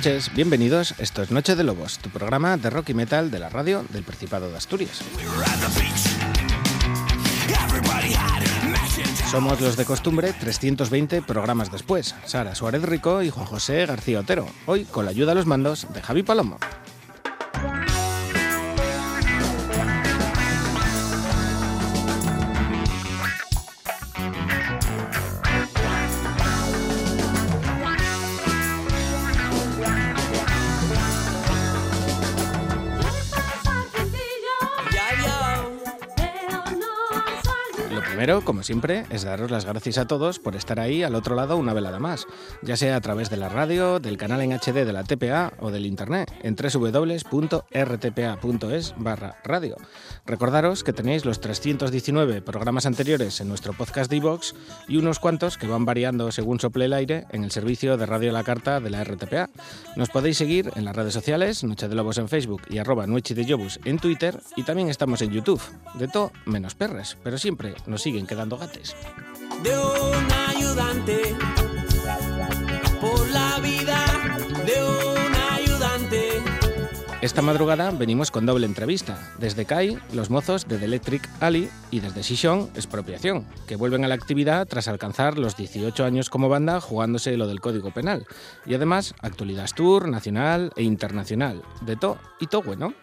Noches, bienvenidos. Esto es Noche de Lobos, tu programa de rock y metal de la radio del Principado de Asturias. Somos los de costumbre, 320 programas después. Sara Suárez Rico y Juan José García Otero. Hoy con la ayuda a los mandos de Javi Palomo. know como siempre, es daros las gracias a todos por estar ahí al otro lado una velada más, ya sea a través de la radio, del canal en HD de la TPA o del internet en www.rtpa.es barra radio. Recordaros que tenéis los 319 programas anteriores en nuestro podcast de iVox y unos cuantos que van variando según sople el aire en el servicio de Radio La Carta de la RTPA. Nos podéis seguir en las redes sociales, Noche de Lobos en Facebook y arroba Noche de Jobus en Twitter y también estamos en YouTube. De todo menos perres, pero siempre nos siguen quedando gates. De un ayudante por la vida de un ayudante. Esta madrugada venimos con doble entrevista. Desde CAI, los mozos de The Electric Alley y desde Sishon, Expropiación, que vuelven a la actividad tras alcanzar los 18 años como banda jugándose lo del Código Penal. Y además, actualidad tour nacional e internacional. De todo y todo bueno.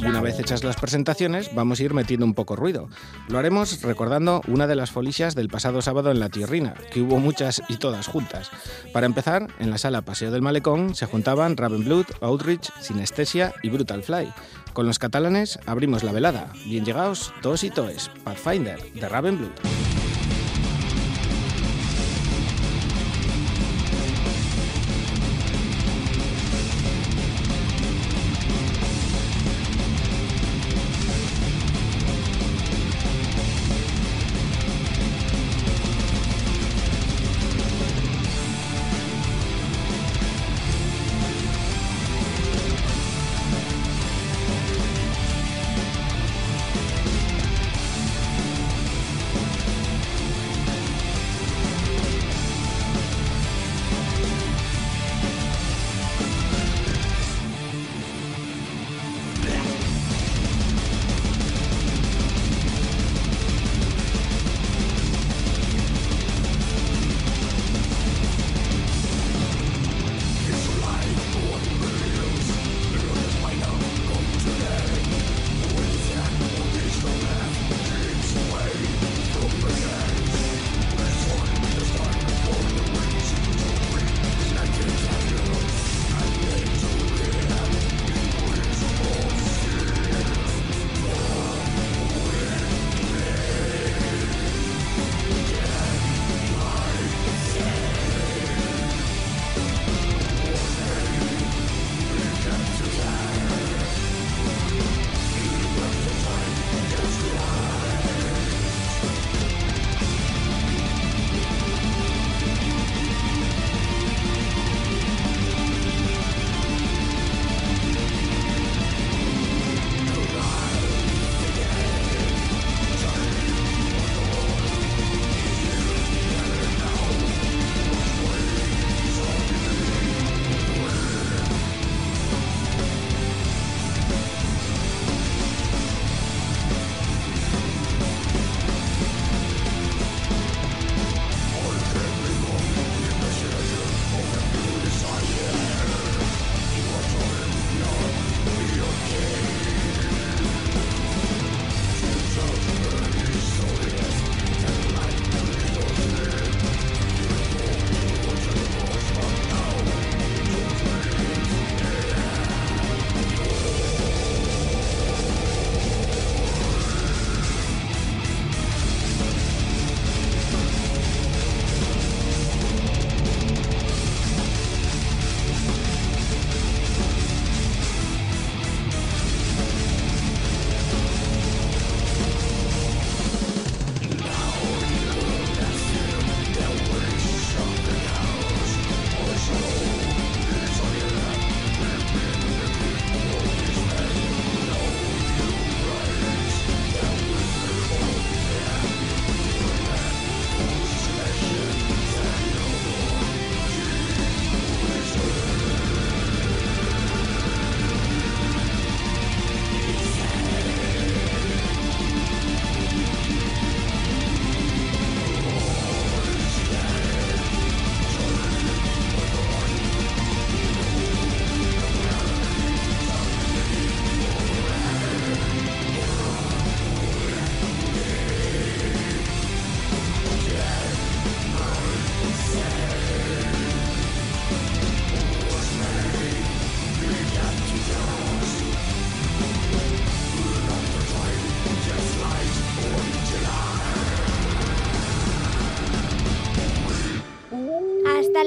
Y una vez hechas las presentaciones, vamos a ir metiendo un poco ruido. Lo haremos recordando una de las folicias del pasado sábado en La Tierrina, que hubo muchas y todas juntas. Para empezar, en la sala Paseo del Malecón se juntaban Ravenblood, Outreach, Sinestesia y Brutal Fly. Con los catalanes abrimos la velada. Bien llegados, todos y toes, Pathfinder, de Ravenblood.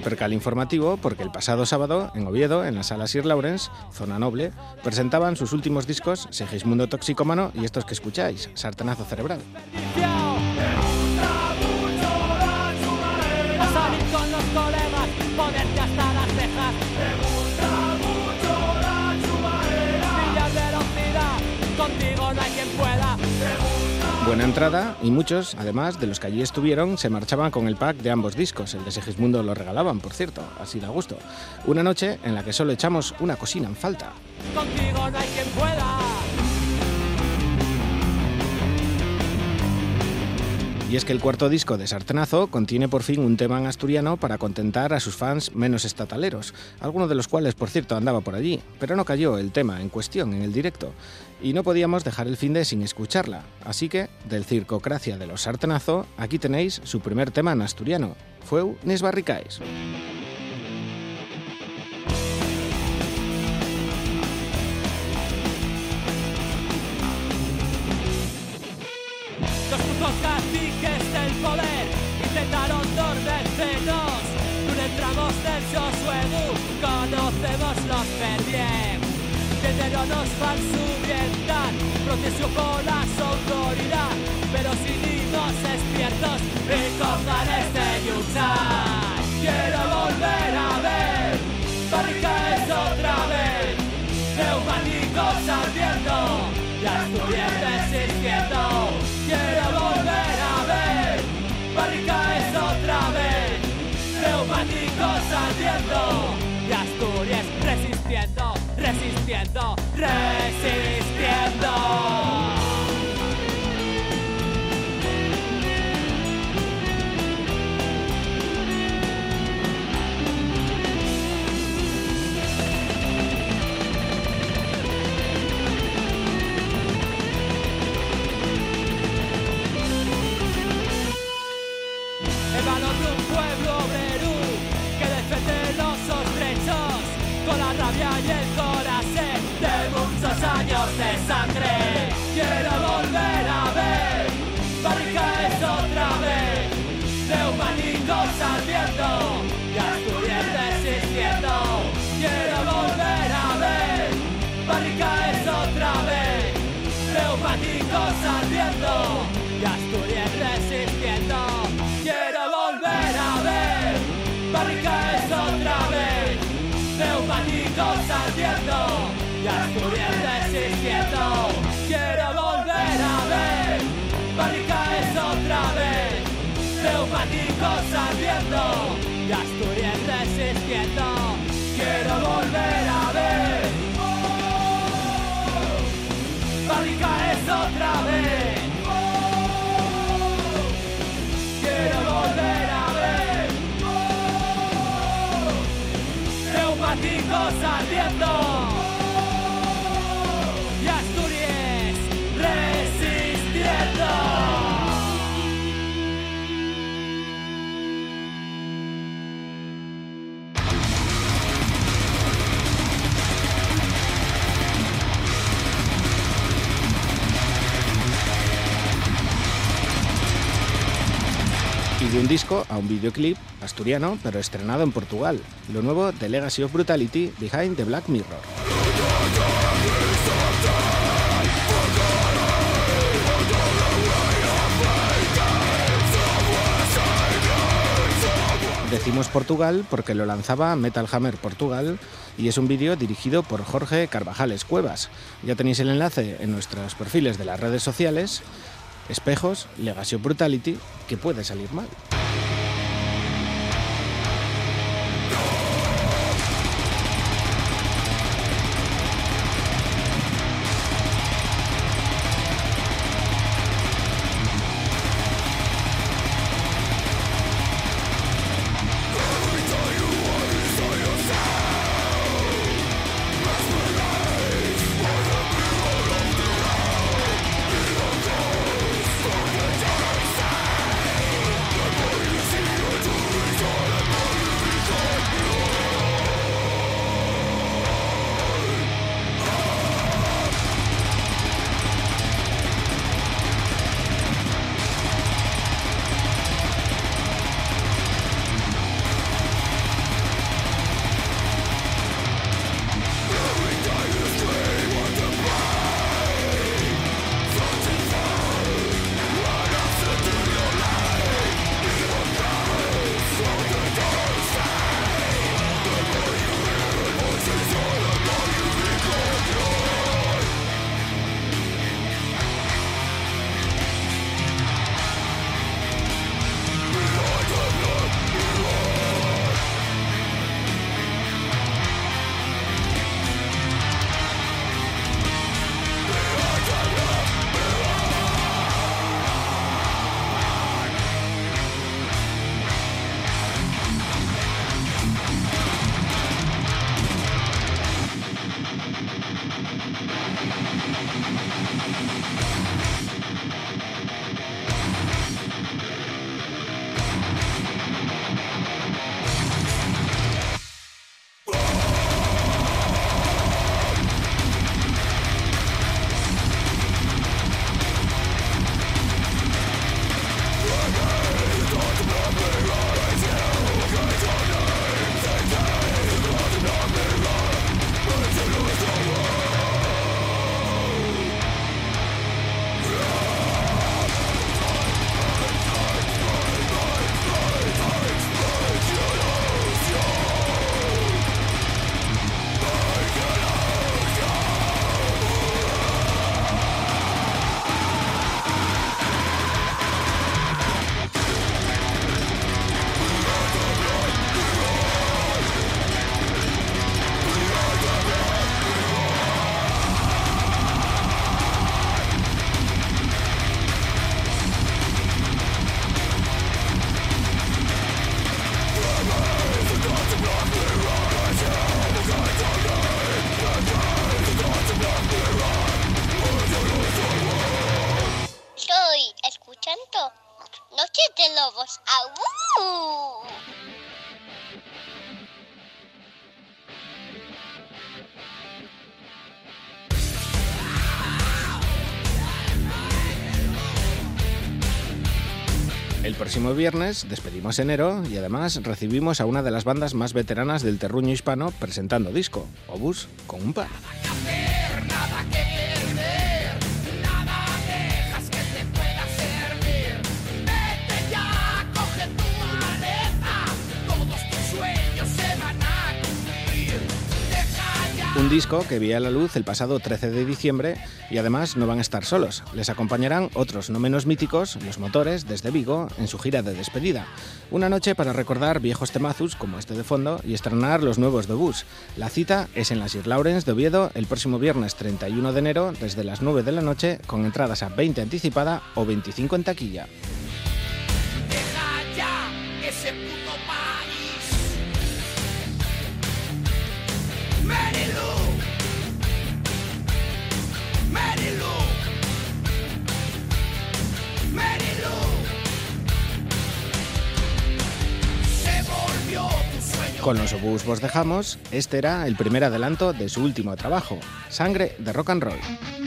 Al percal informativo porque el pasado sábado en Oviedo, en la sala Sir Lawrence, zona noble, presentaban sus últimos discos Segismundo Toxicómano y estos que escucháis, Sartenazo Cerebral. Buena entrada y muchos, además de los que allí estuvieron, se marchaban con el pack de ambos discos. El de Segismundo lo regalaban, por cierto, así da gusto. Una noche en la que solo echamos una cocina en falta. Y es que el cuarto disco de Sartenazo contiene por fin un tema en asturiano para contentar a sus fans menos estataleros, alguno de los cuales, por cierto, andaba por allí, pero no cayó el tema en cuestión en el directo. Y no podíamos dejar el fin de sin escucharla. Así que, del Circocracia de los Sartenazo, aquí tenéis su primer tema en asturiano. Fue Nes poder intentaron dormecernos. No entramos del Josué conocemos los perdiem. Tenderonos falsuvientan, protegió con la autoridad, pero seguimos despiertos y con ganas. Quiero volver Трясись, педаль. Neumáticos ardiendo disco a un videoclip asturiano, pero estrenado en Portugal. Lo nuevo de Legacy of Brutality Behind the Black Mirror. Decimos Portugal porque lo lanzaba Metal Hammer Portugal y es un vídeo dirigido por Jorge Carvajales Cuevas. Ya tenéis el enlace en nuestros perfiles de las redes sociales. Espejos, Legacy of Brutality, que puede salir mal. Próximo viernes despedimos enero y además recibimos a una de las bandas más veteranas del terruño hispano presentando disco, Obús con un par. Disco que vía la luz el pasado 13 de diciembre y además no van a estar solos. Les acompañarán otros no menos míticos, los motores, desde Vigo, en su gira de despedida. Una noche para recordar viejos temazos como este de fondo y estrenar los nuevos de Bus. La cita es en la Sir Lawrence de Oviedo el próximo viernes 31 de enero desde las 9 de la noche con entradas a 20 anticipada o 25 en taquilla. Con los obús vos dejamos, este era el primer adelanto de su último trabajo, Sangre de Rock and Roll.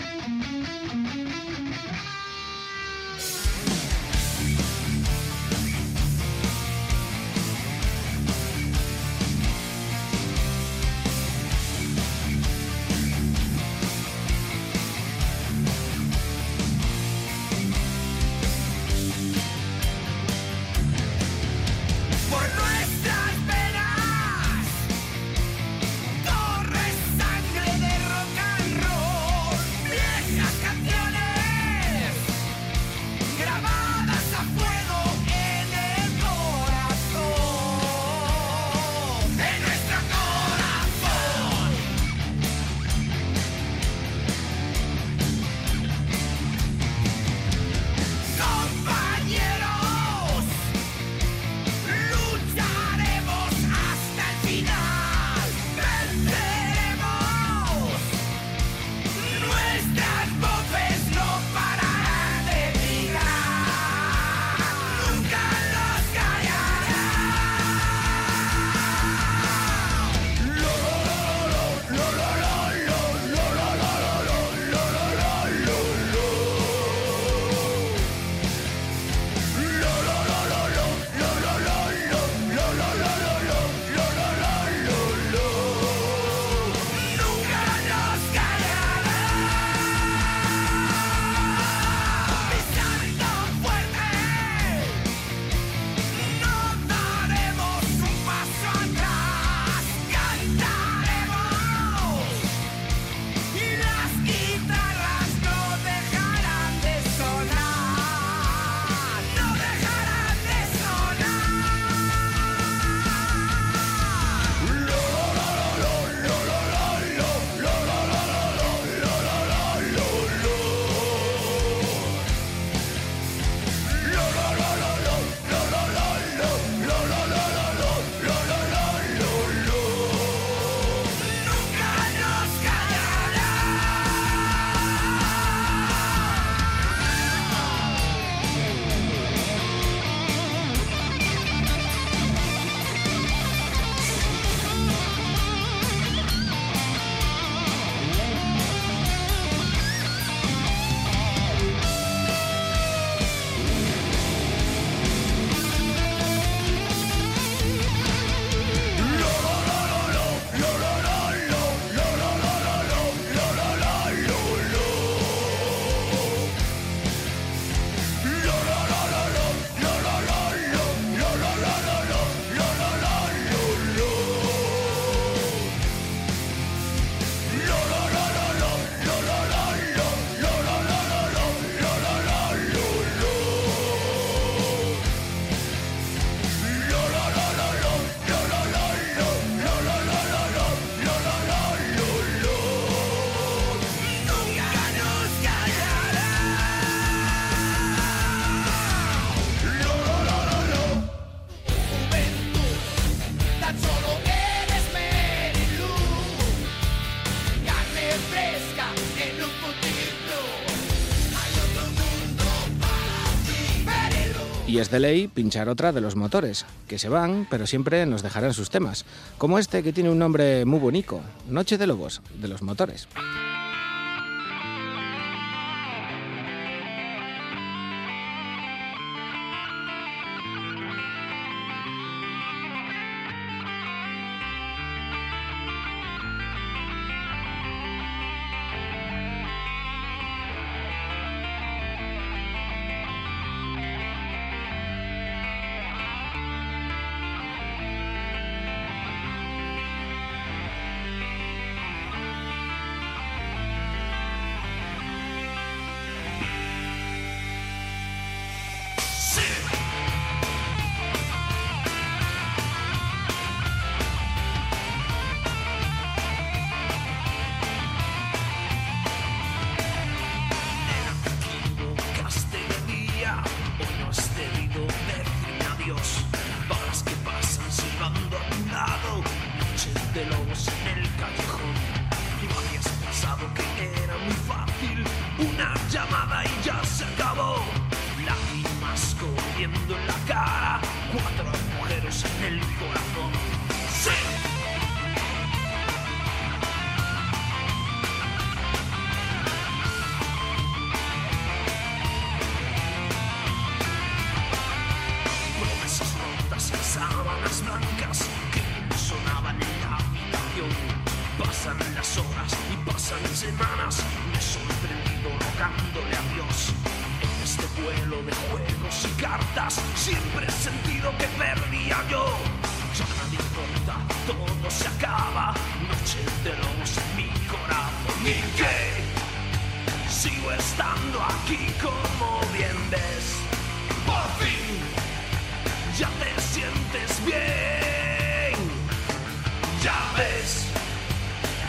Es de ley pinchar otra de los motores, que se van, pero siempre nos dejarán sus temas, como este que tiene un nombre muy bonito, Noche de Lobos, de los motores. Blancas que sonaban en la habitación. Pasan las horas y pasan semanas, me he sorprendido rogándole a Dios. En este vuelo de juegos y cartas, siempre he sentido que perdía yo. Ya nada importa, todo se acaba, noche de lobos en mi corazón. ¿Y qué? Sigo estando aquí como bien ves. Por fin ya te bien. Ya ves,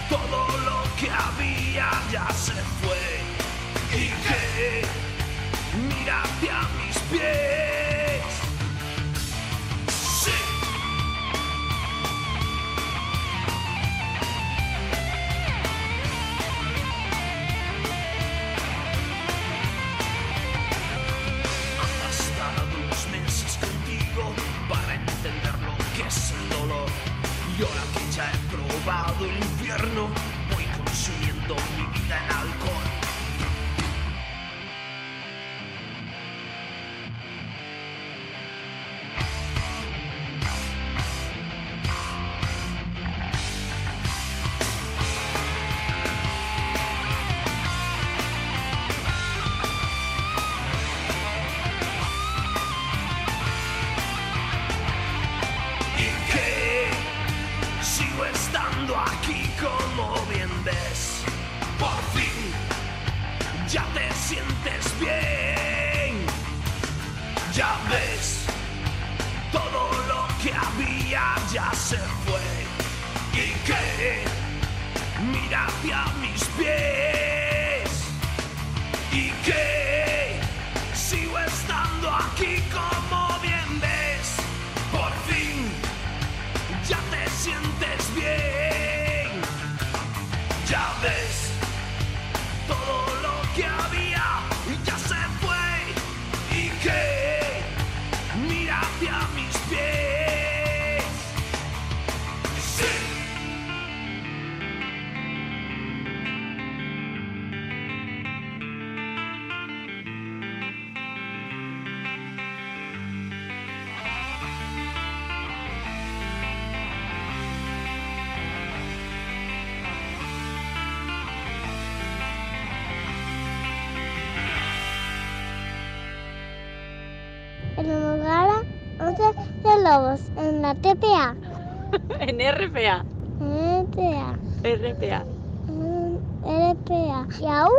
todo lo que había ya se fue. Y que mira hacia mis pies. En RPA. En TPA. RPA. En RPA. ¡Yau!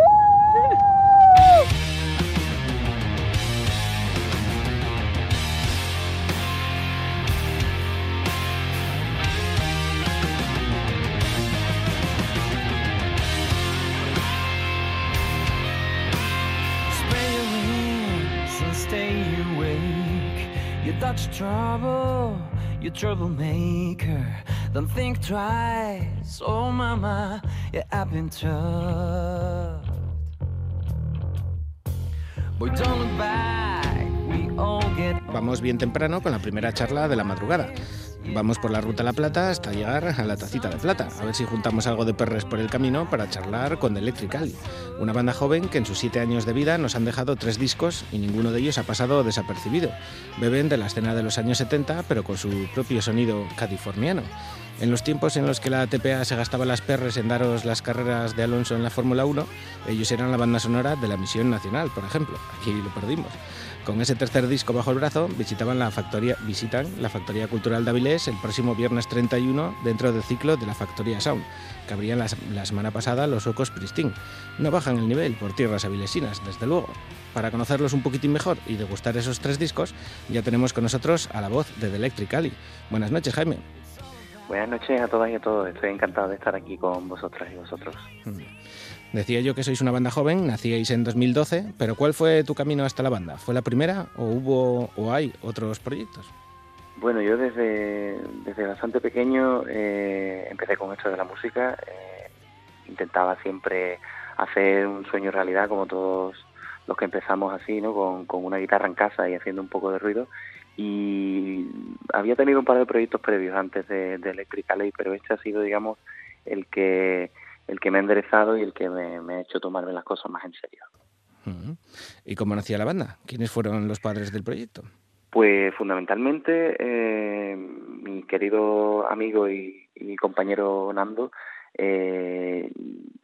Spray your wings and stay awake. You dodge trouble, you troublemaker. Don't think twice, oh mama, yeah, I've been Vamos bien temprano con la primera charla de la madrugada. Vamos por la ruta La Plata hasta llegar a la tacita de plata, a ver si juntamos algo de perres por el camino para charlar con The Electric Ali, una banda joven que en sus siete años de vida nos han dejado tres discos y ninguno de ellos ha pasado desapercibido. Beben de la escena de los años 70, pero con su propio sonido californiano. En los tiempos en los que la TPA se gastaba las perres en daros las carreras de Alonso en la Fórmula 1, ellos eran la banda sonora de la Misión Nacional, por ejemplo. Aquí lo perdimos. Con ese tercer disco bajo el brazo, visitaban la factoría, visitan la Factoría Cultural de Avilés el próximo viernes 31 dentro del ciclo de la Factoría Sound, que abrían la, semana pasada los Ocos Pristín. No bajan el nivel por tierras avilesinas, desde luego. Para conocerlos un poquitín mejor y degustar esos tres discos, ya tenemos con nosotros a la voz de The Electric Ali. Buenas noches, Jaime. Buenas noches a todas y a todos. Estoy encantado de estar aquí con vosotras y vosotros. Decía yo que sois una banda joven, nacíais en 2012, pero ¿cuál fue tu camino hasta la banda? ¿Fue la primera o hubo o hay otros proyectos? Bueno, yo desde, desde bastante pequeño eh, empecé con esto de la música, eh, intentaba siempre hacer un sueño realidad, como todos los que empezamos así, ¿no? Con, con una guitarra en casa y haciendo un poco de ruido. Y había tenido un par de proyectos previos antes de, de Electric Alley, pero este ha sido, digamos, el que el que me ha enderezado y el que me, me ha hecho tomarme las cosas más en serio. ¿Y cómo nacía la banda? ¿Quiénes fueron los padres del proyecto? Pues fundamentalmente eh, mi querido amigo y, y compañero Nando eh,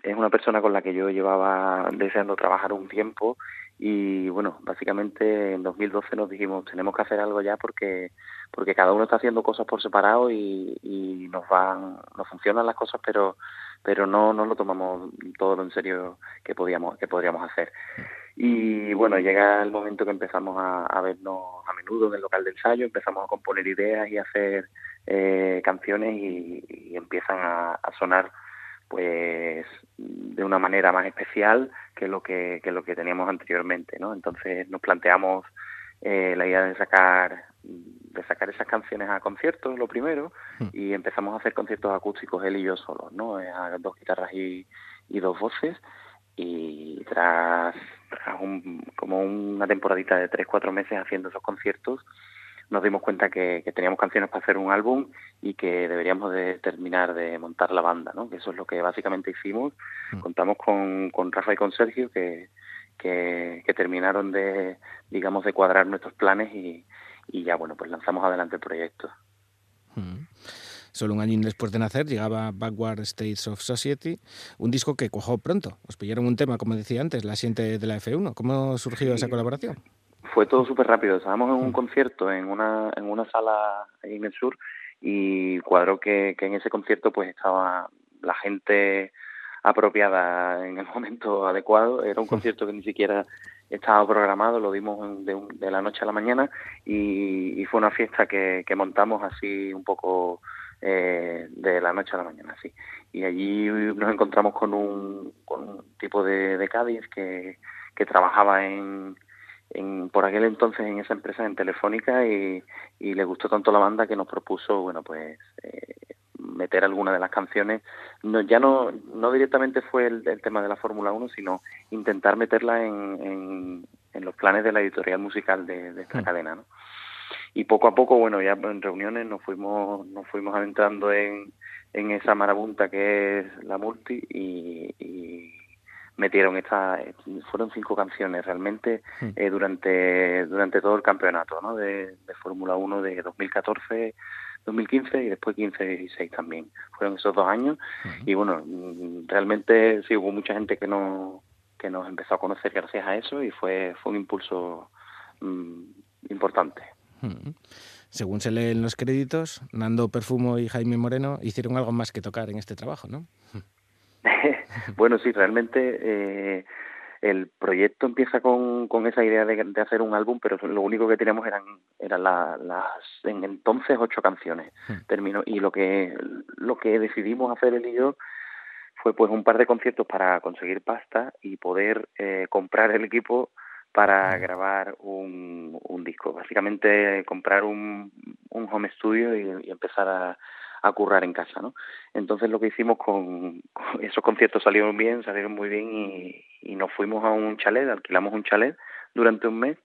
es una persona con la que yo llevaba deseando trabajar un tiempo y bueno, básicamente en 2012 nos dijimos tenemos que hacer algo ya porque porque cada uno está haciendo cosas por separado y, y nos van nos funcionan las cosas pero pero no no lo tomamos todo lo en serio que podíamos que podríamos hacer y bueno llega el momento que empezamos a, a vernos a menudo en el local de ensayo empezamos a componer ideas y a hacer eh, canciones y, y empiezan a, a sonar pues de una manera más especial que lo que, que lo que teníamos anteriormente, ¿no? Entonces nos planteamos eh, la idea de sacar de sacar esas canciones a conciertos, lo primero, y empezamos a hacer conciertos acústicos él y yo solos, ¿no? Eh, A dos guitarras y, y dos voces, y tras un, como una temporadita de tres, cuatro meses haciendo esos conciertos, nos dimos cuenta que, que teníamos canciones para hacer un álbum y que deberíamos de terminar de montar la banda, ¿no? Que eso es lo que básicamente hicimos. Contamos con, con Rafa y con Sergio que, que, que terminaron de, digamos, de cuadrar nuestros planes y, y ya, bueno, pues lanzamos adelante el proyecto. Ujú. Solo un año después de nacer llegaba Backward States of Society, un disco que cuajó pronto. Os pillaron un tema, como decía antes, la siente de la F1. ¿Cómo surgió esa colaboración? Fue todo súper rápido. Estábamos en un concierto en una, en una sala ahí en el sur y cuadró que, que en ese concierto pues estaba la gente apropiada en el momento adecuado. Era un concierto que ni siquiera estaba programado, lo dimos de, un- de la noche a la mañana y, y fue una fiesta que, que montamos así un poco eh, de la noche a la mañana, sí. Y allí nos encontramos con un, con un tipo de, de Cádiz que, que trabajaba en, en, por aquel entonces en esa empresa en Telefónica y, y le gustó tanto la banda que nos propuso, bueno, pues eh, meter alguna de las canciones. No, ya no, no directamente fue el, el tema de la Fórmula 1, sino intentar meterla en, en, en los planes de la editorial musical de, de esta cadena, ¿no? Y poco a poco, bueno, ya en reuniones nos fuimos, nos fuimos adentrando en, en esa marabunta que es la multi y, y metieron esta fueron cinco canciones realmente eh, durante durante todo el campeonato ¿no? de, de Fórmula 1 de 2014 2015 y después 15 y 16 también fueron esos dos años y bueno mm, realmente sí hubo mucha gente que no que nos empezó a conocer gracias a eso y fue fue un impulso mm, importante. Según se lee en los créditos, Nando Perfumo y Jaime Moreno hicieron algo más que tocar en este trabajo, ¿no? bueno, sí, realmente eh, el proyecto empieza con, con esa idea de, de hacer un álbum, pero lo único que teníamos eran, eran la- las, en entonces, ocho canciones. Terminó, y lo que, lo que decidimos hacer él y yo fue pues un par de conciertos para conseguir pasta y poder eh, comprar el equipo para grabar un, un disco. Básicamente comprar un, un home studio y, y empezar a, a currar en casa, ¿no? Entonces lo que hicimos con, con esos conciertos salieron bien, salieron muy bien y, y nos fuimos a un chalet, alquilamos un chalet durante un mes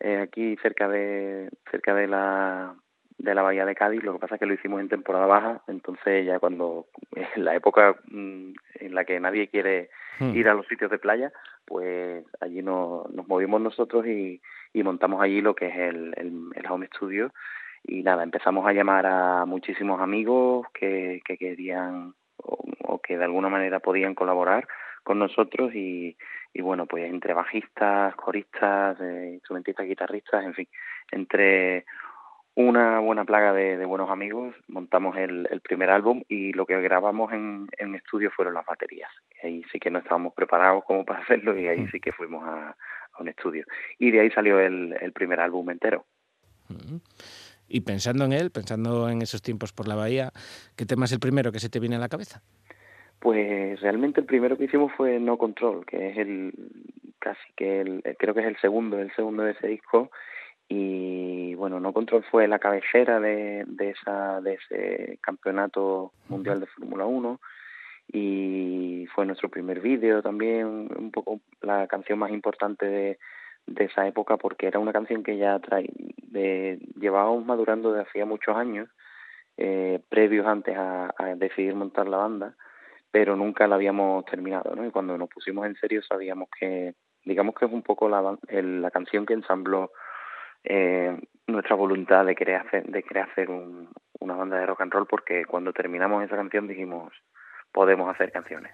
eh, aquí cerca de cerca de la de la bahía de Cádiz, lo que pasa es que lo hicimos en temporada baja, entonces ya cuando en la época mm, en la que nadie quiere Hmm. ir a los sitios de playa, pues allí no, nos movimos nosotros y, y montamos allí lo que es el, el, el home studio y nada, empezamos a llamar a muchísimos amigos que, que querían o, o que de alguna manera podían colaborar con nosotros y, y bueno, pues entre bajistas, coristas, eh, instrumentistas, guitarristas, en fin, entre una buena plaga de, de buenos amigos montamos el, el primer álbum y lo que grabamos en, en estudio fueron las baterías. Ahí sí que no estábamos preparados como para hacerlo y ahí sí que fuimos a, a un estudio. Y de ahí salió el, el primer álbum entero. Y pensando en él, pensando en esos tiempos por la bahía, ¿qué tema es el primero que se te viene a la cabeza? Pues realmente el primero que hicimos fue No Control, que es el casi que el, creo que es el segundo, el segundo de ese disco y bueno, No Control fue la cabecera de, de, esa, de ese campeonato mundial de Fórmula 1 y fue nuestro primer vídeo también, un poco la canción más importante de, de esa época porque era una canción que ya trae, de, llevábamos madurando desde hacía muchos años, eh, previos antes a, decidir montar la banda, pero nunca la habíamos terminado, ¿no? Y cuando nos pusimos en serio sabíamos que, digamos que es un poco la, la canción que ensambló eh, nuestra voluntad de querer hacer, de querer hacer un, una banda de rock and roll, porque cuando terminamos esa canción dijimos, podemos hacer canciones.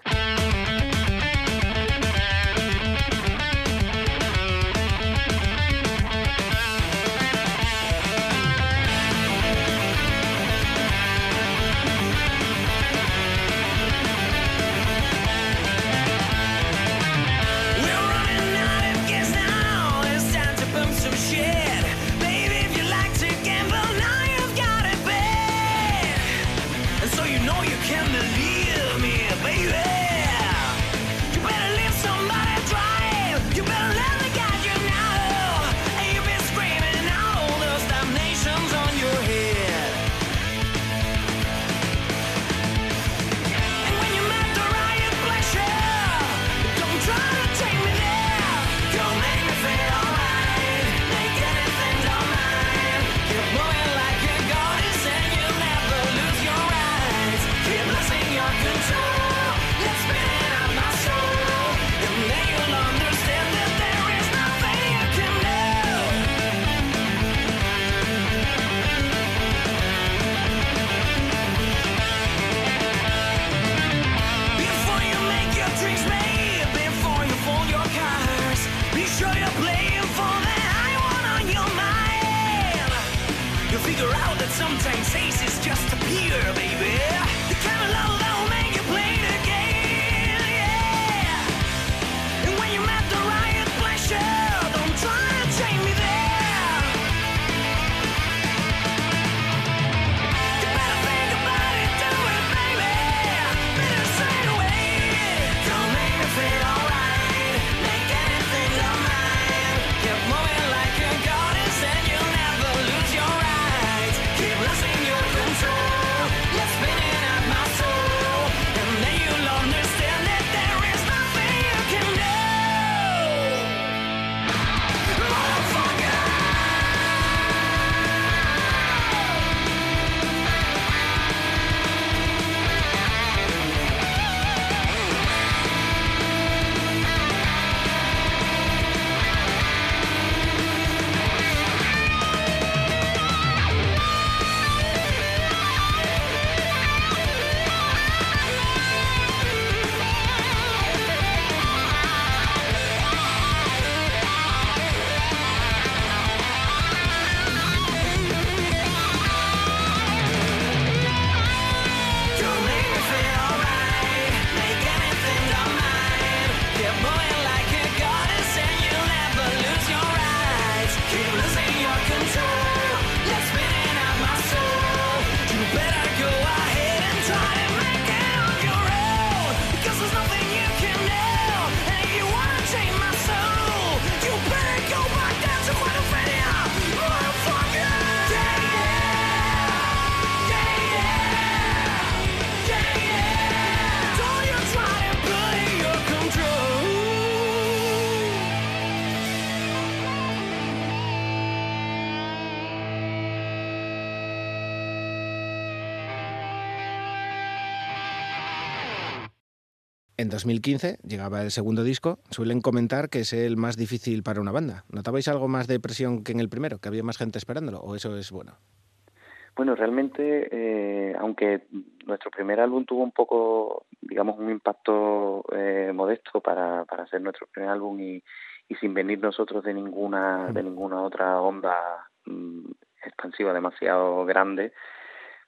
En 2015 llegaba el segundo disco. Suelen comentar que es el más difícil para una banda. ¿Notabais algo más de presión que en el primero? ¿Que había más gente esperándolo? ¿O eso es bueno? Bueno, realmente, eh, aunque nuestro primer álbum tuvo un poco, digamos, un impacto eh, modesto para, para ser nuestro primer álbum y, y sin venir nosotros de ninguna de ninguna otra onda mm, expansiva demasiado grande,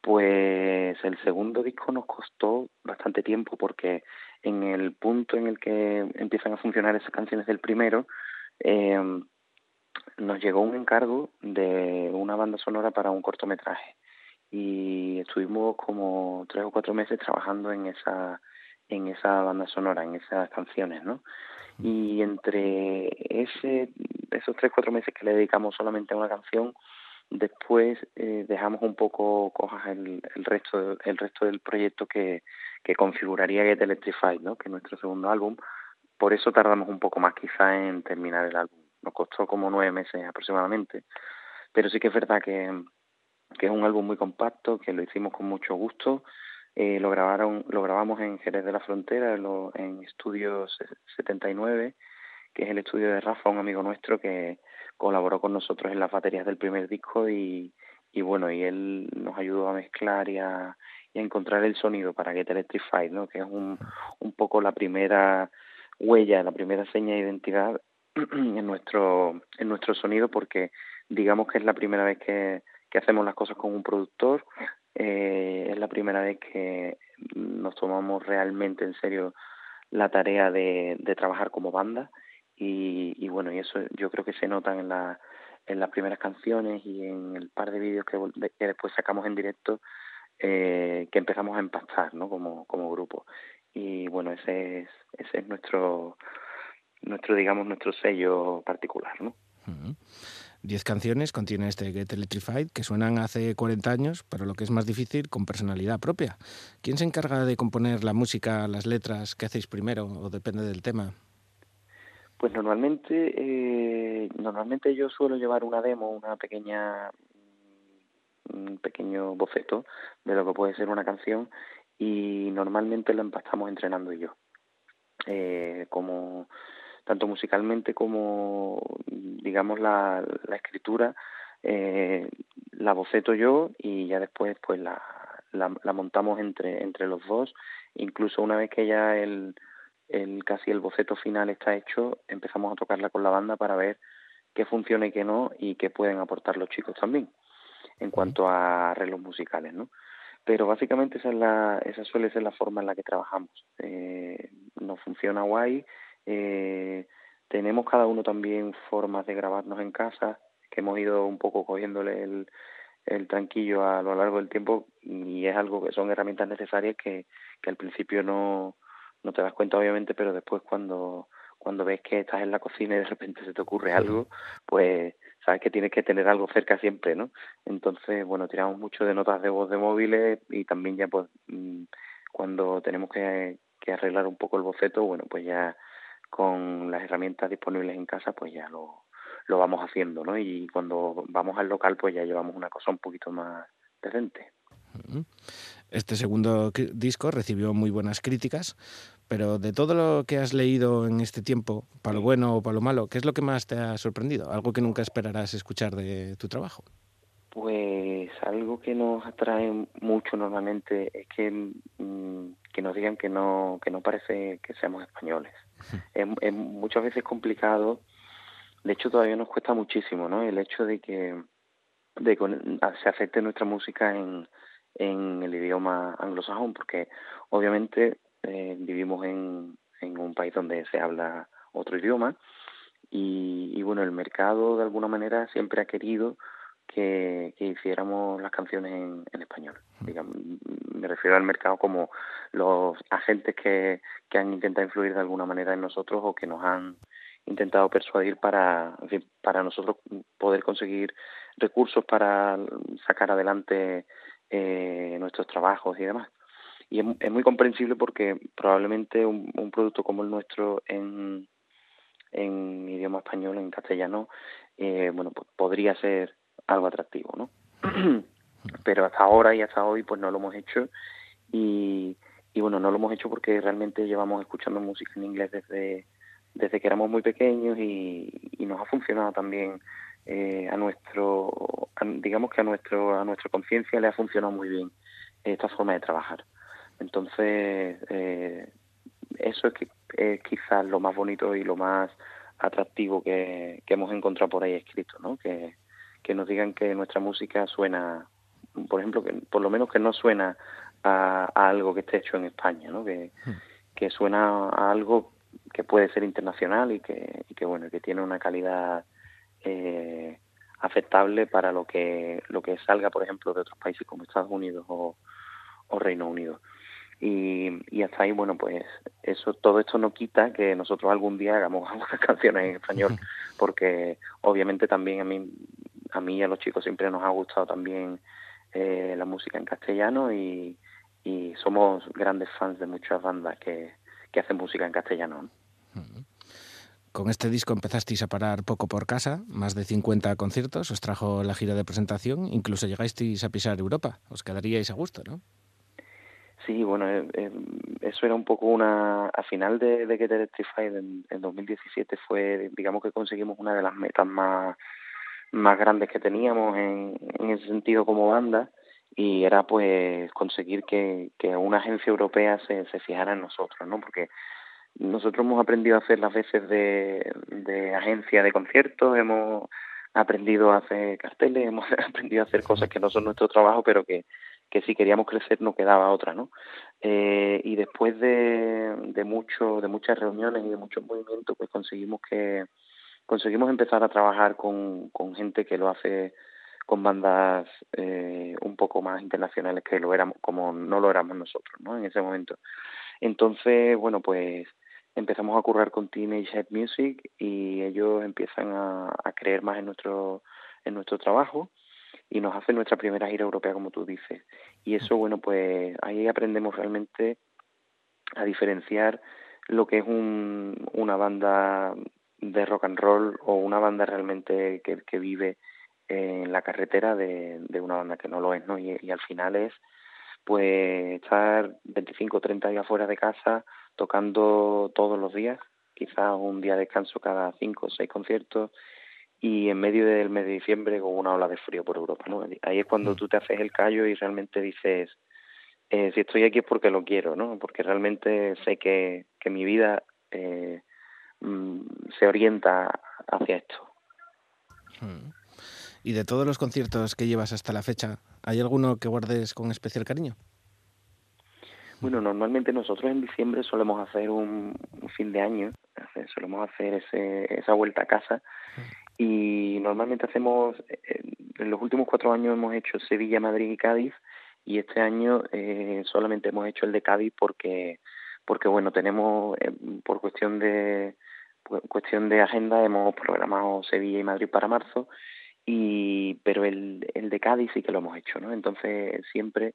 pues el segundo disco nos costó bastante tiempo porque en el punto en el que empiezan a funcionar esas canciones del primero, eh, nos llegó un encargo de una banda sonora para un cortometraje y estuvimos como tres o cuatro meses trabajando en esa en esa banda sonora, en esas canciones, ¿no? Y entre ese, esos tres, cuatro meses que le dedicamos solamente a una canción, después eh, dejamos un poco cojas el, el resto el resto del proyecto que, que configuraría Get Electrified, ¿no? que es nuestro segundo álbum. Por eso tardamos un poco más quizá en terminar el álbum. Nos costó como nueve meses aproximadamente. Pero sí que es verdad que, que es un álbum muy compacto, que lo hicimos con mucho gusto. Eh, lo grabaron, lo grabamos en Jerez de la Frontera, lo, en Estudio 79, que es el estudio de Rafa, un amigo nuestro que colaboró con nosotros en las baterías del primer disco y, y bueno, y él nos ayudó a mezclar y a, y encontrar el sonido para Get Electrified, ¿no? que es un, un poco la primera huella, la primera seña de identidad en nuestro, en nuestro sonido porque digamos que es la primera vez que, que hacemos las cosas con un productor, eh, es la primera vez que nos tomamos realmente en serio la tarea de, de trabajar como banda y, y bueno, y eso yo creo que se notan en, la, en las primeras canciones y en el par de vídeos que, que después sacamos en directo eh, que empezamos a empastar ¿no? como, como grupo. Y bueno, ese es, ese es nuestro, nuestro, digamos, nuestro sello particular, ¿no? Diez canciones contiene este Get Electrified que suenan hace 40 años, pero lo que es más difícil, con personalidad propia. ¿Quién se encarga de componer la música, las letras? ¿Qué hacéis primero o depende del tema? Pues normalmente, eh, normalmente yo suelo llevar una demo, una pequeña, un pequeño boceto de lo que puede ser una canción y normalmente lo empastamos entrenando yo. Eh, como tanto musicalmente como digamos la, la escritura eh, la boceto yo y ya después pues la, la, la montamos entre entre los dos incluso una vez que ya el, el casi el boceto final está hecho empezamos a tocarla con la banda para ver qué funciona y qué no y qué pueden aportar los chicos también en cuanto a arreglos musicales no pero básicamente esa es la esa suele ser la forma en la que trabajamos. Eh, nos funciona guay eh, tenemos cada uno también formas de grabarnos en casa que hemos ido un poco cogiéndole el, el tranquillo a lo largo del tiempo y es algo que son herramientas necesarias que, que al principio no, no te das cuenta obviamente pero después cuando cuando ves que estás en la cocina y de repente se te ocurre algo pues sabes que tienes que tener algo cerca siempre no entonces bueno tiramos mucho de notas de voz de móviles y también ya pues mm, cuando tenemos que, que arreglar un poco el boceto bueno pues ya con las herramientas disponibles en casa pues ya lo, lo vamos haciendo, ¿no? Y cuando vamos al local pues ya llevamos una cosa un poquito más decente. Este segundo disco recibió muy buenas críticas, pero de todo lo que has leído en este tiempo, para lo bueno o para lo malo, ¿qué es lo que más te ha sorprendido? Algo que nunca esperarás escuchar de tu trabajo. Pues algo que nos atrae mucho normalmente es que, mmm, que nos digan que no que no parece que seamos españoles. es, es muchas veces complicado, de hecho todavía nos cuesta muchísimo, ¿no? El hecho de que de que se acepte nuestra música en, en el idioma anglosajón, porque obviamente eh, vivimos en, en un país donde se habla otro idioma y, y bueno, el mercado de alguna manera siempre ha querido que, que hiciéramos las canciones en, en español. Digamos, me refiero al mercado como los agentes que, que han intentado influir de alguna manera en nosotros o que nos han intentado persuadir para, en fin, para nosotros poder conseguir recursos para sacar adelante eh, nuestros trabajos y demás. Y es, es, muy comprensible porque probablemente un, un producto como el nuestro en, en idioma español, en castellano, eh, bueno, pues podría ser algo atractivo, ¿no? Pero hasta ahora y hasta hoy pues no lo hemos hecho y, y bueno, no lo hemos hecho porque realmente llevamos escuchando música en inglés desde, desde que éramos muy pequeños y, y nos ha funcionado también eh, a nuestro, a, digamos que a nuestro a nuestra conciencia le ha funcionado muy bien esta forma de trabajar. Entonces, eh, eso es, que, es quizás lo más bonito y lo más atractivo que, que hemos encontrado por ahí escrito, ¿no? Que, que nos digan que nuestra música suena, por ejemplo, que por lo menos que no suena a, a algo que esté hecho en España, ¿no? Que, que suena a algo que puede ser internacional y que, y que bueno, que tiene una calidad eh, aceptable para lo que lo que salga, por ejemplo, de otros países como Estados Unidos o, o Reino Unido. Y, y hasta ahí, bueno, pues eso, todo esto no quita que nosotros algún día hagamos algunas canciones en español, porque obviamente también a mí, a mí y a los chicos siempre nos ha gustado también eh, la música en castellano y, y somos grandes fans de muchas bandas que, que hacen música en castellano. ¿no? Con este disco empezasteis a parar poco por casa, más de 50 conciertos, os trajo la gira de presentación, incluso llegasteis a pisar Europa, os quedaríais a gusto, ¿no? Sí, bueno, eh, eh, eso era un poco una... A final de, de Get Electrified en, en 2017 fue, digamos que conseguimos una de las metas más, más grandes que teníamos en, en ese sentido como banda y era pues conseguir que, que una agencia europea se, se fijara en nosotros, ¿no? Porque nosotros hemos aprendido a hacer las veces de, de agencia de conciertos, hemos aprendido a hacer carteles, hemos aprendido a hacer cosas que no son nuestro trabajo, pero que, que si queríamos crecer no quedaba otra, ¿no? Eh, y después de, de mucho, de muchas reuniones y de muchos movimientos, pues conseguimos que conseguimos empezar a trabajar con, con gente que lo hace con bandas eh, un poco más internacionales que lo éramos, como no lo éramos nosotros, ¿no? En ese momento. Entonces, bueno, pues empezamos a currar con Teenage Head Music y ellos empiezan a, a creer más en nuestro en nuestro trabajo y nos hacen nuestra primera gira europea como tú dices. Y eso bueno pues ahí aprendemos realmente a diferenciar lo que es un, una banda de rock and roll o una banda realmente que, que vive en la carretera de, de una banda que no lo es no y, y al final es pues estar 25 o 30 días fuera de casa tocando todos los días, quizás un día de descanso cada cinco o seis conciertos y en medio del mes de diciembre con una ola de frío por Europa, ¿no? Ahí es cuando tú te haces el callo y realmente dices, eh, si estoy aquí es porque lo quiero, ¿no? Porque realmente sé que, que mi vida eh, mm, se orienta hacia esto. Mm. Y de todos los conciertos que llevas hasta la fecha, ¿hay alguno que guardes con especial cariño? Bueno, normalmente nosotros en diciembre solemos hacer un, fin de año, hace- solemos hacer ese, esa vuelta a casa y normalmente hacemos, eh, en los últimos cuatro años hemos hecho Sevilla, Madrid y Cádiz y este año eh, solamente hemos hecho el de Cádiz porque, porque bueno, tenemos, eh, por cuestión de cu- cuestión de agenda, hemos programado Sevilla y Madrid para marzo y pero el, el de Cádiz sí que lo hemos hecho, ¿no? Entonces siempre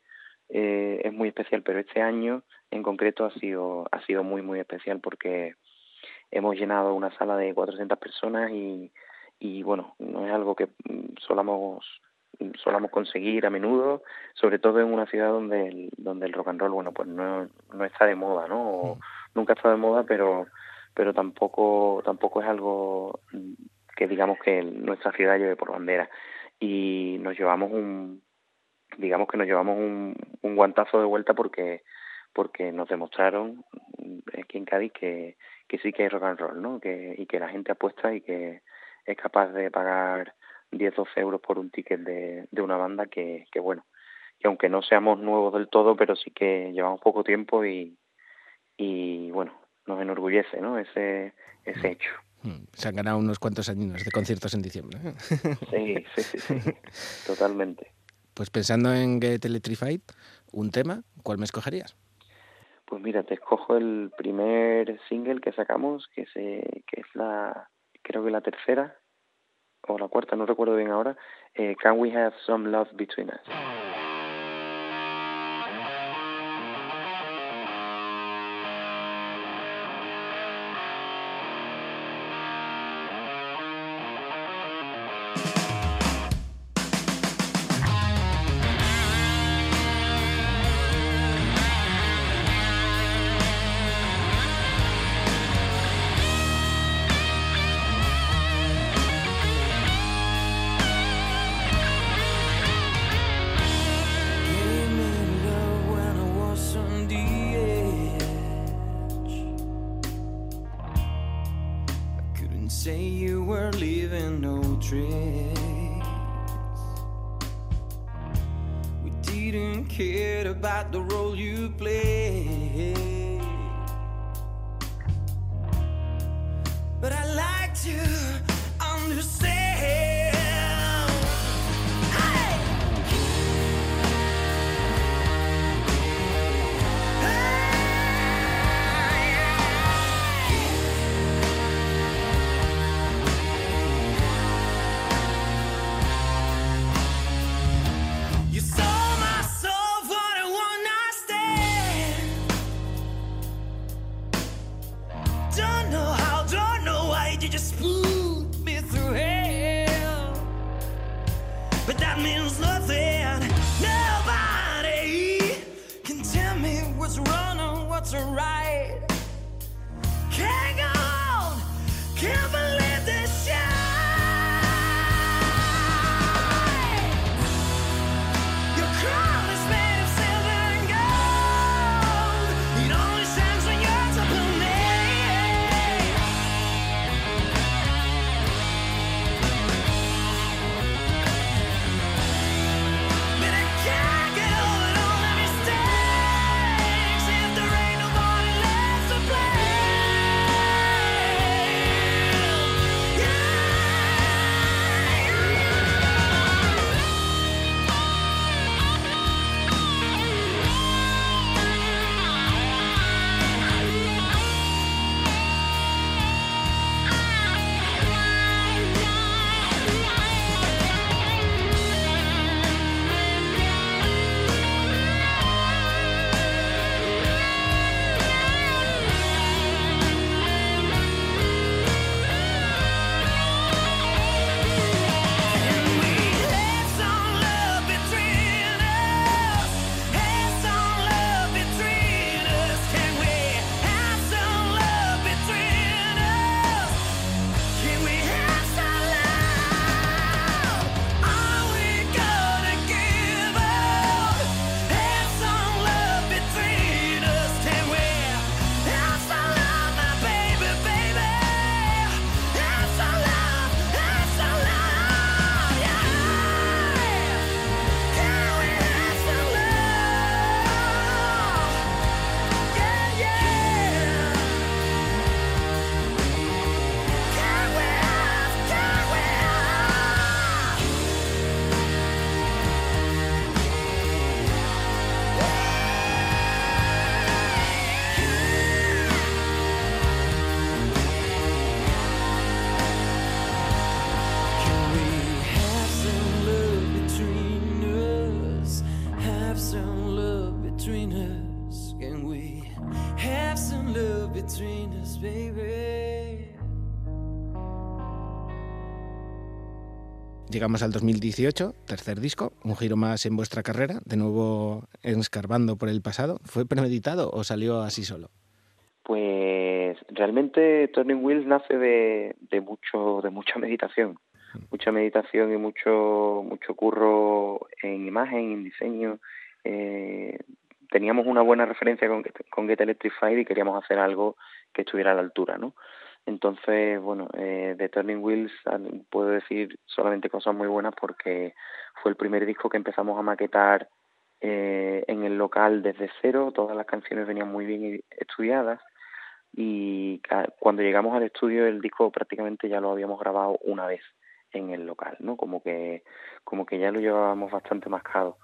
eh, es muy especial, pero este año en concreto ha sido ha sido muy muy especial porque hemos llenado una sala de 400 personas y y bueno, no es algo que mm, solamos solamos conseguir a menudo, sobre todo en una ciudad donde el, donde el rock and roll, bueno, pues no, no está de moda, ¿no? O nunca está de moda, pero pero tampoco tampoco es algo mm, que digamos que nuestra ciudad lleve por bandera y nos llevamos un digamos que nos llevamos un, un guantazo de vuelta porque porque nos demostraron mm, aquí en Cádiz que, que sí que hay rock and roll, ¿no? Que, y que la gente apuesta y que es capaz de pagar 10, 12 euros por un ticket de, de una banda que, que bueno, que aunque no seamos nuevos del todo, pero sí que llevamos poco tiempo y, y bueno, nos enorgullece, ¿no? Ese, ese hecho. Mm, Se han ganado unos cuantos años de conciertos en diciembre. ¿eh? Sí, sí, sí, sí, totalmente. Pues pensando en Get Electrified, un tema, ¿cuál me escogerías? Pues mira, te escojo el primer single que sacamos, que se, que es la, creo que la tercera o la cuarta, no recuerdo bien ahora. Eh, Can we have some love between us? Llegamos al 2018, tercer disco, un giro más en vuestra carrera, de nuevo escarbando por el pasado. ¿Fue premeditado o salió así solo? Pues realmente Turning Wheels nace de, de mucho de mucha meditación, mucha meditación y mucho mucho curro en imagen, en diseño. Eh, teníamos una buena referencia con, con Get Electrified y queríamos hacer algo que estuviera a la altura, ¿no? Entonces, bueno, eh, de Turning Wheels ah, puedo decir solamente cosas muy buenas porque fue el primer disco que empezamos a maquetar eh, en el local desde cero, todas las canciones venían muy bien estudiadas y cuando llegamos al estudio el disco prácticamente ya lo habíamos grabado una vez en el local, ¿no? Como que como que ya lo llevábamos bastante mascado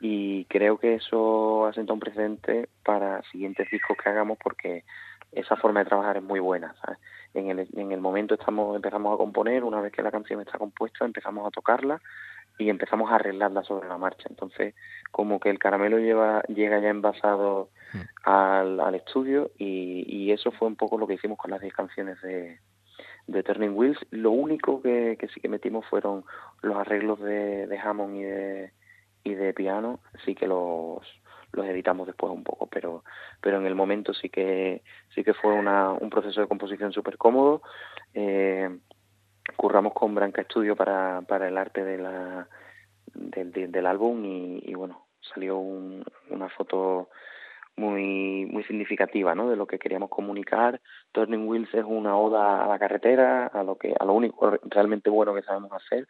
y creo que eso ha sentado un precedente para siguientes discos que hagamos porque esa forma de trabajar es muy buena, ¿sabes? En el, en el momento estamos empezamos a componer, una vez que la canción está compuesta empezamos a tocarla y empezamos a arreglarla sobre la marcha. Entonces, como que el caramelo lleva llega ya envasado al, al estudio y, y eso fue un poco lo que hicimos con las 10 canciones de, de Turning Wheels. Lo único que, que sí que metimos fueron los arreglos de, de Hammond y de, y de piano, sí que los los editamos después un poco, pero pero en el momento sí que sí que fue una, un proceso de composición súper cómodo. Eh, curramos con Branca Studio para, para el arte de la, del, álbum y, bueno, salió un, una foto muy muy significativa ¿no? de lo que queríamos comunicar. Turning Wheels es una oda a la carretera, a lo que a lo único realmente bueno que sabemos hacer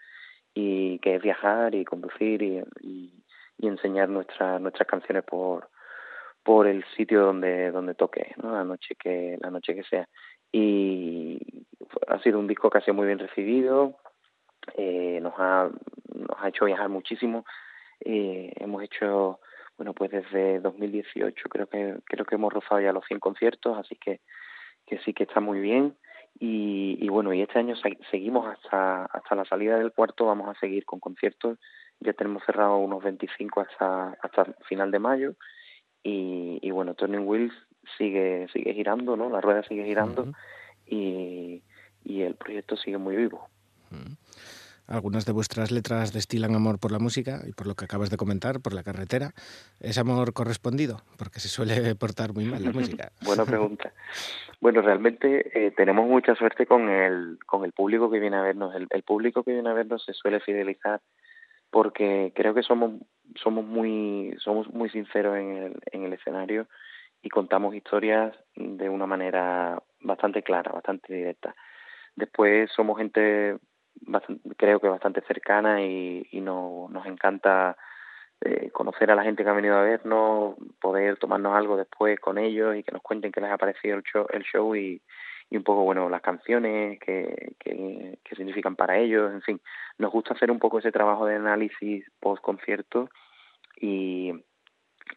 y que es viajar y conducir y, y enseñar nuestras nuestras canciones por por el sitio donde donde toque, la noche que la noche que sea. Y ha sido un disco que ha sido muy bien recibido, eh, nos ha nos ha hecho viajar muchísimo. Eh, hemos hecho bueno pues desde 2018 creo que creo que hemos rozado ya los 100 conciertos así que que sí que está muy bien y, y bueno y este año se- seguimos hasta hasta la salida del cuarto vamos a seguir con conciertos ya tenemos cerrado unos 25 hasta hasta final de mayo y, y bueno Turning Wheels sigue sigue girando no la rueda sigue girando y y el proyecto sigue muy vivo. Algunas de vuestras letras destilan amor por la música y por lo que acabas de comentar, por la carretera. ¿Es amor correspondido? Porque se suele portar muy mal la música. Buena pregunta. Bueno, realmente eh, tenemos mucha suerte con el, con el público que viene a vernos. El, el público que viene a vernos se suele fidelizar porque creo que somos somos muy somos muy sinceros en el, en el escenario y contamos historias de una manera bastante clara, bastante directa. Después somos gente creo que bastante cercana y, y no, nos encanta eh, conocer a la gente que ha venido a vernos, poder tomarnos algo después con ellos y que nos cuenten qué les ha parecido el show, el show y, y un poco bueno las canciones que, que, que significan para ellos, en fin, nos gusta hacer un poco ese trabajo de análisis post concierto y,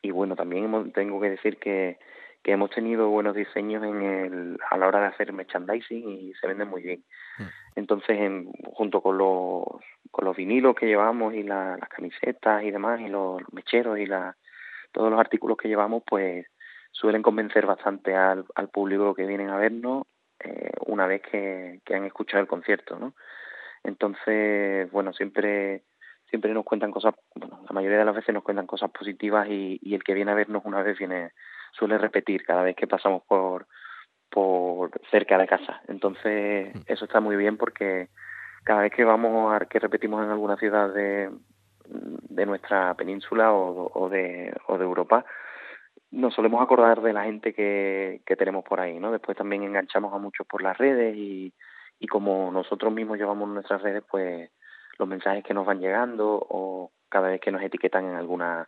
y bueno también hemos, tengo que decir que, que hemos tenido buenos diseños en el, a la hora de hacer merchandising y se venden muy bien. Entonces, en, junto con los, con los vinilos que llevamos y la, las camisetas y demás, y los, mecheros y la, todos los artículos que llevamos, pues suelen convencer bastante al, al público que vienen a vernos eh, una vez que, que han escuchado el concierto, ¿no? Entonces, bueno, siempre siempre nos cuentan cosas, bueno, la mayoría de las veces nos cuentan cosas positivas y, y el que viene a vernos una vez viene suele repetir cada vez que pasamos por por cerca de casa. Entonces, eso está muy bien porque cada vez que vamos a que repetimos en alguna ciudad de, de nuestra península o, o de o de Europa, nos solemos acordar de la gente que, que tenemos por ahí, ¿no? Después también enganchamos a muchos por las redes y, y como nosotros mismos llevamos nuestras redes, pues los mensajes que nos van llegando o cada vez que nos etiquetan en alguna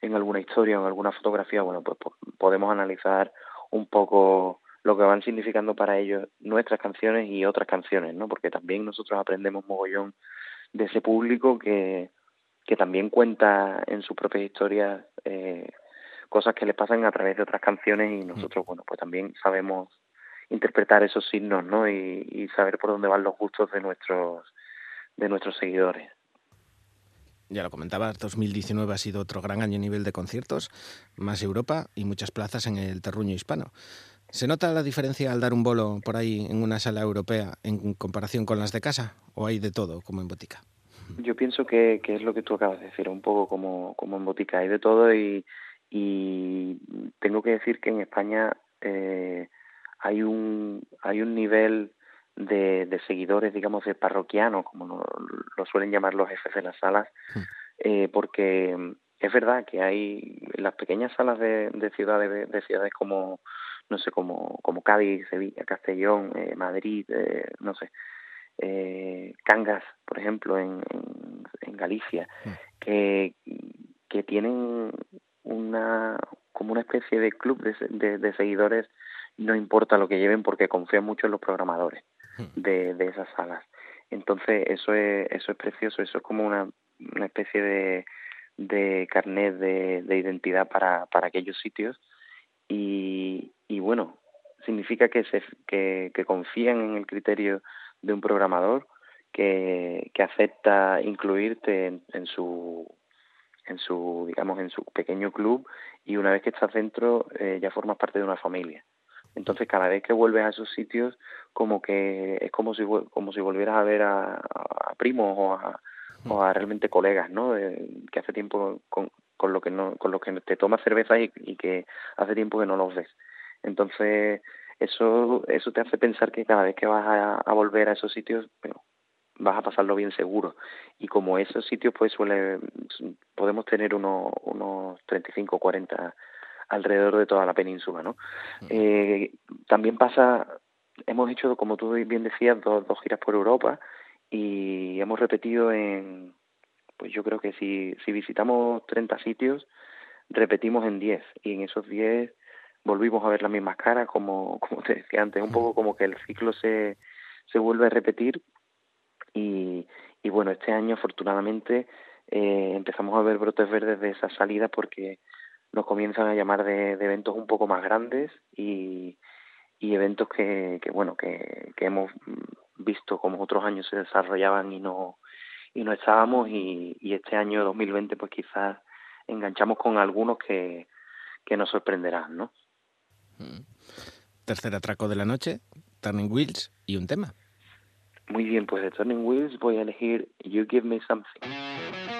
en alguna historia o en alguna fotografía, bueno, pues, podemos analizar un poco lo que van significando para ellos nuestras canciones y otras canciones, ¿no? Porque también nosotros aprendemos mogollón de ese público que, que también cuenta en su propia historia eh, cosas que le pasan a través de otras canciones y nosotros, bueno, pues también sabemos interpretar esos signos, ¿no? Y, y saber por dónde van los gustos de nuestros de nuestros seguidores. Ya lo comentabas, 2019 ha sido otro gran año a nivel de conciertos, más Europa y muchas plazas en el terruño hispano. ¿Se nota la diferencia al dar un bolo por ahí en una sala europea en comparación con las de casa? ¿O hay de todo, como en botica? Yo pienso que, que es lo que tú acabas de decir, un poco como, como en botica, hay de todo y, y tengo que decir que en España eh, hay un hay un nivel de, de seguidores, digamos, de parroquianos, como lo, lo suelen llamar los jefes de las salas, eh, porque es verdad que hay las pequeñas salas de, de ciudades de ciudades como no sé como como Cádiz, Sevilla, Castellón, eh, Madrid, eh, no sé, eh, Cangas, por ejemplo, en, en, en Galicia, que que tienen una como una especie de club de, de, de seguidores no importa lo que lleven porque confían mucho en los programadores de, de esas salas. Entonces eso es eso es precioso, eso es como una, una especie de, de carnet de, de identidad para, para aquellos sitios y, y bueno, significa que, se, que, que confían en el criterio de un programador que, que acepta incluirte en, en su en su digamos en su pequeño club y una vez que estás dentro eh, ya formas parte de una familia. Entonces cada vez que vuelves a esos sitios como que es como si como si volvieras a ver a, a primos o a, o a realmente colegas no de, que hace tiempo con, con lo que no con lo que te tomas cerveza y, y que hace tiempo que no los ves. Entonces eso eso te hace pensar que cada vez que vas a, a volver a esos sitios bueno, vas a pasarlo bien seguro. Y como esos sitios pues suele podemos tener unos unos 35 o 40 alrededor de toda la península no eh, también pasa hemos hecho como tú bien decías dos, dos giras por Europa y hemos repetido en pues yo creo que si si visitamos 30 sitios repetimos en 10 y en esos 10 volvimos a ver las mismas caras como como te decía antes un poco como que el ciclo se se vuelve a repetir y, bueno, este año afortunadamente eh, empezamos a ver brotes verdes de esa salida porque nos comienzan a llamar de, eventos un poco más grandes y, eventos que, bueno que, hemos visto como otros años se desarrollaban y no y no estábamos y, y este año 2020 pues quizás enganchamos con algunos que, que nos sorprenderán, ¿no? Tercer atraco de la noche, Turning Wheels y un tema. Muy bien, pues de Turning Wheels voy a elegir You Give Me Something.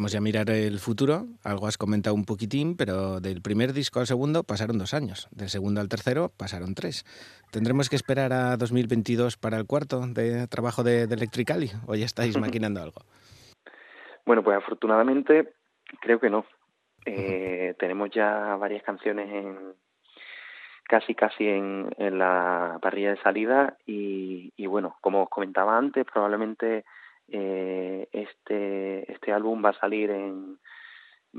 Vamos ya a mirar el futuro. Algo has comentado un poquitín, pero del primer disco al segundo pasaron dos años. Del segundo al tercero pasaron tres. ¿Tendremos que esperar a 2022 para el cuarto de trabajo de, de Electricali? ¿O ya estáis maquinando algo? Bueno, pues afortunadamente creo que no. Eh, tenemos ya varias canciones en casi casi en, en la parrilla de salida y, y bueno, como os comentaba antes, probablemente eh, este este álbum va a salir en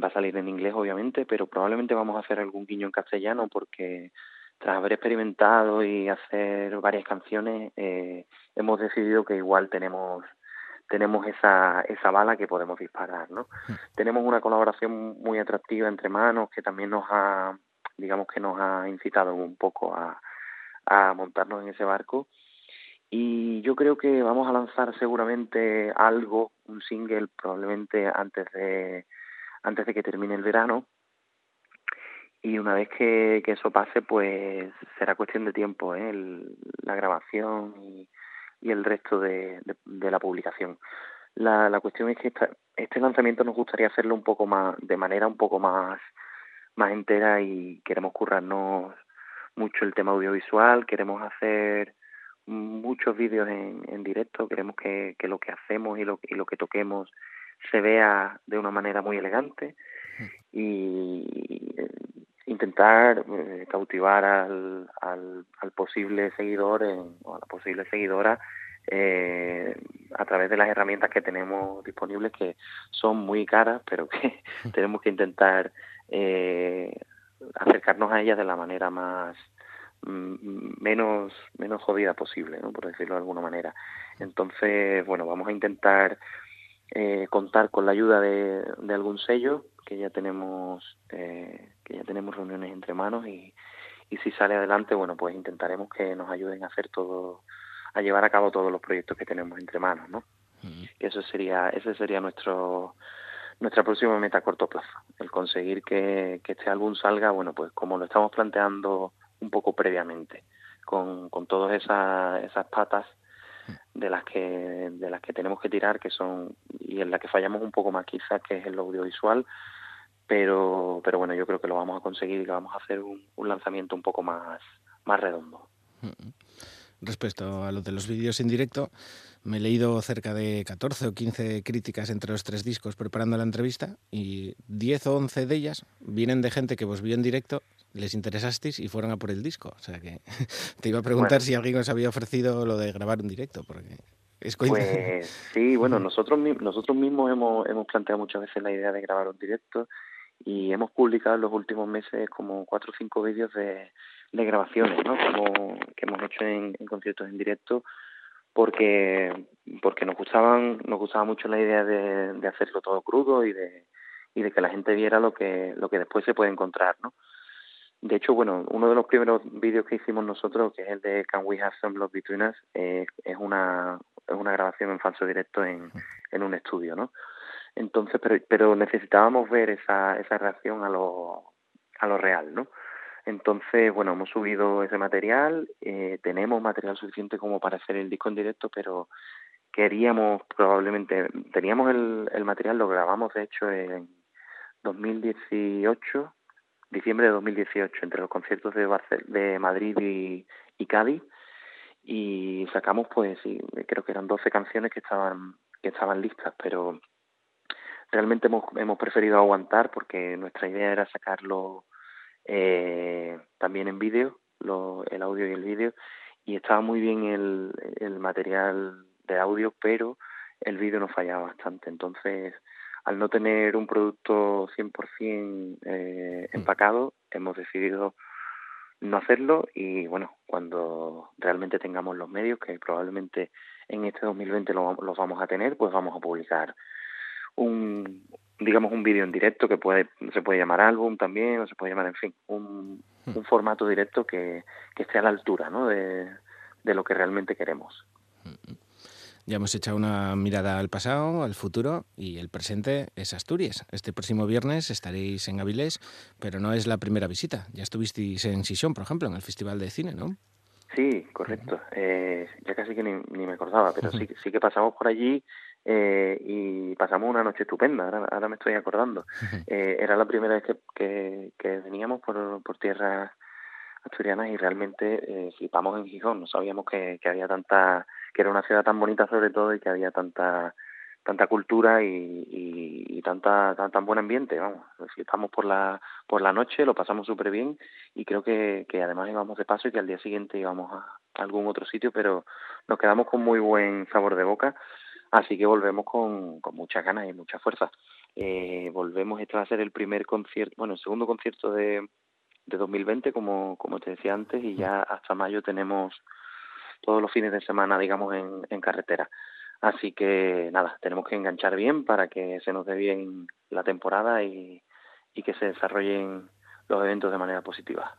va a salir en inglés obviamente, pero probablemente vamos a hacer algún guiño en castellano porque tras haber experimentado y hacer varias canciones eh, hemos decidido que igual tenemos tenemos esa esa bala que podemos disparar, ¿no? Tenemos una colaboración muy atractiva entre manos que también nos ha digamos que nos ha incitado un poco a, a montarnos en ese barco y yo creo que vamos a lanzar seguramente algo, un single probablemente antes de antes de que termine el verano y una vez que, eso pase pues será cuestión de tiempo ¿eh? el, la grabación y, el resto de, de, de la publicación la, la cuestión es que esta, este lanzamiento nos gustaría hacerlo un poco más de manera un poco más más entera y queremos currarnos mucho el tema audiovisual queremos hacer muchos vídeos en, en directo. Queremos que, que lo que hacemos y lo, y lo que toquemos se vea de una manera muy elegante y eh, intentar eh, cautivar al, al, al posible seguidor en, o a la posible seguidora eh, a través de las herramientas que tenemos disponibles que son muy caras pero que tenemos que intentar eh, acercarnos a ellas de la manera más menos menos jodida posible ¿no? por decirlo de alguna manera entonces bueno vamos a intentar eh, contar con la ayuda de, de algún sello que ya tenemos eh, que ya tenemos reuniones entre manos y, y si sale adelante bueno pues intentaremos que nos ayuden a hacer todo a llevar a cabo todos los proyectos que tenemos entre manos no Mm. eso sería ese sería nuestro nuestra próxima meta a corto plazo el conseguir que, que este álbum salga bueno pues como lo estamos planteando un poco previamente con, con todas esas esas patas de las que de las que tenemos que tirar que son y en las que fallamos un poco más quizás que es el audiovisual pero pero bueno yo creo que lo vamos a conseguir y que vamos a hacer un, un lanzamiento un poco más más redondo Mm. Respecto a lo de los vídeos en directo, me he leído cerca de 14 o 15 críticas entre los tres discos preparando la entrevista y 10 o 11 de ellas vienen de gente que vos vio en directo, les interesasteis y fueron a por el disco. O sea que te iba a preguntar Bueno. si alguien os había ofrecido lo de grabar un directo, porque es. Pues sí, bueno, nosotros nosotros mismos hemos hemos planteado muchas veces la idea de grabar un directo y hemos publicado en los últimos meses como cuatro o cinco vídeos de, de grabaciones, ¿no? Como que hemos hecho en, conciertos en directo porque porque nos gustaban nos gustaba mucho la idea de, de hacerlo todo crudo y de y de que la gente viera lo que lo que después se puede encontrar, ¿no? De hecho, bueno, uno de los primeros vídeos que hicimos nosotros, que es el de Can We Have Some Love Between Us, eh, es una es una grabación en falso directo en, en un estudio, ¿no? Entonces, pero, pero necesitábamos ver esa, esa reacción a lo, a lo real, ¿no? Entonces, bueno, hemos subido ese material, eh, tenemos material suficiente como para hacer el disco en directo, pero queríamos probablemente, teníamos el, el material, lo grabamos de hecho en 2018, diciembre de 2018, entre los conciertos de, Madrid y, Cádiz, y sacamos pues, creo que eran 12 canciones que estaban, que estaban listas, pero realmente hemos, hemos preferido aguantar porque nuestra idea era sacarlo eh, también en vídeo, el audio y el vídeo, y estaba muy bien el, el material de audio, pero el vídeo nos fallaba bastante. Entonces, al no tener un producto 100% eh, empacado, hemos decidido no hacerlo. Y bueno, cuando realmente tengamos los medios, que probablemente en este 2020 lo, los vamos a tener, pues vamos a publicar un digamos un vídeo en directo que puede se puede llamar álbum también o se puede llamar en fin un, un formato directo que, que esté a la altura ¿no? de, de lo que realmente queremos Ya hemos echado una mirada al pasado, al futuro y el presente es Asturias. Este próximo viernes estaréis en Avilés, pero no es la primera visita. Ya estuvisteis en Sison, por ejemplo, en el Festival de Cine, ¿no? Sí, correcto. Eh, ya casi que ni, ni me acordaba, pero sí, sí que pasamos por allí eh, y pasamos una noche estupenda. Ahora, ahora me estoy acordando. Eh, era la primera vez que, que, que veníamos por, por tierras asturianas y realmente eh, flipamos en Gijón. No sabíamos que, que había tanta, que era una ciudad tan bonita sobre todo y que había tanta tanta cultura y, y, y tanta tan, tan buen ambiente vamos flipamos por la por la noche lo pasamos súper bien y creo que, que además íbamos de paso y que al día siguiente íbamos a algún otro sitio pero nos quedamos con muy buen sabor de boca así que volvemos con, con muchas ganas y mucha fuerza. Eh, volvemos este va a ser el primer concierto bueno el segundo concierto de de 2020 como como te decía antes y ya hasta mayo tenemos todos los fines de semana digamos en, en carretera. Así que nada, tenemos que enganchar bien para que se nos dé bien la temporada y, y que se desarrollen los eventos de manera positiva.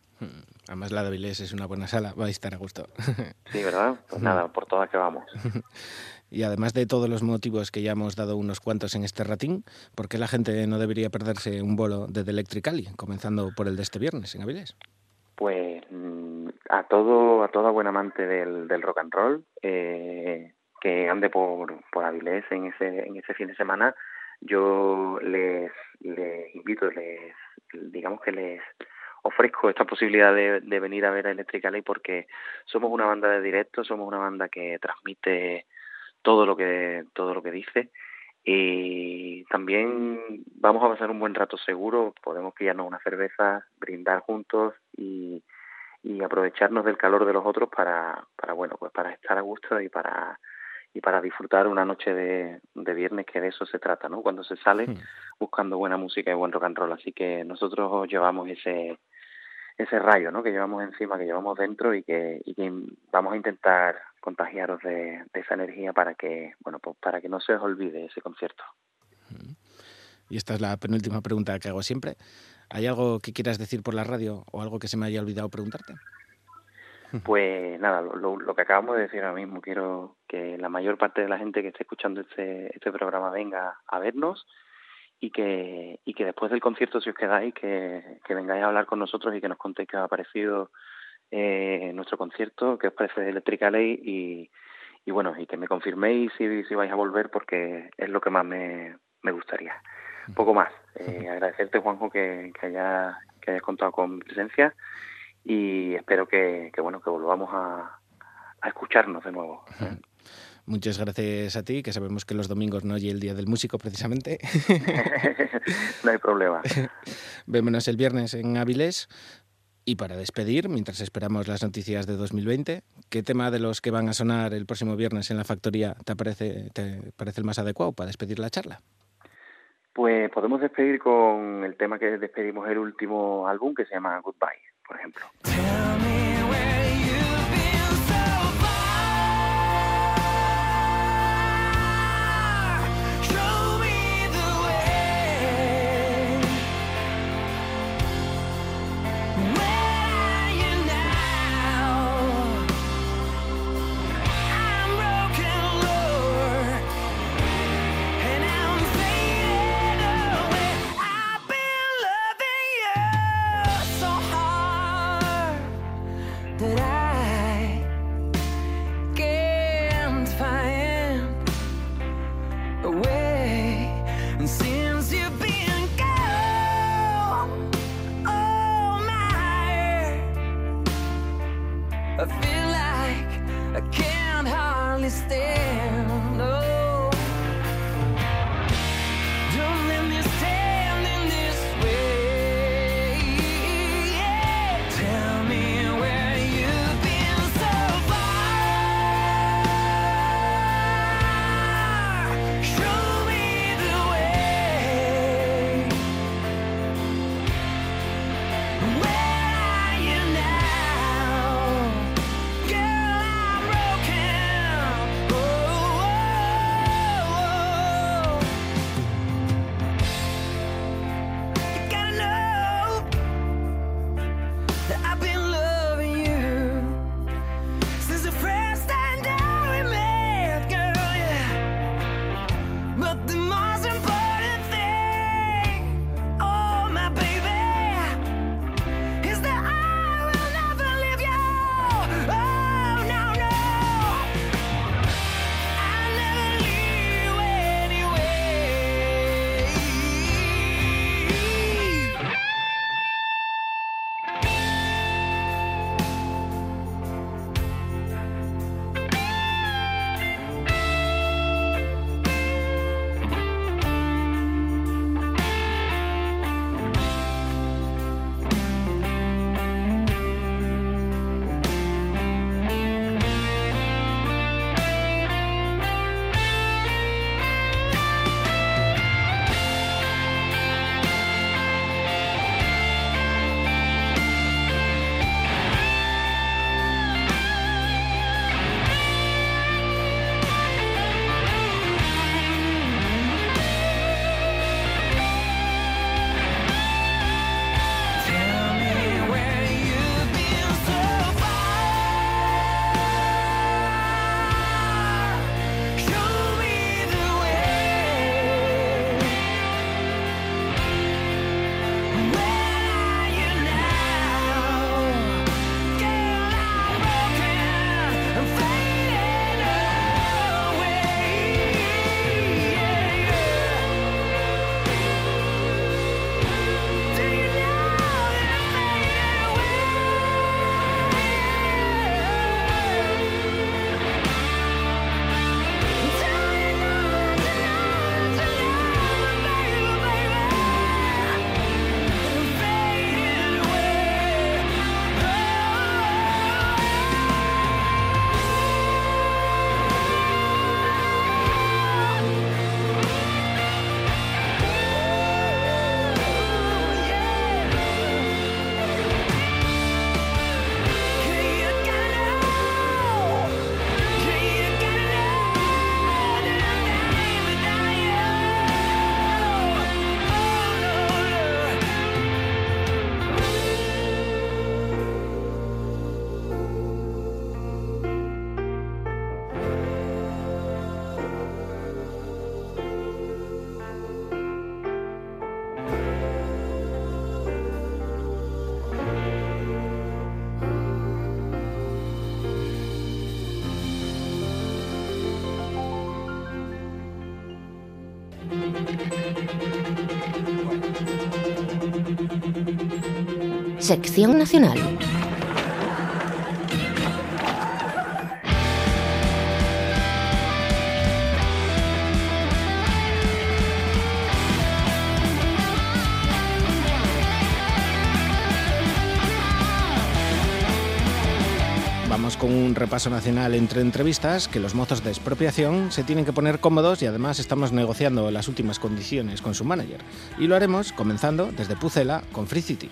Además, la de Avilés es una buena sala, vais a estar a gusto. Sí, ¿verdad? Pues nada, por todas que vamos. y además de todos los motivos que ya hemos dado unos cuantos en este ratín, ¿por qué la gente no debería perderse un bolo de The Electric Alley, comenzando por el de este viernes en Avilés? Pues mm, a todo a toda buen amante del, del rock and roll eh, que ande por, por Avilés en ese en ese fin de semana, yo les, les invito, les digamos que les ofrezco esta posibilidad de, venir a ver a Electric porque somos una banda de directo, somos una banda que transmite todo lo que todo lo que dice. Y también vamos a pasar un buen rato seguro, podemos pillarnos una cerveza, brindar juntos y, y aprovecharnos del calor de los otros para, para bueno, pues para estar a gusto y para y para disfrutar una noche de, de viernes que de eso se trata, ¿no? Cuando se sale Hmm. buscando buena música y buen rock and roll, así que nosotros llevamos ese ese rayo, ¿no? Que llevamos encima, que llevamos dentro y que y que vamos a intentar contagiaros de, de esa energía para que, bueno, pues para que no se os olvide ese concierto. Y esta es la penúltima pregunta que hago siempre. ¿Hay algo que quieras decir por la radio o algo que se me haya olvidado preguntarte? Pues nada, lo, lo que acabamos de decir ahora mismo, quiero que la mayor parte de la gente que esté escuchando este, este programa venga a vernos y que, y que después del concierto, si os quedáis, que, que vengáis a hablar con nosotros y que nos contéis qué os ha parecido eh, nuestro concierto, qué os parece de Electric Alley y, y bueno, y que me confirméis si, si vais a volver porque es lo que más me, me gustaría. Poco más. Eh, agradecerte, Juanjo, que, que, haya, que hayas contado con mi presencia y espero que, que bueno que volvamos a, a escucharnos de nuevo. Muchas gracias a ti, que sabemos que los domingos no hay el Día del Músico precisamente. no hay problema. Vémonos el viernes en Avilés. Y para despedir, mientras esperamos las noticias de 2020, ¿qué tema de los que van a sonar el próximo viernes en la factoría te parece, te parece el más adecuado para despedir la charla? Pues podemos despedir con el tema que despedimos el último álbum que se llama Goodbye, por ejemplo. Sección Nacional. Vamos con un repaso nacional entre entrevistas que los mozos de expropiación se tienen que poner cómodos y además estamos negociando las últimas condiciones con su manager. Y lo haremos comenzando desde Pucela con Free City.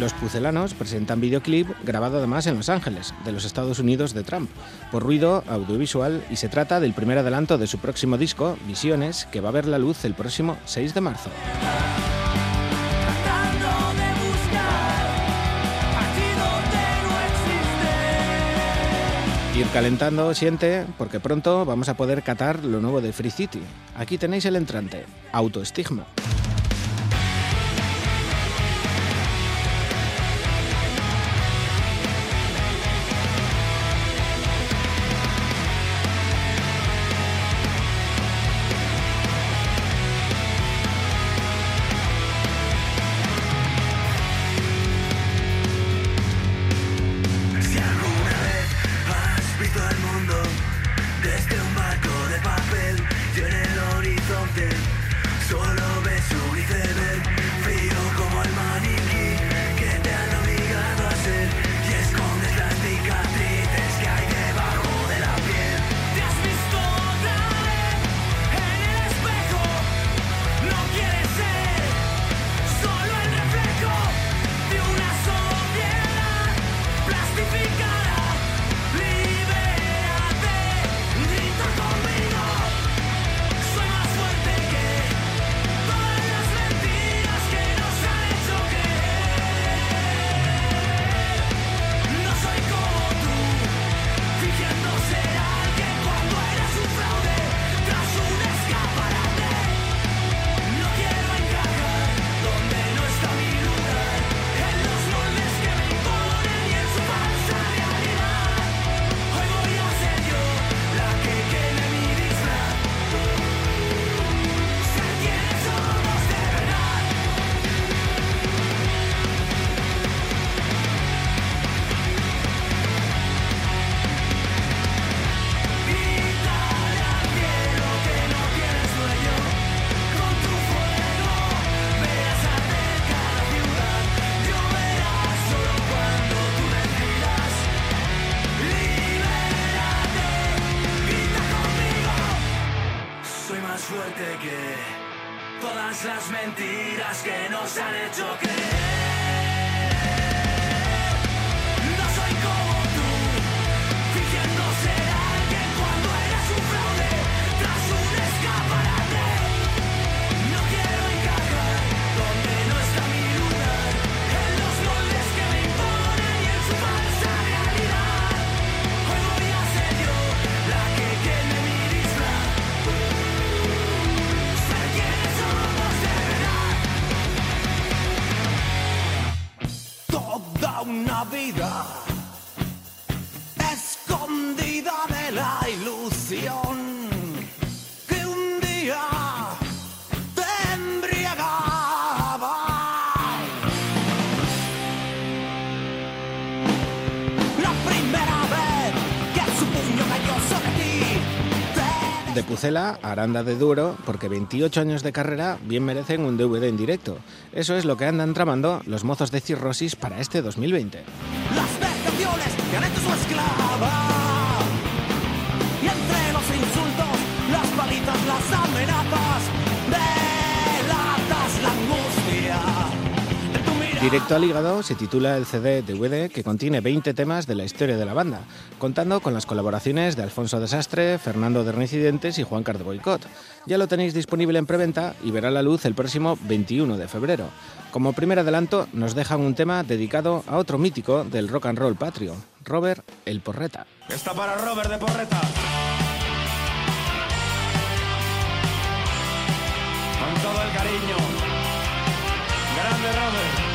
Los pucelanos presentan videoclip grabado además en Los Ángeles, de los Estados Unidos de Trump, por ruido audiovisual y se trata del primer adelanto de su próximo disco, Visiones, que va a ver la luz el próximo 6 de marzo. Ir calentando, siente, porque pronto vamos a poder catar lo nuevo de Free City. Aquí tenéis el entrante, Autoestigma. Aranda de Duero, porque 28 años de carrera bien merecen un DVD en directo. Eso es lo que andan tramando los mozos de Cirrosis para este 2020. las que su esclava. Y entre los insultos, las palitas, las amenazas, Directo al hígado se titula el CD DVD que contiene 20 temas de la historia de la banda, contando con las colaboraciones de Alfonso Desastre, Fernando de Reincidentes y Juan de Boicot. Ya lo tenéis disponible en preventa y verá la luz el próximo 21 de febrero. Como primer adelanto, nos dejan un tema dedicado a otro mítico del rock and roll patrio, Robert el Porreta. Está para Robert de Porreta. Con todo el cariño. Grande Robert.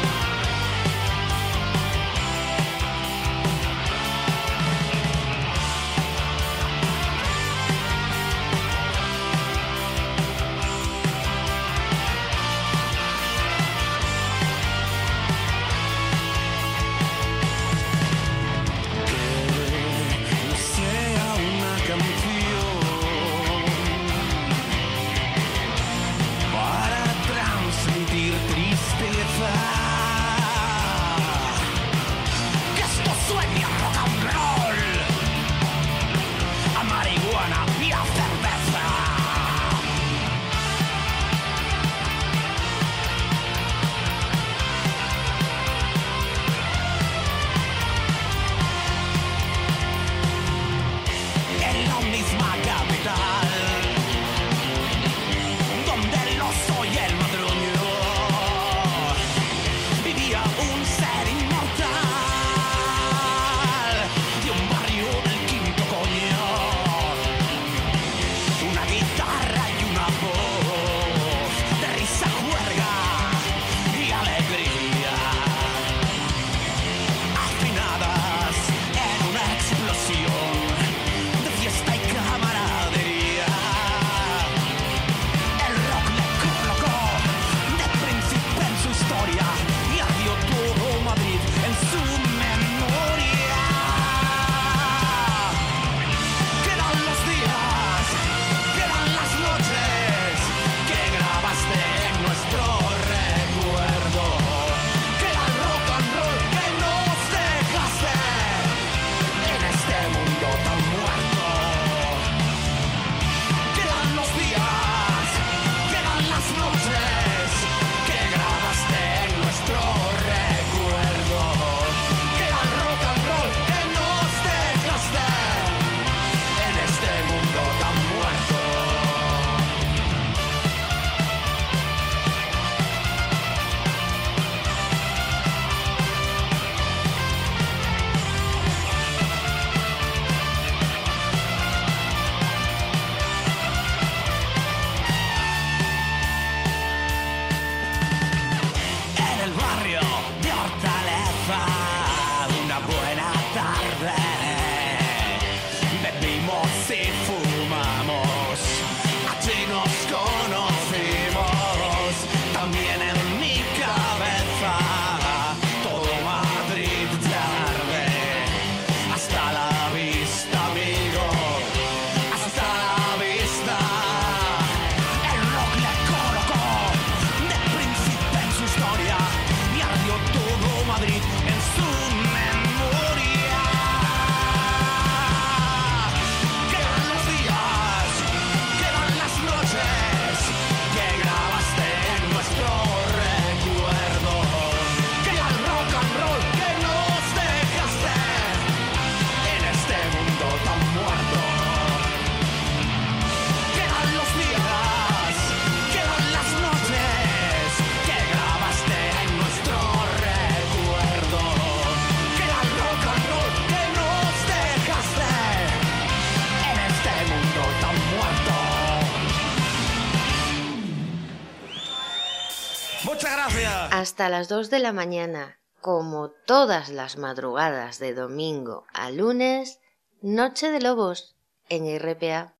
Hasta las 2 de la mañana, como todas las madrugadas de domingo a lunes, Noche de Lobos en RPA.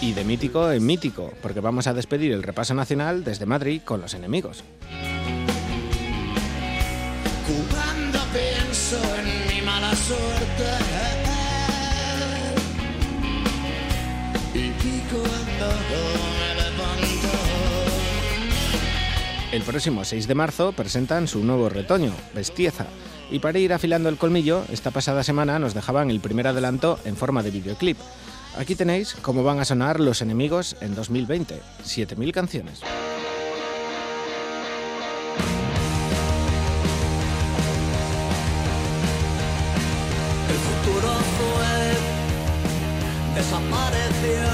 Y de mítico en mítico, porque vamos a despedir el repaso nacional desde Madrid con los enemigos. Mi mala suerte El próximo 6 de marzo presentan su nuevo retoño, Bestieza. Y para ir afilando el colmillo, esta pasada semana nos dejaban el primer adelanto en forma de videoclip. Aquí tenéis cómo van a sonar los enemigos en 2020. 7.000 canciones. Desapareció.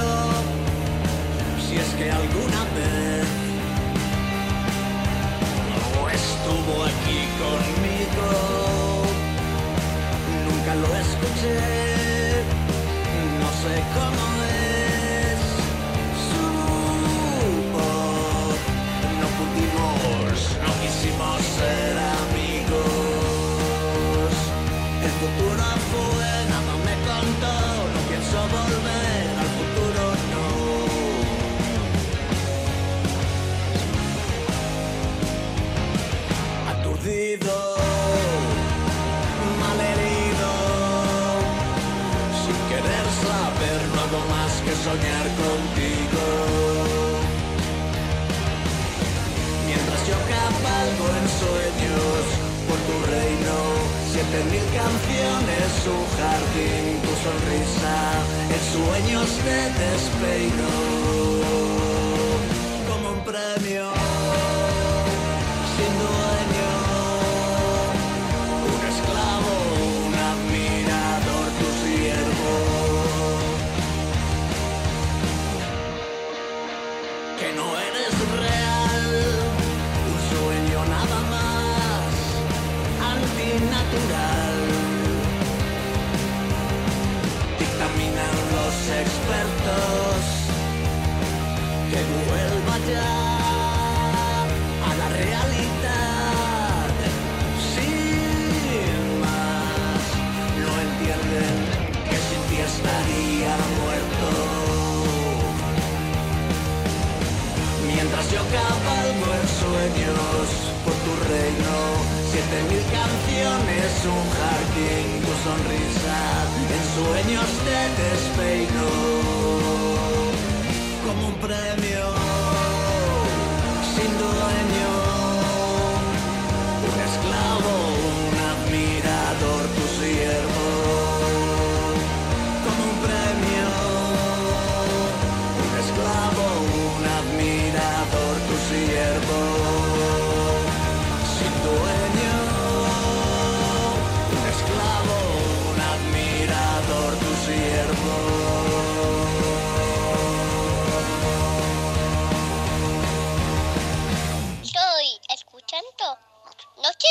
Si es que alguna vez no estuvo aquí conmigo, nunca lo escuché. Aturdido, malherido, sin querer saber no hago más que soñar contigo. Mientras yo cabalgo en sueños por tu reino, siete mil canciones, un jardín, tu sonrisa, en sueños te despeino. Como un premio, Yo cabalgo en sueños por tu reino, siete mil canciones, un jardín, tu sonrisa, en sueños te despeino. Como un premio sin dueño, un esclavo,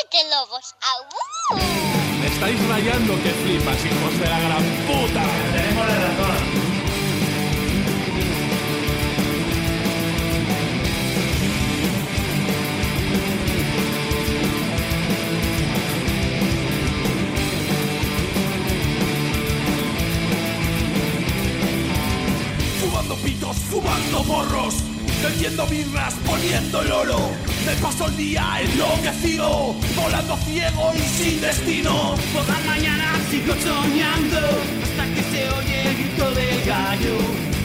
De Lobos. ¡Au! Me estáis rayando que flipas, hijos de la gran puta. Tenemos la razón. Fumando pitos, fumando porros, vendiendo birras, poniendo el oro. Me paso el día enloquecido, volando ciego y sin destino. Por las mañanas sigo soñando hasta que se oye el grito del gallo.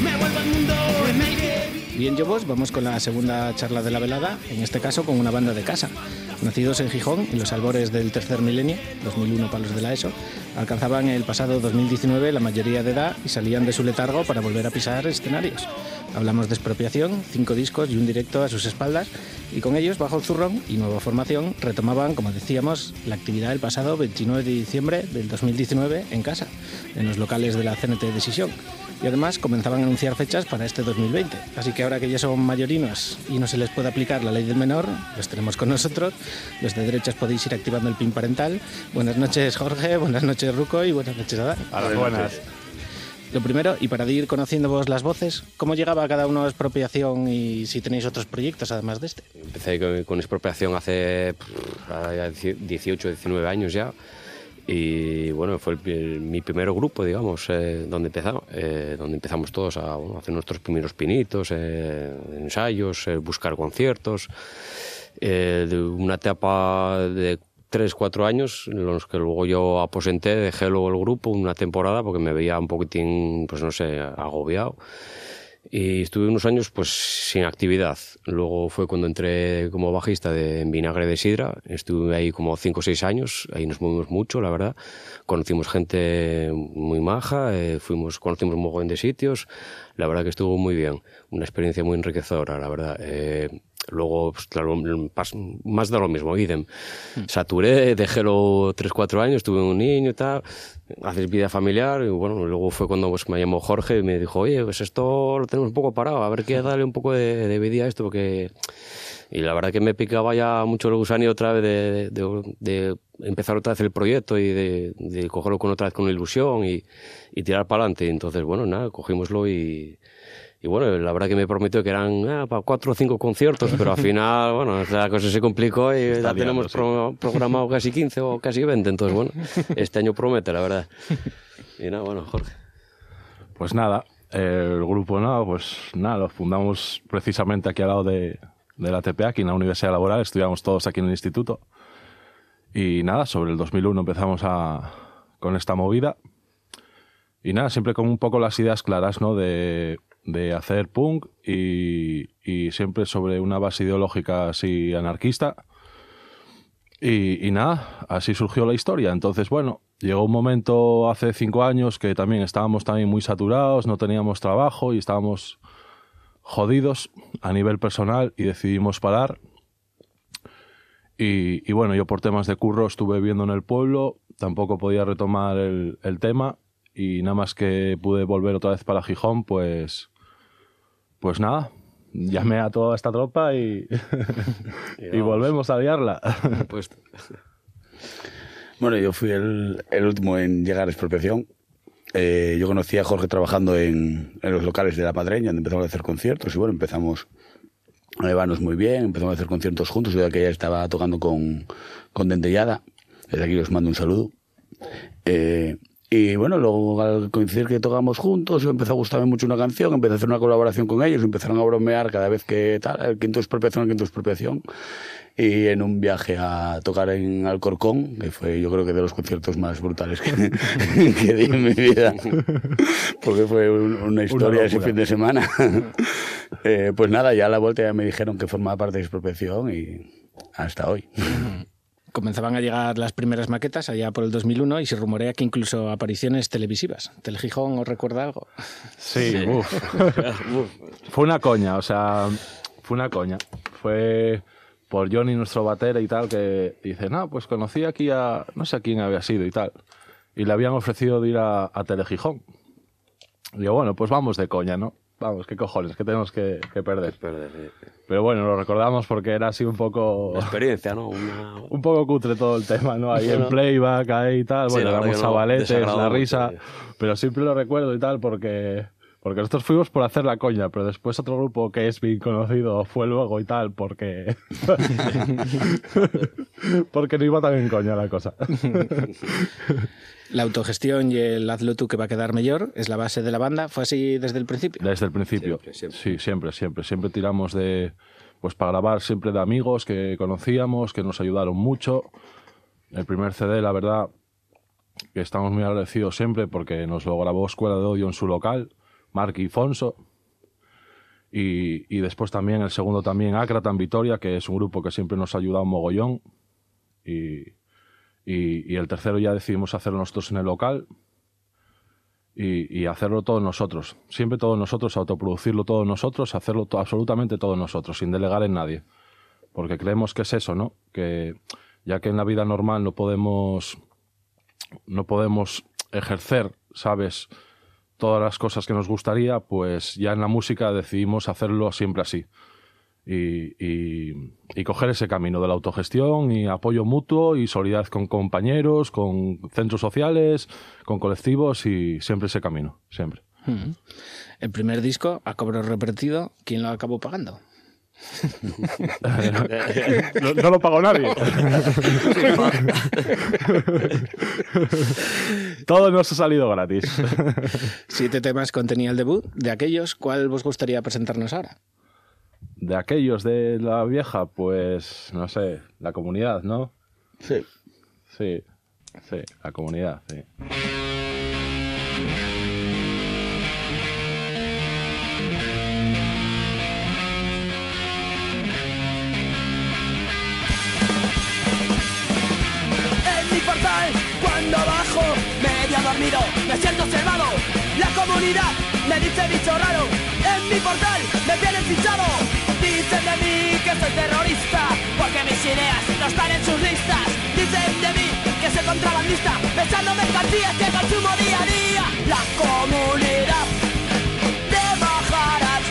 Me vuelvo al mundo en el que Bien, Yobos, vamos con la segunda charla de la velada, en este caso con una banda de casa. Nacidos en Gijón, en los albores del tercer milenio, 2001 palos de la ESO, alcanzaban el pasado 2019 la mayoría de edad y salían de su letargo para volver a pisar escenarios. Hablamos de expropiación, cinco discos y un directo a sus espaldas, y con ellos, bajo el zurrón y nueva formación, retomaban, como decíamos, la actividad del pasado 29 de diciembre del 2019 en casa, en los locales de la CNT Decisión. Y además comenzaban a anunciar fechas para este 2020. Así que ahora que ya son mayorinos y no se les puede aplicar la ley del menor, los tenemos con nosotros. Los de derechas podéis ir activando el PIN parental. Buenas noches Jorge, buenas noches Ruco y buenas noches Adán. A las buenas. Lo primero, y para ir conociendo vos las voces, ¿cómo llegaba cada uno a expropiación y si tenéis otros proyectos además de este? Empecé con, expropiación hace pff, ya 18, 19 años ya. Y bueno, fue el- mi primer grupo, digamos, eh, donde, empezamos, eh, donde empezamos todos a hacer nuestros primeros pinitos, eh, ensayos, buscar conciertos. Una etapa de 3, 4 años, en los que luego yo aposenté, dejé luego el grupo una temporada porque me veía un poquitín, pues no sé, agobiado. Y estuve unos años pues sin actividad. Luego fue cuando entré como bajista de en Vinagre de Sidra. Estuve ahí como 5 o 6 años. Ahí nos movimos mucho, la verdad. Conocimos gente muy maja, eh, fuimos, conocimos un mogollón de sitios. La verdad que estuvo muy bien. Una experiencia muy enriquecedora, la verdad. Eh, luego, pues, claro, más de lo mismo, idem. Saturé, dejélo 3, 4 años, tuve un niño y tal. Haces vida familiar y bueno, luego fue cuando pues, me llamó Jorge y me dijo, oye, pues esto lo tenemos un poco parado, a ver qué darle un poco de, de vida a esto porque... Y la verdad que me picaba ya mucho el gusanillo otra vez de, de- de empezar otra vez el proyecto y de, de cogerlo con otra vez con ilusión y, y tirar para adelante. Entonces, bueno, nada, cogimoslo y, y bueno, la verdad que me prometió que eran ah, para cuatro o cinco conciertos, pero al final, bueno, la cosa se complicó y Está ya liando, tenemos sí. pro- programado casi 15 o casi 20. Entonces, bueno, este año promete, la verdad. Y nada, bueno, Jorge. Pues nada, el grupo nada, pues nada, lo fundamos precisamente aquí al lado de, de la TPA, aquí en la Universidad Laboral, estudiamos todos aquí en el instituto. Y nada, sobre el 2001 empezamos a, con esta movida. Y nada, siempre con un poco las ideas claras, ¿no? De, de hacer punk y, y siempre sobre una base ideológica así anarquista. Y, y nada, así surgió la historia. Entonces, bueno, llegó un momento hace cinco años que también estábamos también muy saturados, no teníamos trabajo y estábamos jodidos a nivel personal y decidimos parar. Y, y bueno, yo por temas de curro estuve viviendo en el pueblo, tampoco podía retomar el, el tema y nada más que pude volver otra vez para Gijón, pues, pues nada, llamé a toda esta tropa y, y volvemos a liarla. Pues, Bueno, yo fui el, el último en llegar a expropiación. Eh, yo conocí a Jorge trabajando en, en los locales de La Madreña, donde empezamos a hacer conciertos. Y bueno, empezamos a llevarnos muy bien, empezamos a hacer conciertos juntos. Yo aquella estaba tocando con, con Dentellada. Desde aquí os mando un saludo. Eh, y bueno, luego al coincidir que tocamos juntos, empezó a gustarme mucho una canción, empecé a hacer una colaboración con ellos, empezaron a bromear cada vez que tal, el quinto expropiación, el quinto expropiación. Y en un viaje a tocar en Alcorcón, que fue yo creo que de los conciertos más brutales que, que di en mi vida, porque fue un- una historia ese fin de semana. Eh, pues nada, ya a la vuelta ya me dijeron que formaba parte de expropiación y hasta hoy. Comenzaban a llegar las primeras maquetas allá por el 2001 y se rumorea que incluso apariciones televisivas. ¿Telegijón os recuerda algo? Sí, uf. fue una coña, o sea, fue una coña. Fue por Johnny, nuestro batera y tal, que dice, no, pues conocí aquí a, no sé a quién había sido y tal. Y le habían ofrecido de ir a, a Telegijón. Y yo, bueno, pues vamos de coña, ¿no? Vamos, qué cojones, que tenemos que, que perder. Pero bueno, lo recordamos porque era así un poco... experiencia, ¿no? Una- un poco cutre todo el tema, ¿no? Ahí en playback, ahí y tal. Sí, Bueno, verdad damos no, la risa. sí. Pero siempre lo recuerdo y tal porque, porque nosotros fuimos por hacer la coña, pero después otro grupo que es bien conocido fue luego y tal porque... porque no iba tan en coña la cosa. La autogestión y el hazlo tú que va a quedar mejor es la base de la banda. ¿Fue así desde el principio? Desde el principio. Sí, siempre, siempre. Siempre tiramos de. Pues para grabar siempre de amigos que conocíamos, que nos ayudaron mucho. El primer CD, la verdad, que estamos muy agradecidos siempre porque nos lo grabó Escuela de Odio en su local, Mark y Fonso. Y, y después también el segundo también Acratan Vitoria, que es un grupo que siempre nos ha ayudado un mogollón. Y, y, el tercero ya decidimos hacerlo nosotros en el local y, hacerlo todos nosotros. Siempre todos nosotros, autoproducirlo todos nosotros, hacerlo absolutamente todos nosotros, sin delegar en nadie. Porque creemos que es eso, ¿no? Que ya que en la vida normal no podemos, no podemos ejercer, ¿sabes? Todas las cosas que nos gustaría, pues ya en la música decidimos hacerlo siempre así. Y, y- coger ese camino de la autogestión y apoyo mutuo y solidaridad con compañeros, con centros sociales, con colectivos y siempre ese camino, siempre. El primer disco, a cobro repetido, ¿quién lo acabó pagando? No, no lo pagó nadie. Todo nos ha salido gratis. Siete temas contenía el debut. De aquellos, ¿cuál vos gustaría presentarnos ahora? De aquellos de la vieja, pues no sé, la comunidad, ¿no? Sí. Sí, sí, la comunidad, sí. Me siento observado. La comunidad me dice bicho raro. En mi portal me tienen fichado. Dicen de mí que soy terrorista, porque mis ideas no están en sus listas. Dicen de mí que soy contrabandista, besando mercancías que consumo día a día. La comunidad de Majaras,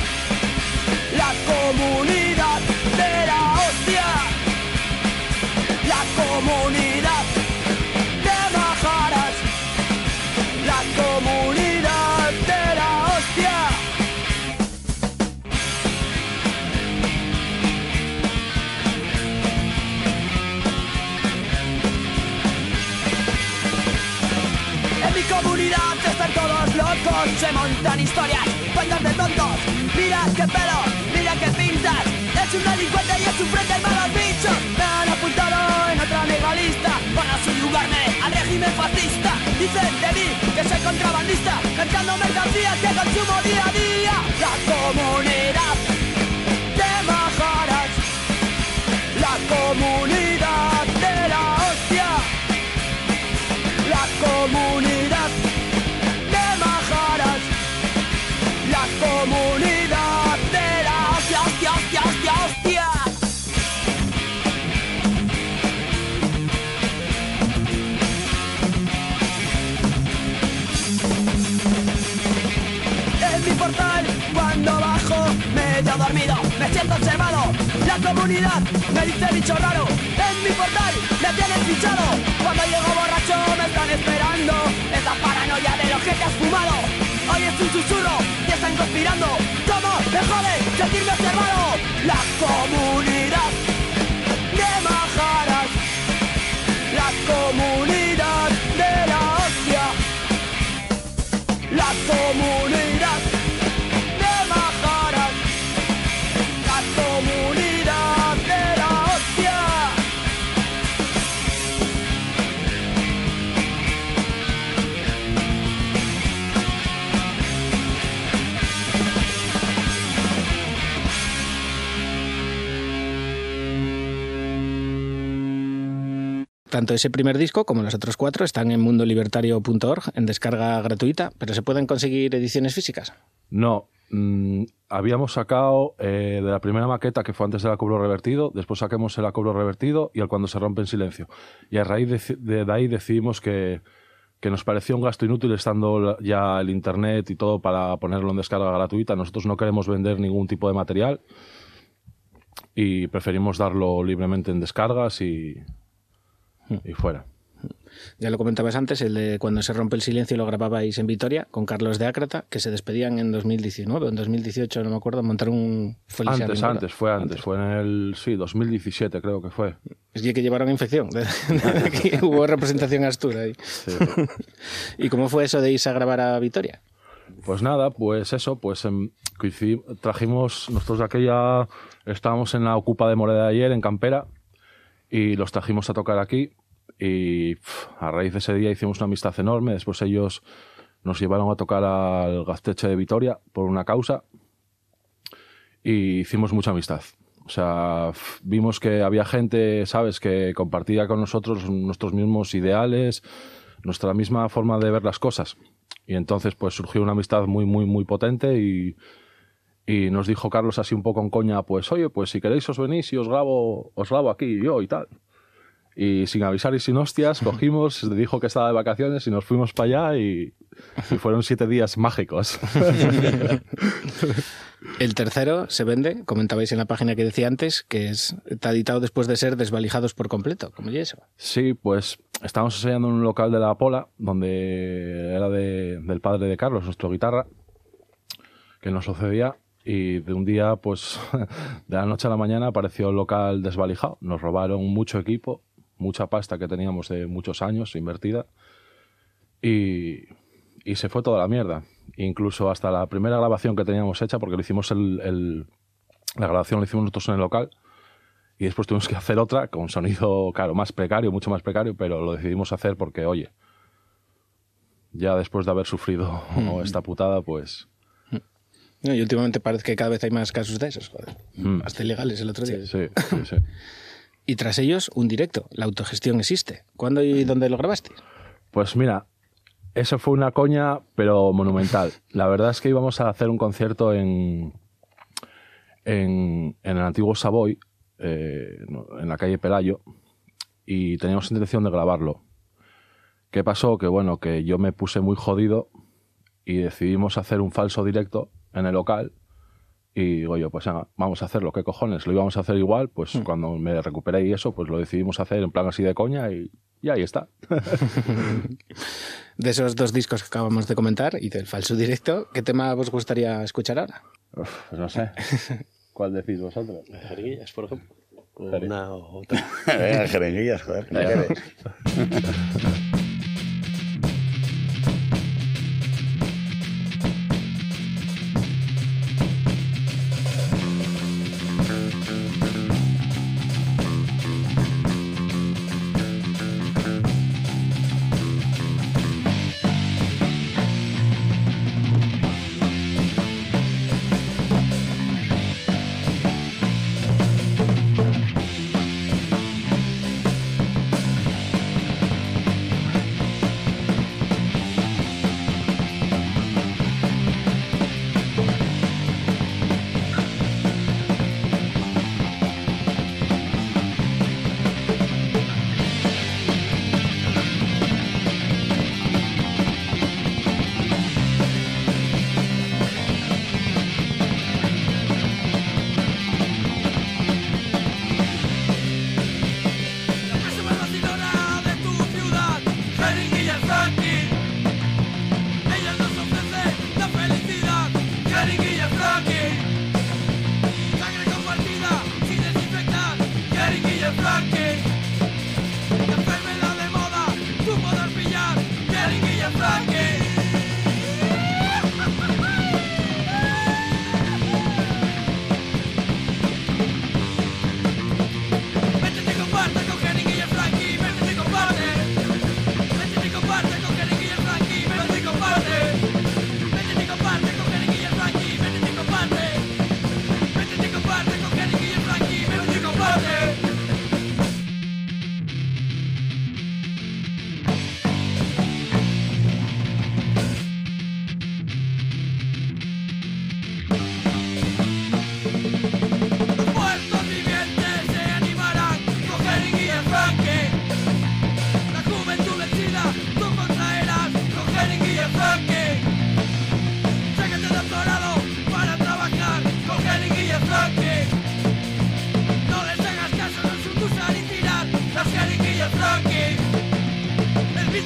la comunidad de la hostia. La comunidad locos, se montan historias, cuentas de tontos. Mira qué pelo, mira qué pintas. Es un delincuente y es un frente de malos bichos. Me han apuntado en otra negra lista para subyugarme al régimen fascista. Dicen de mí que soy contrabandista, cantando mercancías que consumo día a día. La comunidad de Majaras, la comunidad de la hostia. La comunidad comunidad de la hostia, hostia, hostia, hostia, hostia. En mi portal, cuando bajo, medio dormido, me siento observado. La comunidad me dice bicho raro. En mi portal, me tienen fichado. Cuando llego borracho, me están esperando. Es la paranoia de lo que te has fumado. Hoy es un susurro y están conspirando. ¿Cómo me jode sentirme observado? La comunidad de Majaras. La comunidad de la hostia. La comunidad Tanto ese primer disco como los otros cuatro están en mundolibertario.org en descarga gratuita, pero se pueden conseguir ediciones físicas. No, mm, habíamos sacado eh, de la primera maqueta que fue antes del cobro revertido, después saquemos el cobro revertido y el cuando se rompe en silencio. Y a raíz de, de ahí decidimos que, que nos parecía un gasto inútil estando ya el internet y todo para ponerlo en descarga gratuita. Nosotros no queremos vender ningún tipo de material y preferimos darlo libremente en descargas y, y fuera. Ya lo comentabas antes, el de cuando se rompe el silencio lo grababais en Vitoria con Carlos de Ácrata, que se despedían en 2019 o en 2018, no me acuerdo, montaron un Feliz Antes, antes, fue antes, fue en el, sí, 2017 creo que fue. Es que llevaron infección. De aquí hubo representación astura ahí. ¿Y cómo fue eso de irse a grabar a Vitoria? Pues nada, pues eso, pues em, trajimos, nosotros de aquella, estábamos en la Ocupa de Moreda de ayer, en Campera, y los trajimos a tocar aquí, y a raíz de ese día hicimos una amistad enorme, después ellos nos llevaron a tocar al Gasteche de Vitoria por una causa, y hicimos mucha amistad. O sea, vimos que había gente, ¿sabes?, que compartía con nosotros nuestros mismos ideales, nuestra misma forma de ver las cosas. Y entonces, pues surgió una amistad muy, muy, muy potente y, y nos dijo Carlos así un poco en coña, pues oye, pues si queréis os venís y os grabo, os grabo aquí yo y tal. Y sin avisar y sin hostias, cogimos, se dijo que estaba de vacaciones y nos fuimos para allá y, y fueron siete días mágicos. El tercero se vende, comentabais en la página que decía antes, que es, está editado después de ser desvalijados por completo. ¿Cómo y eso? Sí, pues estábamos ensayando en un local de la Pola, donde era de- del padre de Carlos, nuestro guitarra, que nos sucedía. Y de un día, pues, de la noche a la mañana apareció el local desvalijado. Nos robaron mucho equipo, mucha pasta que teníamos de muchos años invertida. Y, y se fue toda la mierda. Incluso hasta la primera grabación que teníamos hecha, porque lo hicimos el, la grabación la hicimos nosotros en el local. Y después tuvimos que hacer otra con sonido, claro, más precario, mucho más precario, pero lo decidimos hacer porque, oye, ya después de haber sufrido esta putada, pues... No, y últimamente parece que cada vez hay más casos de esos, joder. Mm. Hasta ilegales el otro día. Sí, sí, sí. Y tras ellos, un directo. La autogestión existe. ¿Cuándo y dónde lo grabaste? Pues mira, eso fue una coña, pero monumental. La verdad es que íbamos a hacer un concierto en, en, en el antiguo Savoy, eh, en la calle Pelayo, y teníamos intención de grabarlo. ¿Qué pasó? Que bueno, que yo me puse muy jodido y decidimos hacer un falso directo en el local. Y digo yo, pues venga, vamos a hacerlo, ¿qué cojones? Lo íbamos a hacer igual, pues cuando me recuperé y eso, pues lo decidimos hacer en plan así de coña y, y ahí está. De esos dos discos que acabamos de comentar y del falso directo, ¿qué tema os gustaría escuchar ahora? Uf, pues no sé. ¿Cuál decís vosotros? Jeringuillas, por ejemplo. Una o otra. Venga, jeringuillas, joder.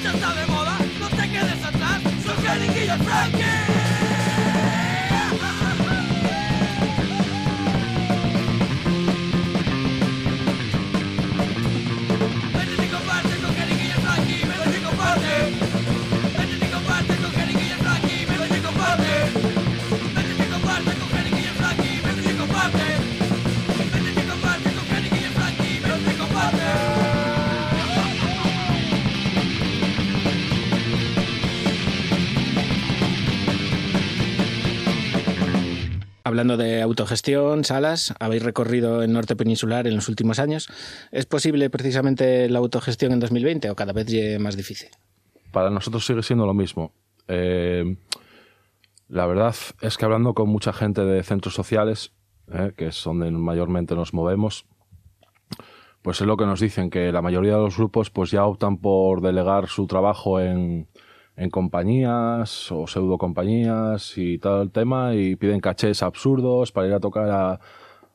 Bicho está de moda, no te quedes atrás, son Jeringuillas Frankie. Hablando de autogestión, salas, habéis recorrido el norte peninsular en los últimos años. ¿Es posible precisamente la autogestión en 2020 o cada vez más difícil? Para nosotros sigue siendo lo mismo. Eh, la verdad es que hablando con mucha gente de centros sociales, eh, que es donde mayormente nos movemos, pues es lo que nos dicen, que la mayoría de los grupos pues ya optan por delegar su trabajo en, en compañías o pseudo compañías y todo el tema y piden cachés absurdos para ir a tocar a,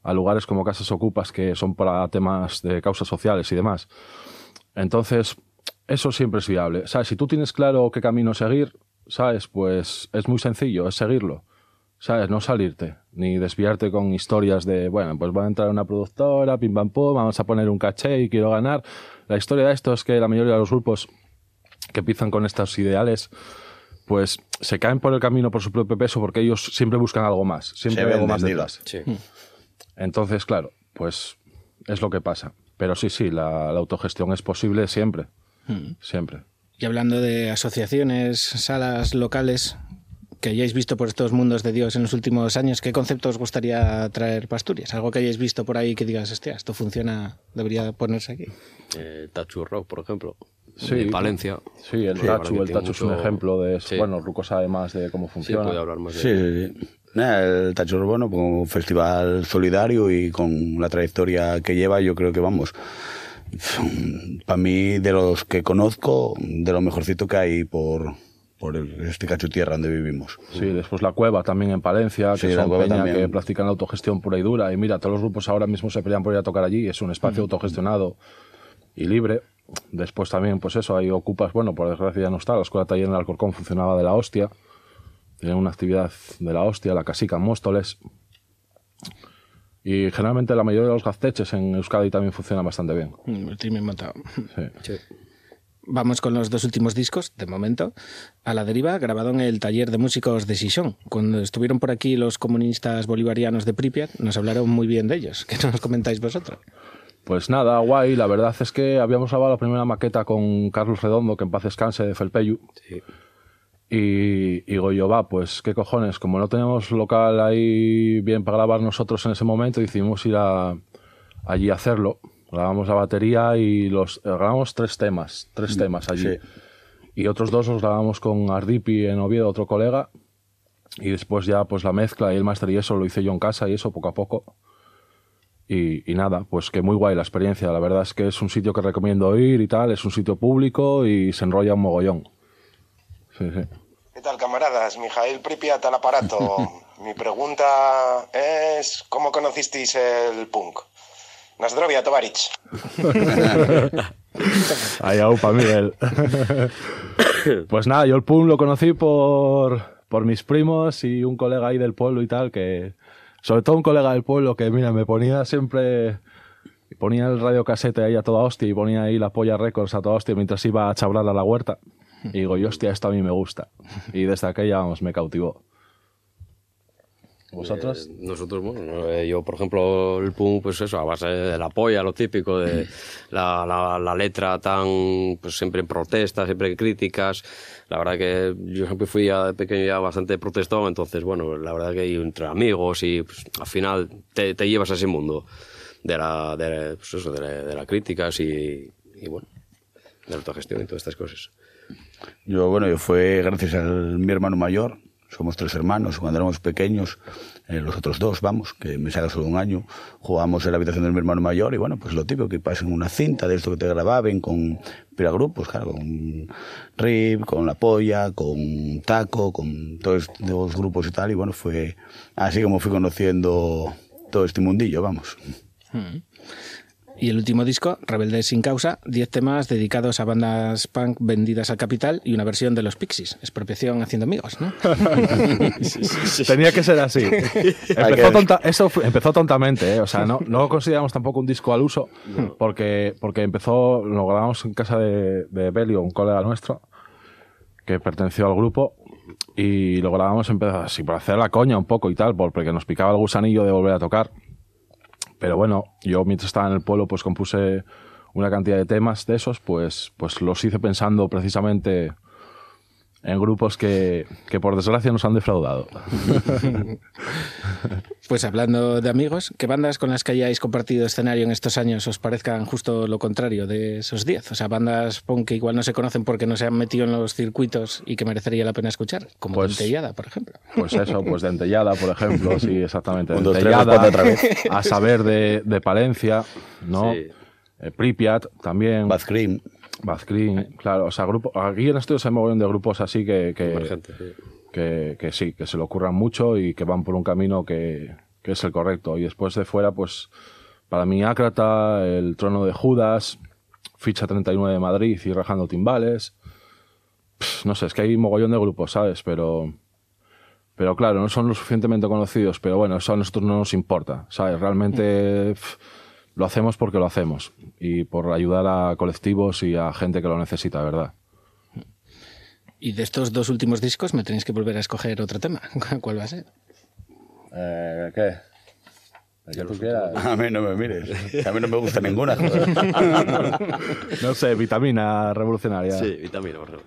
a lugares como casas ocupas que son para temas de causas sociales y demás. Entonces, eso siempre es viable. ¿Sabes? Si tú tienes claro qué camino seguir, ¿sabes? Pues es muy sencillo, es seguirlo. ¿Sabes? No salirte, ni desviarte con historias de, bueno, pues va a entrar una productora, pim pam pum, vamos a poner un caché y quiero ganar. La historia de esto es que la mayoría de los grupos que empiezan con estos ideales, pues se caen por el camino por su propio peso porque ellos siempre buscan algo más, siempre Se hay algo más detrás. Entonces, claro, pues es lo que pasa. Pero sí, sí, la, la autogestión es posible siempre, Mm. siempre. Y hablando de asociaciones, salas locales que hayáis visto por estos mundos de Dios en los últimos años, ¿qué concepto os gustaría traer para Asturias? Algo que hayáis visto por ahí que digas, hostia, esto funciona, debería ponerse aquí. Eh, Tachu Rock, por ejemplo. Sí, de Palencia. Sí, el Sí, Tachu, el Tachu es un mucho- ejemplo de eso. Sí. Bueno, Ruco sabe más de cómo funciona. puede hablar más de- Sí, sí, sí. El Tacho Urbano, como un festival solidario y con la trayectoria que lleva, yo creo que vamos. Para mí, de los que conozco, de lo mejorcito que hay por, por el- este cacho tierra donde vivimos. Sí, después la cueva también en Palencia, Sí, que la son peña también. que practican la autogestión pura y dura. Y mira, todos los grupos ahora mismo se pelean por ir a tocar allí. Es un espacio autogestionado y libre. Después también, pues eso, hay ocupas, bueno, por desgracia ya no está. La escuela taller en el Alcorcón funcionaba de la hostia. Tienen una actividad de la hostia, la casica en Móstoles. Y generalmente la mayoría de los gazteches en Euskadi también funcionan bastante bien. Mm, El team montado. Sí. Vamos con los dos últimos discos, de momento. A la deriva, grabado en el taller de músicos de Sison. Cuando estuvieron por aquí los comunistas bolivarianos de Pripyat, nos hablaron muy bien de ellos. ¿Qué nos comentáis vosotros? Pues nada, guay. La verdad es que habíamos grabado la primera maqueta con Carlos Redondo, que en paz descanse, de Felpeyu. Y, y yo, va, pues qué cojones, como no tenemos local ahí bien para grabar nosotros en ese momento, decidimos ir a, allí a hacerlo. Grabamos la batería y los eh, grabamos tres temas, tres Mm, temas allí. sí. Y otros dos los grabamos con Ardipi en Oviedo, otro colega. Y después ya pues la mezcla y el máster y eso lo hice yo en casa y eso poco a poco. Y, y nada, pues que muy guay la experiencia. La verdad es que es un sitio que recomiendo ir y tal. Es un sitio público y se enrolla un mogollón. Sí, sí. ¿Qué tal, camaradas? Mijail Pripyat al aparato. Mi pregunta es, ¿cómo conocisteis el punk? Nasdrovia Tovarich. Ahí aupa, Miguel. pues nada, yo el PUM lo conocí por, por mis primos y un colega ahí del pueblo y tal, que sobre todo un colega del pueblo que, mira, me ponía siempre... Ponía el radio casete ahí a toda hostia y ponía ahí la polla records a toda hostia mientras iba a chabrar a la huerta. Y digo, yo, hostia, esto a mí me gusta. Y desde aquella, vamos, me cautivó. ¿Vosotros? Eh, nosotros, bueno, no, eh, yo por ejemplo el punk, pues eso, a base de la polla, lo típico, de la, la, la letra tan, pues siempre en protesta, siempre en críticas. La verdad que yo siempre fui ya de pequeño ya bastante protestón, entonces bueno, la verdad que entre amigos y pues, al final te, te llevas a ese mundo de la, de, pues eso, de, la- de las críticas y, y bueno, de la autogestión y todas estas cosas. Yo, bueno, yo fue gracias a mi hermano mayor. Somos tres hermanos. Cuando éramos pequeños, eh, los otros dos, vamos, que me saca solo un año, jugábamos en la habitación de mi hermano mayor y bueno, pues lo típico, que pasen una cinta de esto que te grababan con grupos, claro, con RIP, con La Polla, con Taco, con todos los grupos y tal. Y bueno, fue así como fui conociendo todo este mundillo, vamos. Mm. Y el último disco, Rebeldes sin causa, 10 temas dedicados a bandas punk vendidas al capital y una versión de los Pixies, expropiación haciendo amigos, ¿no? Tenía que ser así. Empezó tonta- eso fue- empezó tontamente, ¿eh? o sea, no, no lo consideramos tampoco un disco al uso, porque, porque empezó, lo grabamos en casa de, de Belio, un colega nuestro, que perteneció al grupo, y lo grabamos empezó así por hacer la coña un poco y tal, por- porque nos picaba el gusanillo de volver a tocar. Pero bueno, yo mientras estaba en el pueblo, pues compuse una cantidad de temas de esos, pues, pues los hice pensando precisamente en grupos que, que por desgracia nos han defraudado. Pues hablando de amigos, ¿qué bandas con las que hayáis compartido escenario en estos años os parezcan justo lo contrario de esos 10? O sea, bandas punk que igual no se conocen porque no se han metido en los circuitos y que merecería la pena escuchar, como Pues- Dentellada, por ejemplo. Pues eso, pues de Entellada, por ejemplo, sí, exactamente. Un, dos, tres, Dentellada, vez. a saber de, de Palencia, ¿no? Sí. eh, Pripyat también. Bad Cream. Bad Cream, claro. O sea, grupo, aquí en estudios hay mogollón de grupos así que, que, sí. que, que sí, que se lo ocurran mucho y que van por un camino que, que es el correcto. Y después de fuera, pues, para mí, Ácrata, El Trono de Judas, Ficha 39 de Madrid y Rajando Timbales. Pff, no sé, es que hay mogollón de grupos, ¿sabes? Pero, pero claro, no son lo suficientemente conocidos, pero bueno, eso a nosotros no nos importa, ¿sabes? Realmente pff, lo hacemos porque lo hacemos y por ayudar a colectivos y a gente que lo necesita, ¿verdad? Y de estos dos últimos discos me tenéis que volver a escoger otro tema. ¿Cuál va a ser? Eh, ¿Qué? A mí no me mires. A mí no me gusta ninguna. No sé, vitamina revolucionaria. Sí, vitamina, por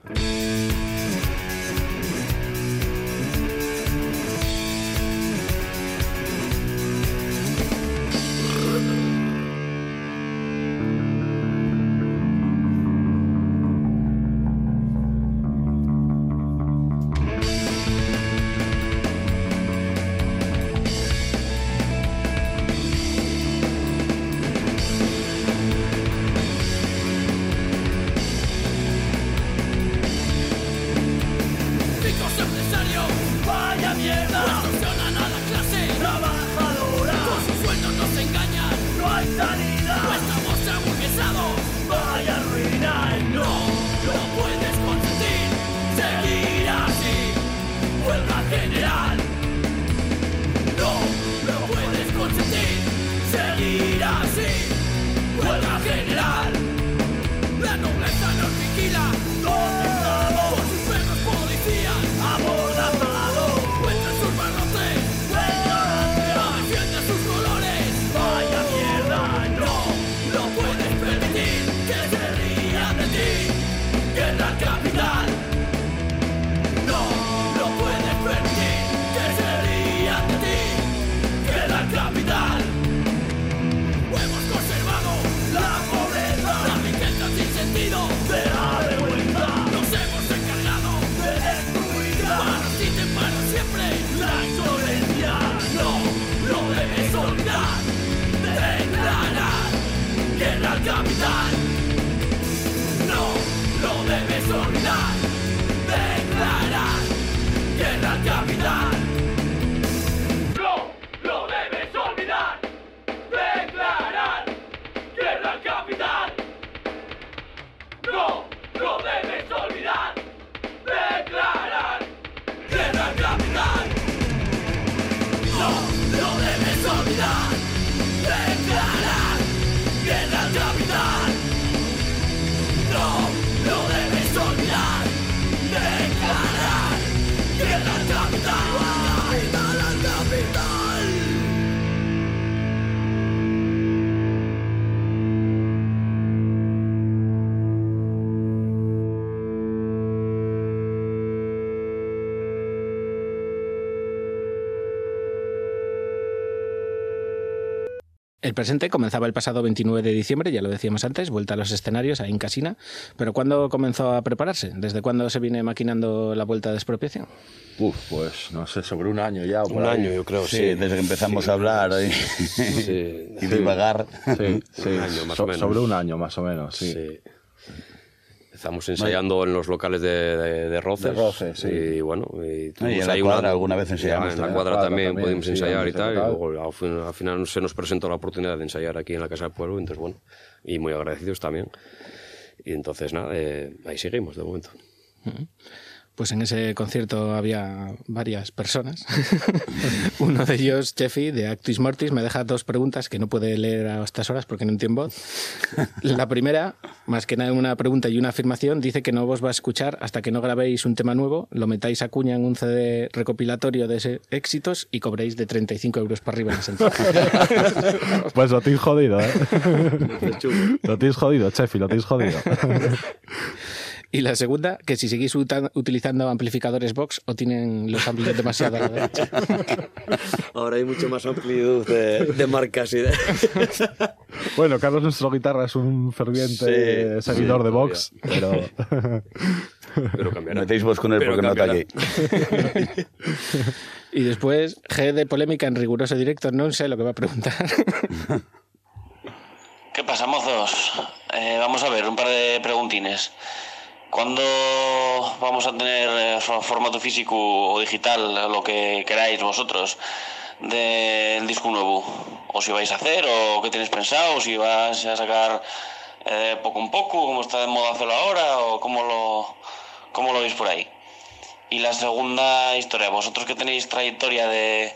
El presente comenzaba el pasado 29 de diciembre, ya lo decíamos antes, vuelta a los escenarios ahí en Casina. Pero ¿cuándo comenzó a prepararse? ¿Desde cuándo se viene maquinando la vuelta de expropiación? Uf, pues no sé, sobre un año ya. o por Un ahí. año, yo creo, Sí, sí. desde que empezamos Sí. a hablar y, Sí. y divagar. Sí, sí. Un año, más So- o menos. Sobre un año, más o menos, sí. Estamos ensayando en los locales de, de, de Roces. De Roces, sí. Y bueno, y, y tuvimos en la ahí cuadra alguna vez ya, ensayamos En la cuadra cuadra también, también, pudimos sí, ensayar y tal. Y luego al fin- al final se nos presentó la oportunidad de ensayar aquí en la Casa del Pueblo. Entonces, bueno, y muy agradecidos también. Y entonces, nada, eh, ahí seguimos de momento. Pues en ese concierto había varias personas. Uno de ellos, Jeffy, de Actis Mortis, me deja dos preguntas que no puede leer a estas horas porque no entiende voz. La primera, más que nada una pregunta y una afirmación, dice que no vos va a escuchar hasta que no grabéis un tema nuevo, lo metáis a cuña en un CD recopilatorio de ese- éxitos y cobréis de 35 euros para arriba en las entradas. Pues lo tienes jodido, ¿eh? lo tienes jodido, Chefi, lo tienes jodido. Y la segunda, que si seguís utilizando amplificadores Vox o tienen los amplis demasiado a la derecha. Ahora hay mucho más amplitud de, de marcas y de... Bueno, Carlos, nuestro guitarra, es un ferviente Sí, seguidor sí, de Vox, pero... Pero cambiará. Metéis vos con él Pero porque no está cambiará. aquí. Y después, G de polémica en riguroso directo, no sé lo que va a preguntar. ¿Qué pasa, mozos? Eh, vamos a ver, un par de preguntines. ¿Cuándo vamos a tener eh, fo- formato físico o digital, lo que queráis vosotros, del disco nuevo? ¿O si vais a hacer, o qué tenéis pensado, o si vas a sacar eh, poco en poco, como está de moda hacerlo ahora, o cómo lo, cómo lo veis por ahí? Y la segunda historia, vosotros que tenéis trayectoria de,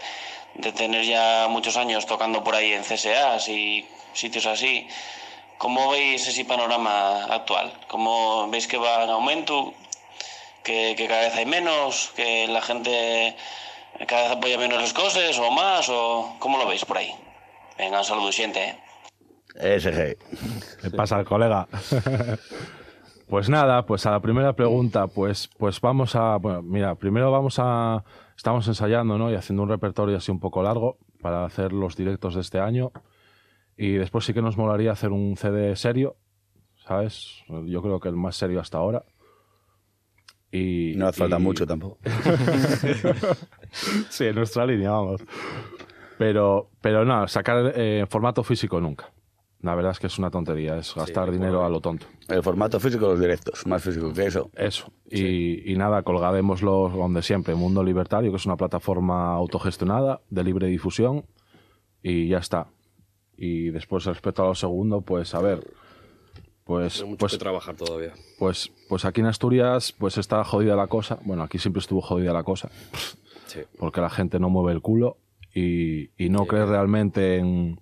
de tener ya muchos años tocando por ahí en CSAs y sitios así, ¿cómo veis ese panorama actual? ¿Cómo veis que va en aumento? ¿Que, que cada vez hay menos? ¿Que la gente cada vez apoya menos las cosas o más? ¿O cómo lo veis por ahí? Venga, un saludo siente, ¿eh? SG. ¿Qué pasa al colega? pues nada, pues a la primera pregunta, pues, pues vamos a. Bueno, mira, primero vamos a. Estamos ensayando, ¿no? Y haciendo un repertorio así un poco largo para hacer los directos de este año. Y después sí que nos molaría hacer un CD serio, ¿sabes? Yo creo que el más serio hasta ahora. Y, No hace falta y- mucho tampoco. sí, en nuestra línea, vamos. Pero, pero no, sacar eh, formato físico nunca. La verdad es que es una tontería, es gastar dinero a lo tonto. El formato físico los directos, más físico que eso. Eso. Y, y nada, colgadémoslo donde siempre, Mundo Libertario, que es una plataforma autogestionada de libre difusión, y ya está. Y después, respecto a lo segundo, pues a ver, pues, mucho pues, que trabajar todavía. pues, pues aquí en Asturias, pues está jodida la cosa. Bueno, aquí siempre estuvo jodida la cosa. Sí. Porque la gente no mueve el culo y, y no cree realmente en,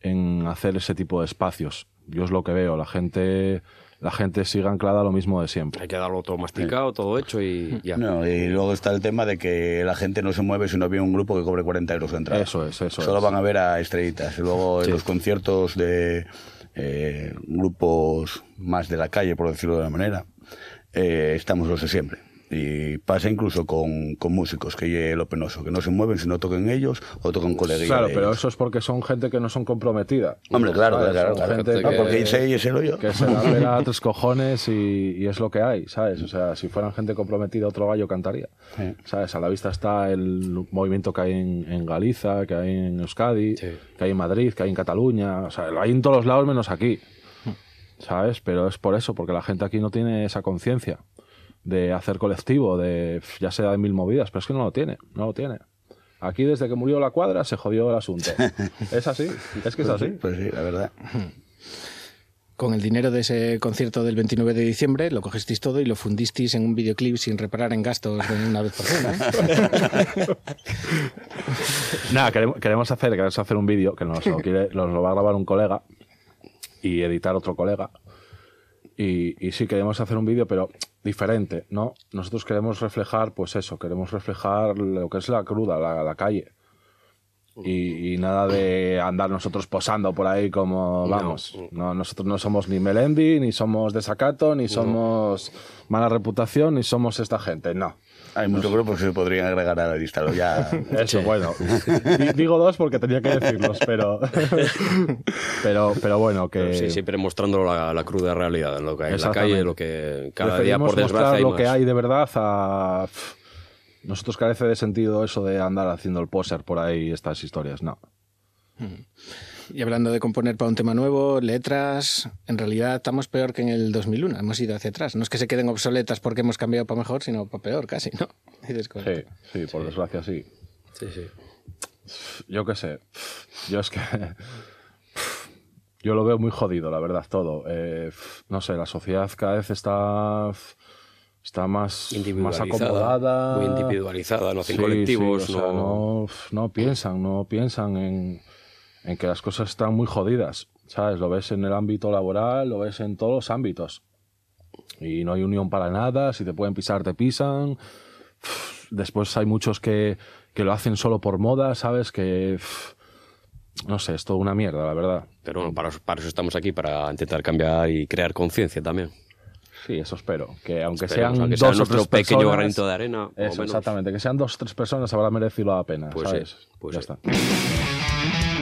en hacer ese tipo de espacios. Yo es lo que veo, la gente, la gente sigue anclada a lo mismo de siempre. Hay que darlo todo masticado, todo hecho y ya. No, y luego está el tema de que la gente no se mueve si no ve un grupo que cobre 40 euros de entrada. Eso es, eso Solo es. van a ver a estrellitas. Y luego en los conciertos de eh, grupos más de la calle, por decirlo de una manera, eh, estamos los de siempre. Y pasa incluso con, con músicos que lleve lo penoso, que no se mueven si no tocan ellos o tocan coleguilla Claro, pero ellos. eso es porque son gente que no son comprometida. Hombre, claro, ¿Sabes? claro, claro. gente No, que- porque ese y ese lo yo. Que se la pela a tres cojones y, y es lo que hay, ¿sabes? O sea, si fueran gente comprometida, otro gallo cantaría. ¿Sabes? A la vista está el movimiento que hay en, en Galiza, que hay en Euskadi, que hay en Madrid, que hay en Cataluña. O sea, lo hay en todos los lados menos aquí. ¿Sabes? Pero es por eso, porque la gente aquí no tiene esa conciencia de hacer colectivo, de ya sea de mil movidas, pero es que no lo tiene, no lo tiene. Aquí desde que murió la cuadra se jodió el asunto. es así, es que es Pues así. sí, pues sí, la verdad. Con el dinero de ese concierto del 29 de diciembre lo cogisteis todo y lo fundisteis en un videoclip sin reparar en gastos de una vez por una. ¿eh? Nada, queremos, queremos hacer, queremos hacer un vídeo que nos lo, quiere, nos lo va a grabar un colega y editar otro colega. Y, y sí, queremos hacer un vídeo, pero diferente, ¿no? Nosotros queremos reflejar, pues eso, queremos reflejar lo que es la cruda, la, la calle. Y, y nada de andar nosotros posando por ahí como, vamos, no, nosotros no somos ni Melendi, ni somos desacato, ni somos mala reputación, ni somos esta gente, no. Hay muchos grupos que se podrían agregar a la lista. lo Ya... Eso, bueno. Di- Digo dos porque tenía que decirlos, pero. pero, pero bueno, que. Pero sí, siempre mostrando la, la cruda realidad, lo que hay en la calle, lo que cada día, por desgracia, hay lo más. que hay de verdad a. Nosotros carece de sentido eso de andar haciendo el poser por ahí, estas historias, no. Y hablando de componer para un tema nuevo, letras, en realidad estamos peor que en el 2001, hemos ido hacia atrás. No es que se queden obsoletas porque hemos cambiado para mejor, sino para peor casi, ¿no? Sí, sí, por desgracia sí. Sí, sí. Yo qué sé. Yo es que. Yo lo veo muy jodido, la verdad, todo. Eh, no sé, la sociedad cada vez está. Está más, acomodada. muy individualizada, no hacen Sí, colectivos, sí, o sea, no... no piensan, no piensan en, en que las cosas están muy jodidas. ¿Sabes? Lo ves en el ámbito laboral, lo ves en todos los ámbitos. Y no hay unión para nada, si te pueden pisar, te pisan. Después hay muchos que, que lo hacen solo por moda, ¿sabes? Que. No sé, es toda una mierda, la verdad. Pero bueno, para, eso- para eso estamos aquí, para intentar cambiar y crear conciencia también. Sí, eso espero. Que aunque Esperemos, sean aunque sea dos o tres pequeño personas, granito de arena, Eso, menos. exactamente. Que sean dos o tres personas habrá merecido la pena, Pues sí, ¿sabes? pues ya sí. está.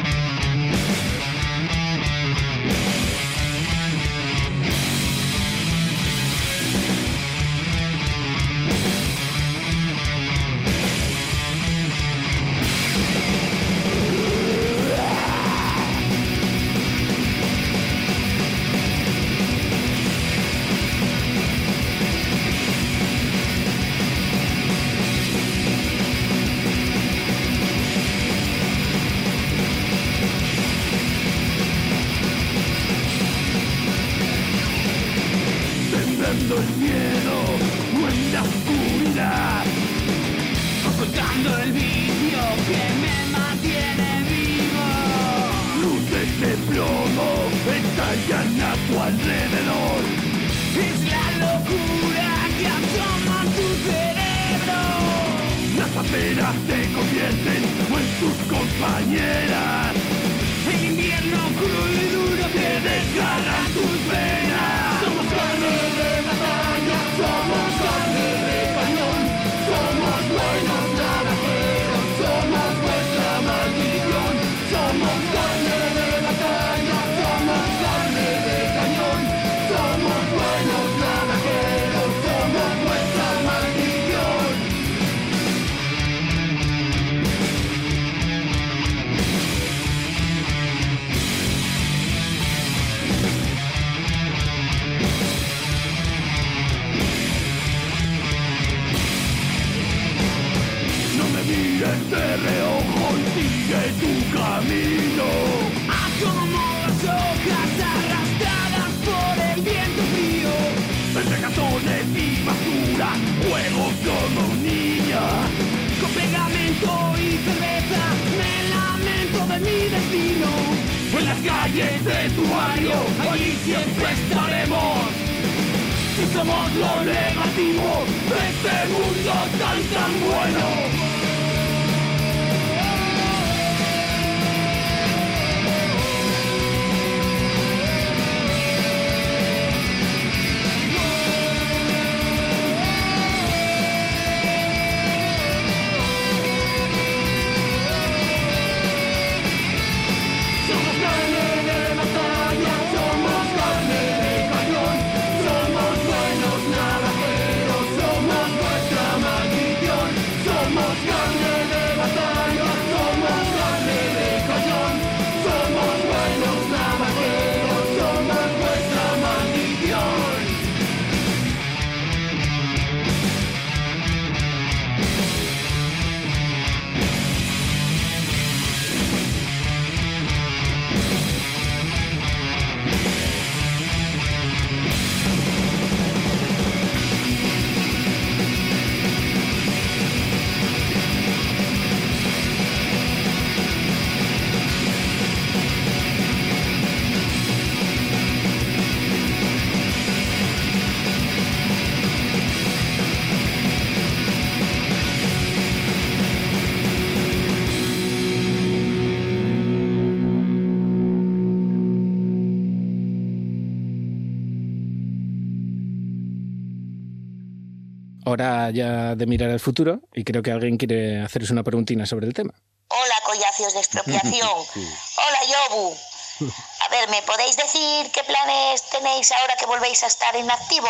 Hora ya de mirar al futuro y creo que alguien quiere haceros una preguntina sobre el tema. Hola, collacios de expropiación. Hola, Yobu. A ver, ¿me podéis decir qué planes tenéis ahora que volvéis a estar en activo?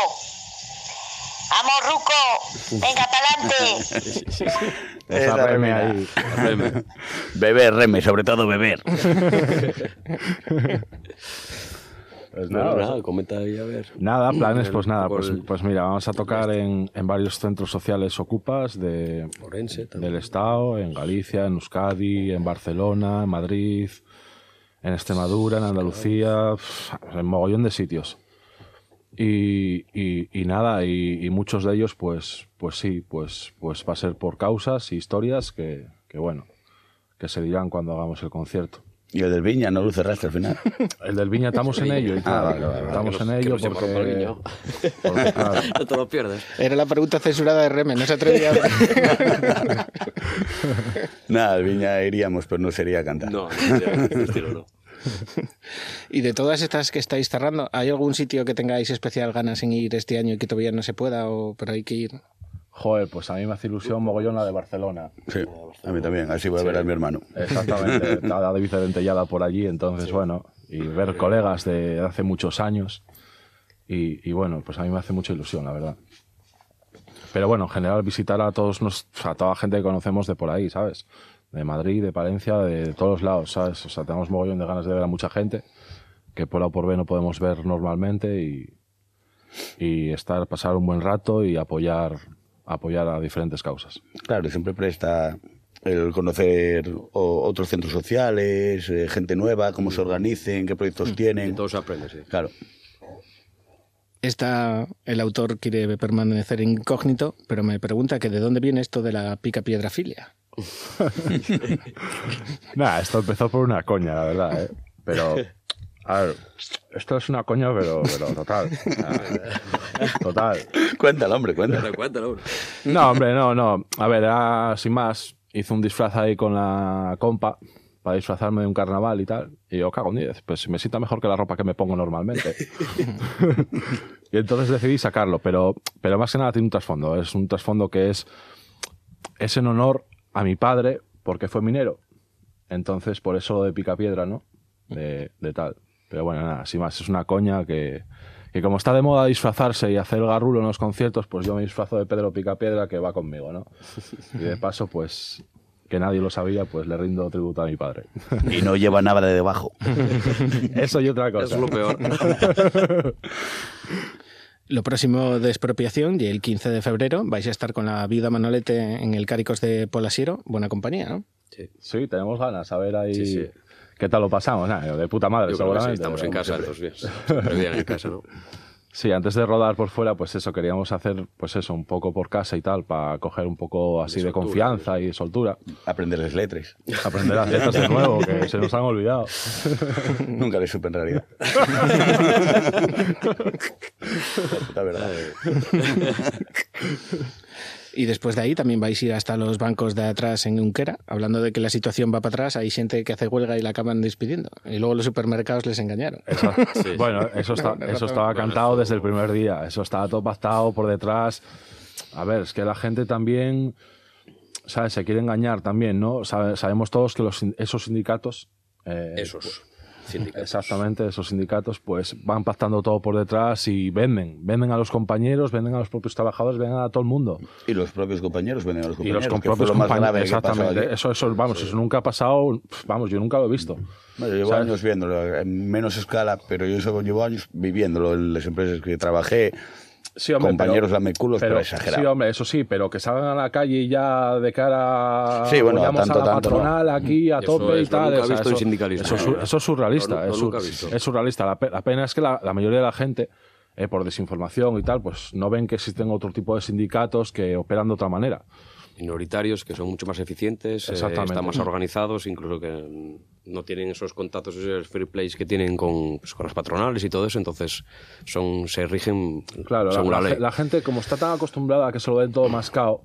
¡Vamos, Ruco! ¡Venga, pa'lante! Esa reme ahí. beber, reme, sobre todo beber. Pues nada, nada, comenta ahí a ver. Nada, planes, pues nada, pues, el- pues mira, vamos a tocar en, en varios centros sociales ocupas de, del Estado, en Galicia, en Euskadi, en Barcelona, en Madrid, en Extremadura, en Andalucía, en mogollón de sitios. Y, y- y nada, y, y muchos de ellos, pues, pues sí, pues, pues va a ser por causas y historias que, que bueno, que se dirán cuando hagamos el concierto. Y el del Viña no lo cerraste al final. El del Viña estamos en ello. Ah, vale, vale, vale. Estamos en ello no se porque, el porque, claro, No te lo pierdes. Era la pregunta censurada de Reme, no se atrevía a... Nada, al Viña iríamos, pero no sería cantar. No, no, estilo no. Y de todas estas que estáis cerrando, ¿hay algún sitio que tengáis especial ganas en ir este año y que todavía no se pueda, o pero hay que ir? Joder, pues a mí me hace ilusión mogollón la de Barcelona. Sí, a mí también, así voy a ver a mi hermano. Exactamente, está David Dentellada por allí, entonces bueno, y ver colegas de hace muchos años. Y, y bueno, pues a mí me hace mucha ilusión, la verdad. Pero bueno, en general visitar a todos nos, a toda la gente que conocemos de por ahí, ¿sabes? De Madrid, de Palencia, de todos lados, ¿sabes? O sea, tenemos mogollón de ganas de ver a mucha gente que por A o por B no podemos ver normalmente y, y estar, pasar un buen rato y apoyar, apoyar a diferentes causas. Claro, siempre presta el conocer otros centros sociales, eh, gente nueva, cómo se organicen, qué proyectos tienen. Todo se aprende, sí. Claro. Esta, el autor quiere permanecer incógnito, pero me pregunta que de dónde viene esto de la pica piedrafilia. Nada, esto empezó por una coña, la verdad, ¿eh? Pero, a ver, esto es una coña, pero, pero total. Total. Cuéntalo, hombre, cuéntalo. Cuéntalo, hombre. No, hombre, no, no. A ver, era sin más. Hice un disfraz ahí con la compa para disfrazarme de un carnaval y tal. Y yo cago en 10. Pues me sienta mejor que la ropa que me pongo normalmente. y entonces decidí sacarlo. Pero, pero más que nada tiene un trasfondo. Es un trasfondo que es, es en honor a mi padre porque fue minero. Entonces, por eso lo de picapiedra, ¿no? De, de tal. Pero bueno, nada, sin más. Es una coña que, que como está de moda disfrazarse y hacer el garrulo en los conciertos, pues yo me disfrazo de Pedro Picapiedra que va conmigo, ¿no? Y de paso, pues que nadie lo sabía, pues le rindo tributo a mi padre. Y no lleva nada de debajo. Eso y otra cosa. Eso es lo peor. Lo próximo de expropiación, y el 15 de febrero, vais a estar con la viuda Manolete en el Cáricos de Polasiero. Buena compañía, ¿no? Sí, tenemos ganas a ver ahí Sí, sí. Qué tal lo pasamos. Nah, de puta madre, Yo creo que sí, estamos en casa, siempre. entonces bien. Siempre bien en casa, ¿no? Sí, antes de rodar por fuera, pues eso, queríamos hacer, pues eso, un poco por casa y tal, para coger un poco así de, soltura, confianza y soltura. Aprender las letras. Aprender las letras de nuevo, que se nos han olvidado. Nunca le supe en realidad. La puta verdad. Y después de ahí también vais a ir hasta los bancos de atrás en Unquera, hablando de que la situación va para atrás, hay gente que hace huelga y la acaban despidiendo. Y luego los supermercados les engañaron. Eso- Bueno, eso, está- No, no, eso estaba no, cantado desde el primer día. Eso estaba todo pactado por detrás. A ver, es que la gente también, ¿sabes? Se quiere engañar también, ¿no? Sabe- sabemos todos que los, esos sindicatos... eh, Esos sindicatos. Exactamente, esos sindicatos pues van pactando todo por detrás y venden. Venden a los compañeros, venden a los propios trabajadores, venden a todo el mundo. Y los propios compañeros venden a los Y los compañeros. com- que fue propios más compañeros. grave que pasó Exactamente. aquí. Eso, eso, vamos, eso nunca ha pasado. Vamos, yo nunca lo he visto. Bueno, yo llevo ¿Sabes? años viéndolo, en menos escala, pero yo llevo años viviéndolo en las empresas que trabajé. Sí, hombre, compañeros pero- lameculos, pero, exagerado. Sí, hombre, eso sí, pero que salgan a la calle y ya de cara Sí, bueno, tanto, a la tanto no. patronal aquí a Eso tope y es, tal. nunca he o sea, visto eso, sindicalismo. Eso, es sur- eso es surrealista. Lo es, surrealista. La, pe- la pena es que la, la mayoría de la gente, eh, por desinformación y tal, pues no ven que existen otro tipo de sindicatos que operan de otra manera. minoritarios que son mucho más eficientes, eh, están más organizados, incluso que no tienen esos contactos, esos free plays que tienen con, pues, con las patronales y todo eso, entonces son se rigen Claro, la, según la, la ley. la gente, como está tan acostumbrada a que se lo den todo mascado,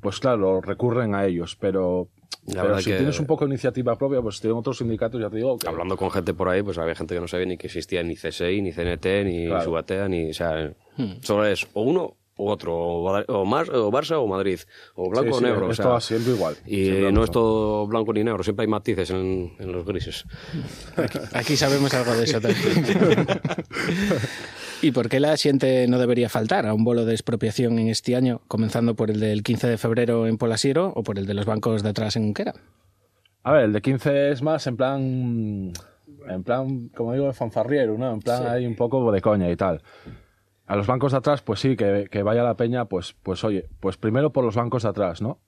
pues claro, recurren a ellos. Pero, La pero si que- tienes un poco de iniciativa propia, pues tienen otros sindicatos, ya te digo. Que, Hablando con gente por ahí, pues había gente que no sabía ni que existía ni CSI, ni CNT, ni Claro. Subatea, ni. O sea, Hmm. solo es o uno otro, o, o, Mar- o Barça o Madrid, o blanco Sí, o sí, negro. o es sea, todo siempre igual. Y Siempre no es todo blanco ni negro, siempre hay matices en, en los grises. Aquí sabemos algo de eso también. ¿Y por qué la siente no debería faltar a un bolo de expropiación en este año, comenzando por el del 15 de febrero en Polasiero o por el de los bancos de atrás en Unquera? A ver, el de 15 es más en plan. En plan, como digo, de fanfarriero, ¿no? En plan, Sí. hay un poco de coña y tal. A los bancos de atrás, pues sí, que, que vaya la peña, pues, pues oye, pues primero por los bancos de atrás, ¿no?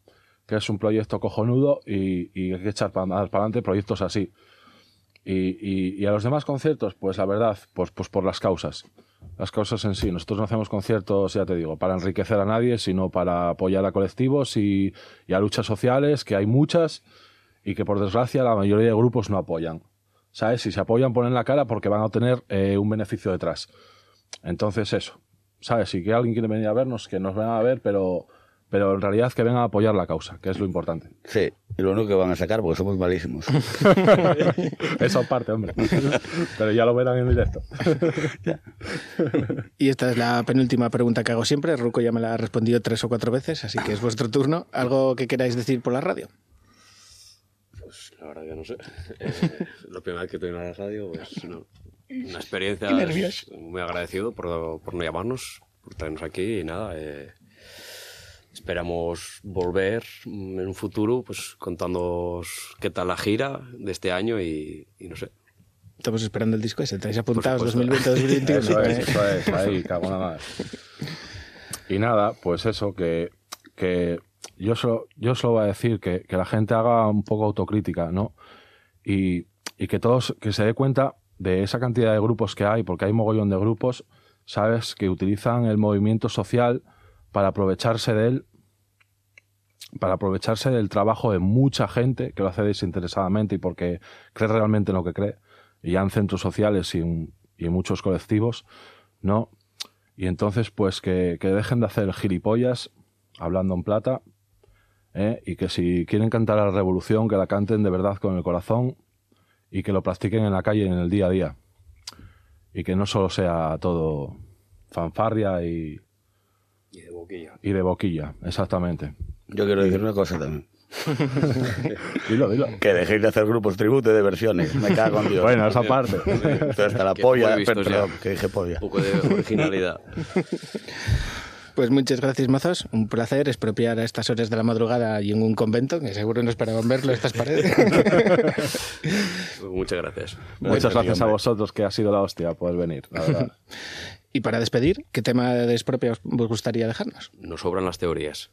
Que es un proyecto cojonudo y, y hay que echar para adelante proyectos así. Y, y- y a los demás conciertos, pues la verdad, pues, pues por las causas. Las causas en sí. Nosotros no hacemos conciertos, ya te digo, para enriquecer a nadie, sino para apoyar a colectivos y, y a luchas sociales, que hay muchas y que por desgracia la mayoría de grupos no apoyan. ¿Sabes? Si se apoyan, ponen la cara porque van a obtener eh, un beneficio detrás. Entonces, eso. ¿Sabes? Si que alguien quiere venir a vernos, que nos vengan a ver, pero, pero en realidad que vengan a apoyar la causa, que es lo importante. Sí, y lo único que van a sacar porque somos malísimos. Eso aparte, hombre. Pero ya lo verán en directo. Y esta es la penúltima pregunta que hago siempre. Ruco ya me la ha respondido tres o cuatro veces, así que es vuestro turno. ¿Algo que queráis decir por la radio? Pues la verdad que no sé. Eh, la primera vez que estoy en la radio, pues no. Una experiencia muy agradecido por, por no llamarnos, por traernos aquí y nada. eh, esperamos volver en un futuro, pues contándoos qué tal la gira de este año y, y no sé. Estamos esperando el disco ese. ¿Estáis apuntados Por supuesto. 2020-2021? Eso es, eso es, ahí, cago en la madre. Y nada, pues eso, que, que yo, solo, yo solo voy a decir que, que la gente haga un poco autocrítica, ¿no? Y, y que todos, que se dé cuenta de esa cantidad de grupos que hay, porque hay mogollón de grupos, ¿sabes? Que utilizan el movimiento social para aprovecharse de él, para aprovecharse del trabajo de mucha gente que lo hace desinteresadamente y porque cree realmente en lo que cree, y ya en centros sociales y en, y muchos colectivos, ¿no? Y entonces, pues que, que dejen de hacer gilipollas hablando en plata, ¿eh? y que si quieren cantar a la revolución, que la canten de verdad con el corazón y que lo practiquen en la calle, en el día a día. Y que no solo sea todo fanfarria y, Y de boquilla. y de boquilla, exactamente. Yo quiero decir una cosa también. dilo, dilo. Que dejéis de hacer grupos tributo de versiones. Me cago en Dios. Bueno, esa parte. Pero hasta la Que polla, muy vistos perdón, que dije polla. Un poco de originalidad. Pues muchas gracias, mozos. Un placer expropiar a estas horas de la madrugada y en un convento, que seguro no esperaban verlo estas paredes. Muchas gracias. Muchas gracias a vosotros, que ha sido la hostia poder venir, la verdad. y para despedir, ¿qué tema de expropio os os gustaría dejarnos? Nos sobran las teorías.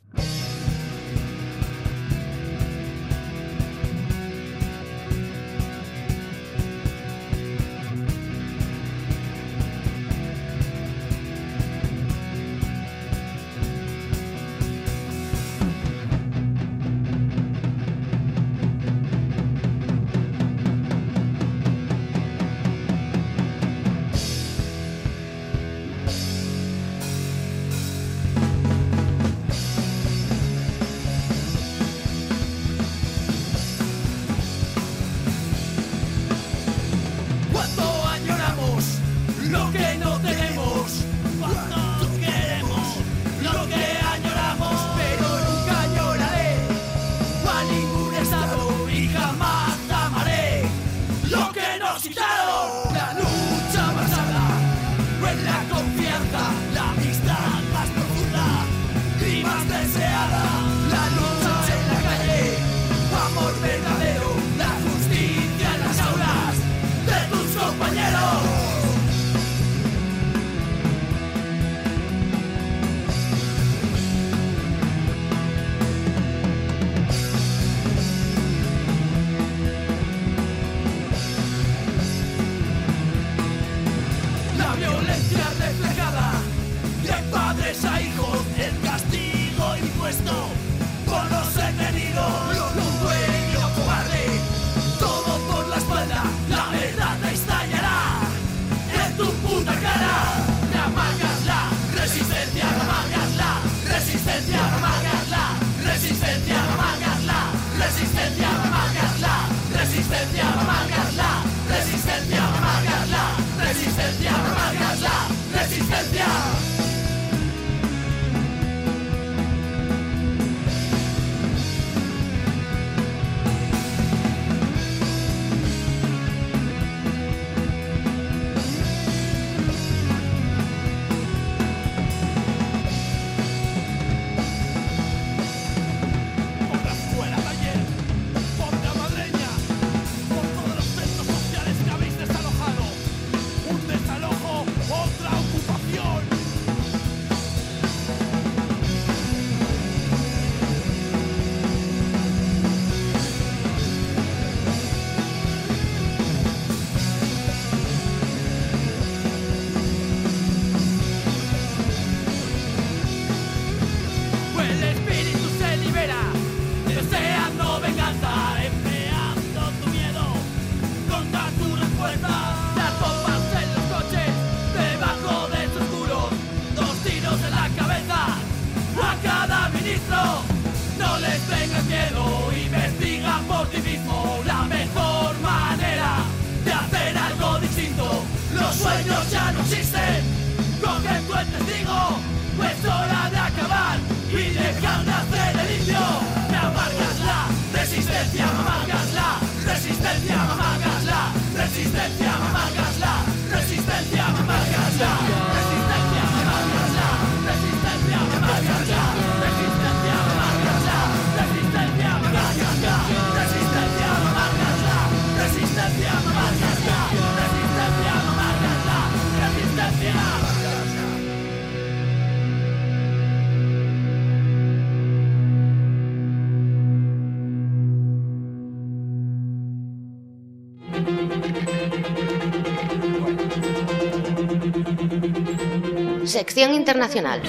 Sección internacional.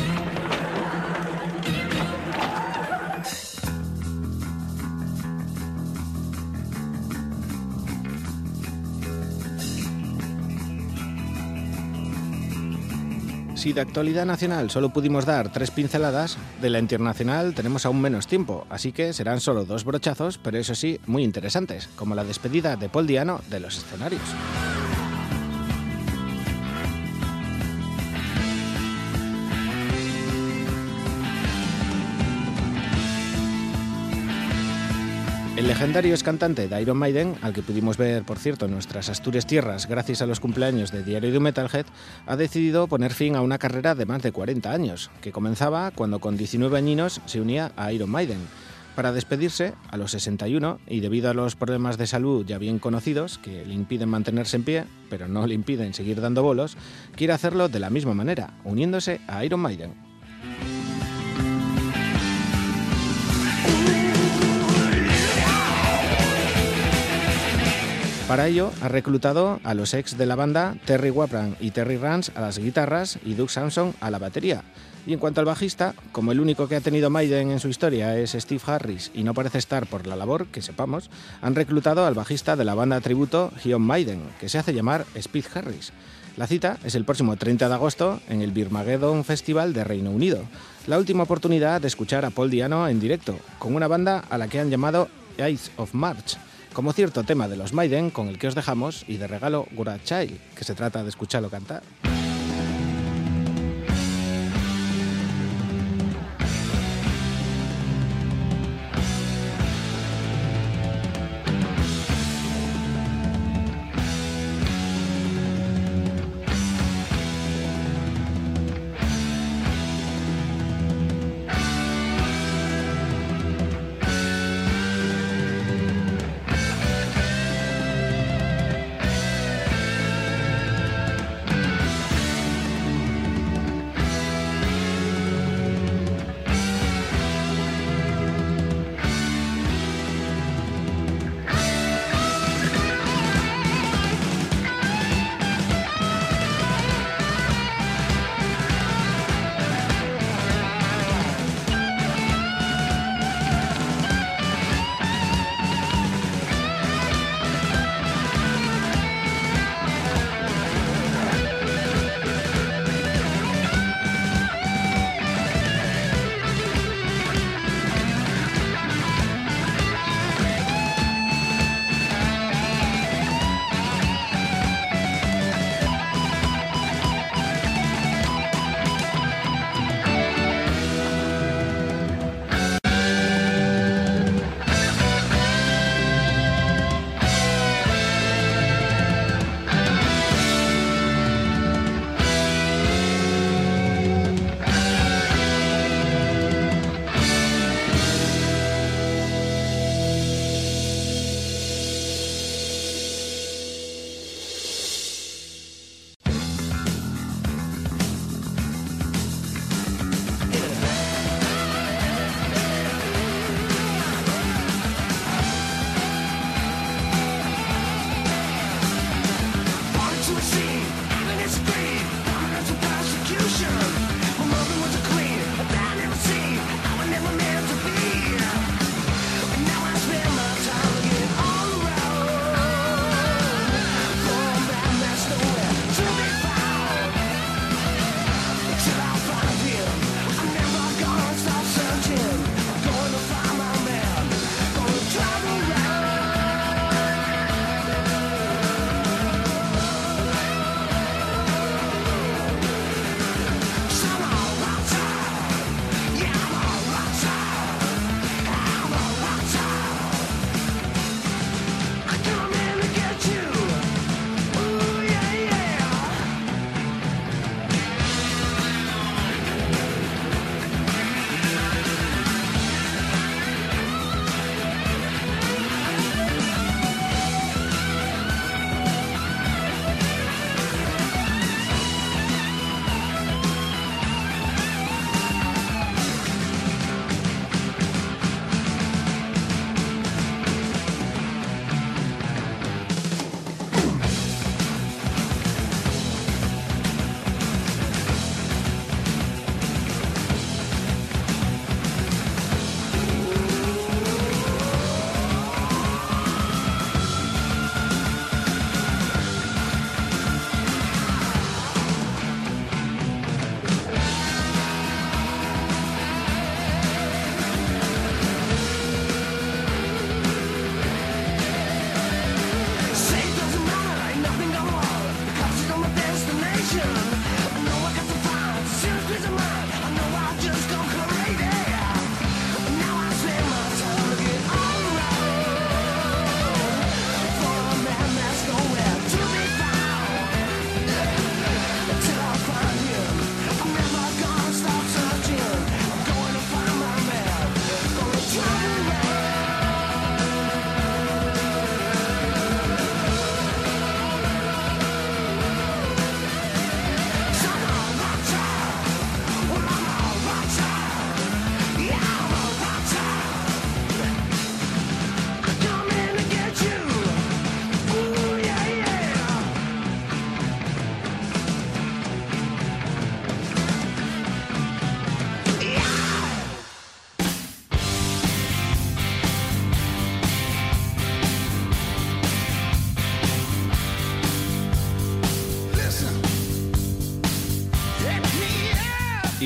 Si de actualidad nacional solo pudimos dar tres pinceladas, de la internacional tenemos aún menos tiempo, así que serán solo dos brochazos, pero eso sí, muy interesantes, como la despedida de Paul Diano de los escenarios. El legendario ex cantante de Iron Maiden, al que pudimos ver, por cierto, en nuestras Asturias tierras gracias a los cumpleaños de Diario de Metalhead, ha decidido poner fin a una carrera de más de 40 años, que comenzaba cuando con 19 añinos se unía a Iron Maiden. Para despedirse, a los 61, y debido a los problemas de salud ya bien conocidos, que le impiden mantenerse en pie, pero no le impiden seguir dando bolos, quiere hacerlo de la misma manera, uniéndose a Iron Maiden. Para ello, ha reclutado a los ex de la banda Terry Wapran y Terry Rance a las guitarras y Doug Samson a la batería. Y en cuanto al bajista, como el único que ha tenido Maiden en su historia es Steve Harris y no parece estar por la labor, que sepamos, han reclutado al bajista de la banda tributo Gion Maiden, que se hace llamar Speed Harris. La cita es el próximo 30 de agosto en el Birmageddon Festival de Reino Unido, la última oportunidad de escuchar a Paul Diano en directo, con una banda a la que han llamado Ice of March, como cierto tema de los Maiden con el que os dejamos y de regalo Gura Child, que se trata de escucharlo cantar.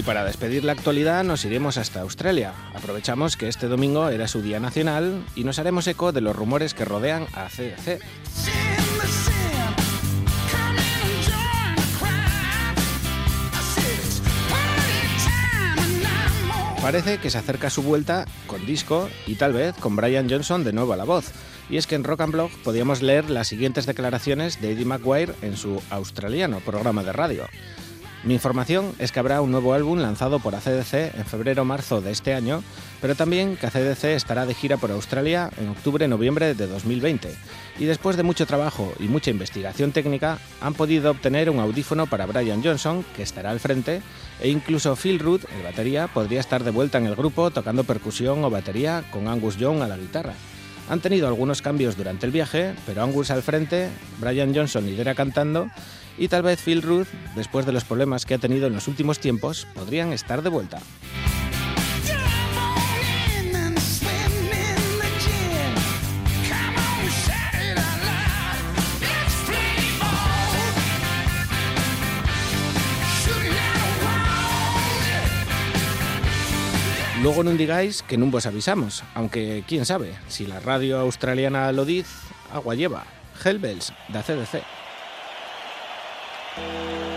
Para despedir la actualidad nos iremos hasta Australia. Aprovechamos que este domingo era su día nacional y nos haremos eco de los rumores que rodean a CDC. Parece que se acerca su vuelta con disco y tal vez con Brian Johnson de nuevo a la voz. Y es que en Rock and Blog podíamos leer las siguientes declaraciones de Eddie McGuire en su australiano programa de radio. Mi información es que habrá un nuevo álbum lanzado por ACDC en febrero o marzo de este año, pero también que ACDC estará de gira por Australia en octubre-noviembre de 2020. Y después de mucho trabajo y mucha investigación técnica, han podido obtener un audífono para Brian Johnson, que estará al frente, e incluso Phil Root, el batería, podría estar de vuelta en el grupo tocando percusión o batería con Angus Young a la guitarra. Han tenido algunos cambios durante el viaje, pero Angus al frente, Brian Johnson lidera cantando y tal vez Phil Ruth, después de los problemas que ha tenido en los últimos tiempos, podrían estar de vuelta. Luego no digáis que no vos avisamos, aunque quién sabe, si la radio australiana lo dice, agua lleva. Hellbells, de CDC. Thank you.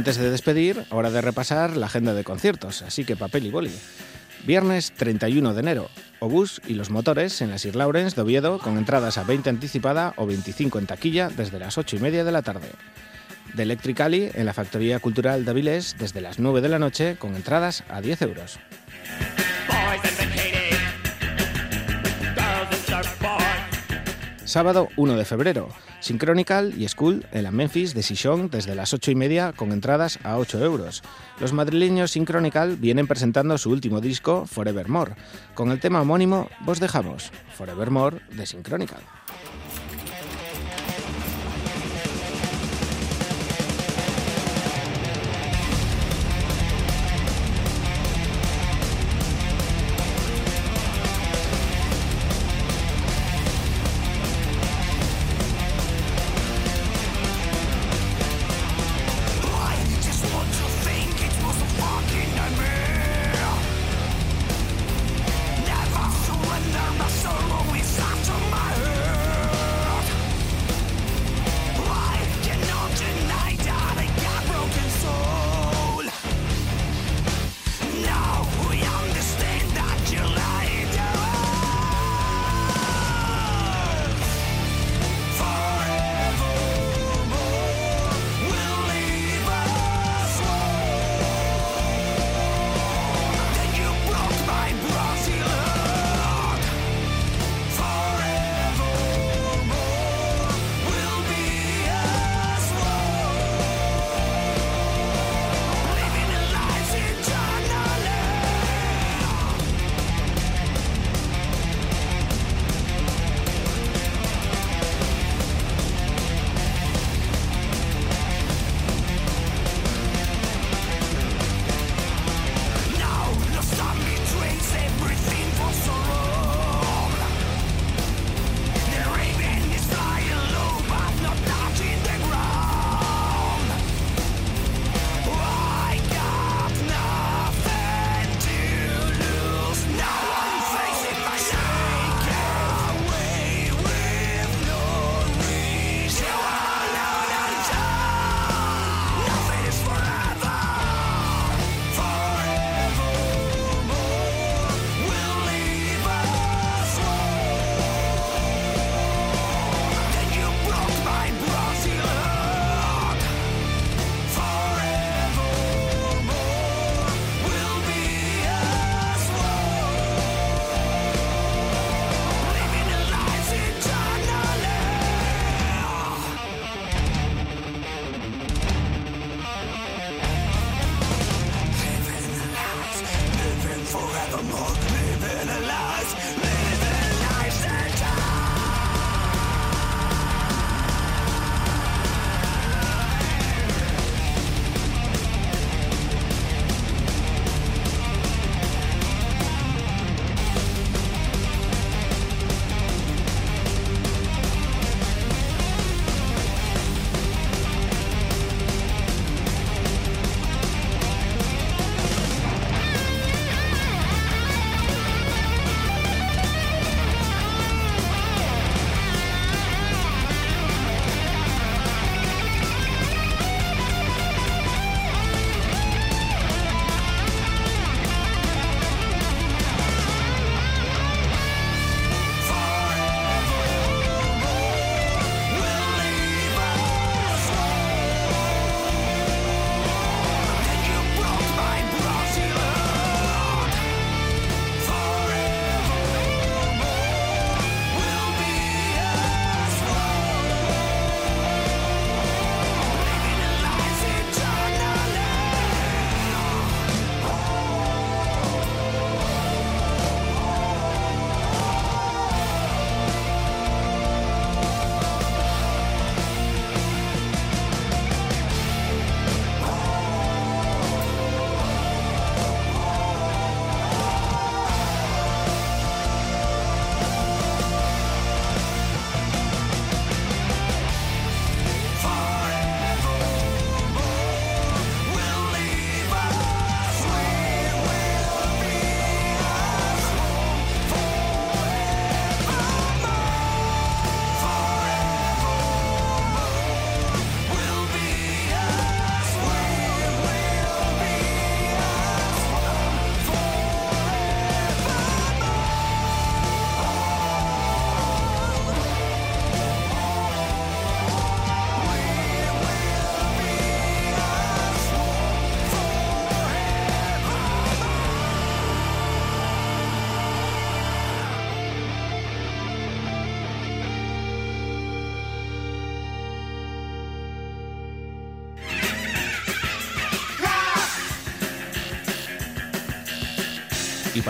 Antes de despedir, hora de repasar la agenda de conciertos, así que papel y boli. Viernes 31 de enero, Obús y los motores en la Sir Lawrence de Oviedo con entradas a 20 anticipada o 25 en taquilla desde las 8 y media de la tarde. De Electricali en la Factoría Cultural de Avilés desde las 9 de la noche con entradas a 10 euros. Sábado 1 de febrero, Synchronical y School en la Memphis de Sichon desde las 8 y media con entradas a 8 euros. Los madrileños Synchronical vienen presentando su último disco, Forevermore. Con el tema homónimo, vos dejamos, Forevermore de Synchronical.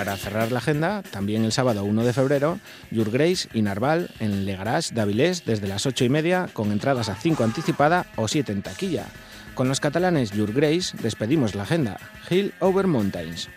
Para cerrar la agenda, también el sábado 1 de febrero, Your Grace y Narval en Le Garage de desde las 8 y media con entradas a 5 anticipada o 7 en taquilla. Con los catalanes Your Grace despedimos la agenda. Hill Over Mountains.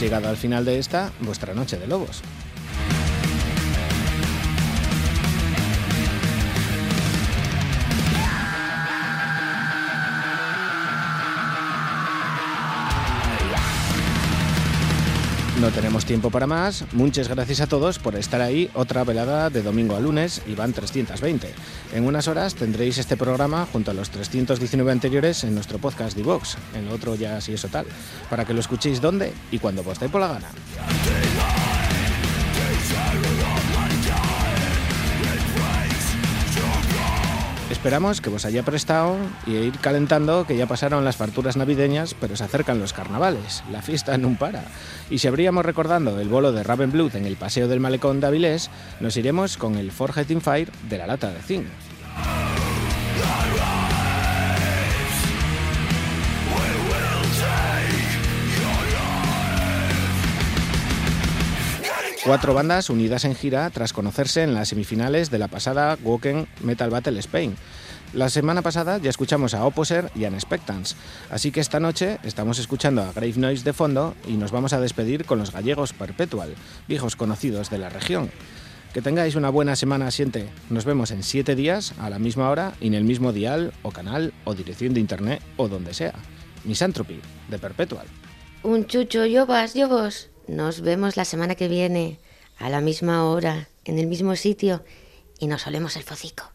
Llegado al final de esta, vuestra noche de lobos. No tenemos tiempo para más. Muchas gracias a todos por estar ahí otra velada de domingo a lunes y van 320. En unas horas tendréis este programa junto a los 319 anteriores en nuestro podcast Divox, en otro ya si eso tal, para que lo escuchéis donde y cuando os dé por la gana. Esperamos que os haya prestado y ir calentando que ya pasaron las farturas navideñas, pero se acercan los carnavales. La fiesta no para. Y si habríamos recordando el bolo de Ravenblood en el Paseo del Malecón de Avilés, nos iremos con el Forgetting Fire de la lata de zinc. Cuatro bandas unidas en gira tras conocerse en las semifinales de la pasada Woken Metal Battle Spain. La semana pasada ya escuchamos a Opposer y a Spectans, así que esta noche estamos escuchando a Grave Noise de fondo y nos vamos a despedir con los gallegos Perpetual, viejos conocidos de la región. Que tengáis una buena semana siente. Nos vemos en siete días a la misma hora y en el mismo dial o canal o dirección de internet o donde sea. Misantropy de Perpetual. Un chucho, yo vas, yo vos. Nos vemos la semana que viene, a la misma hora, en el mismo sitio, y nos olemos el focico.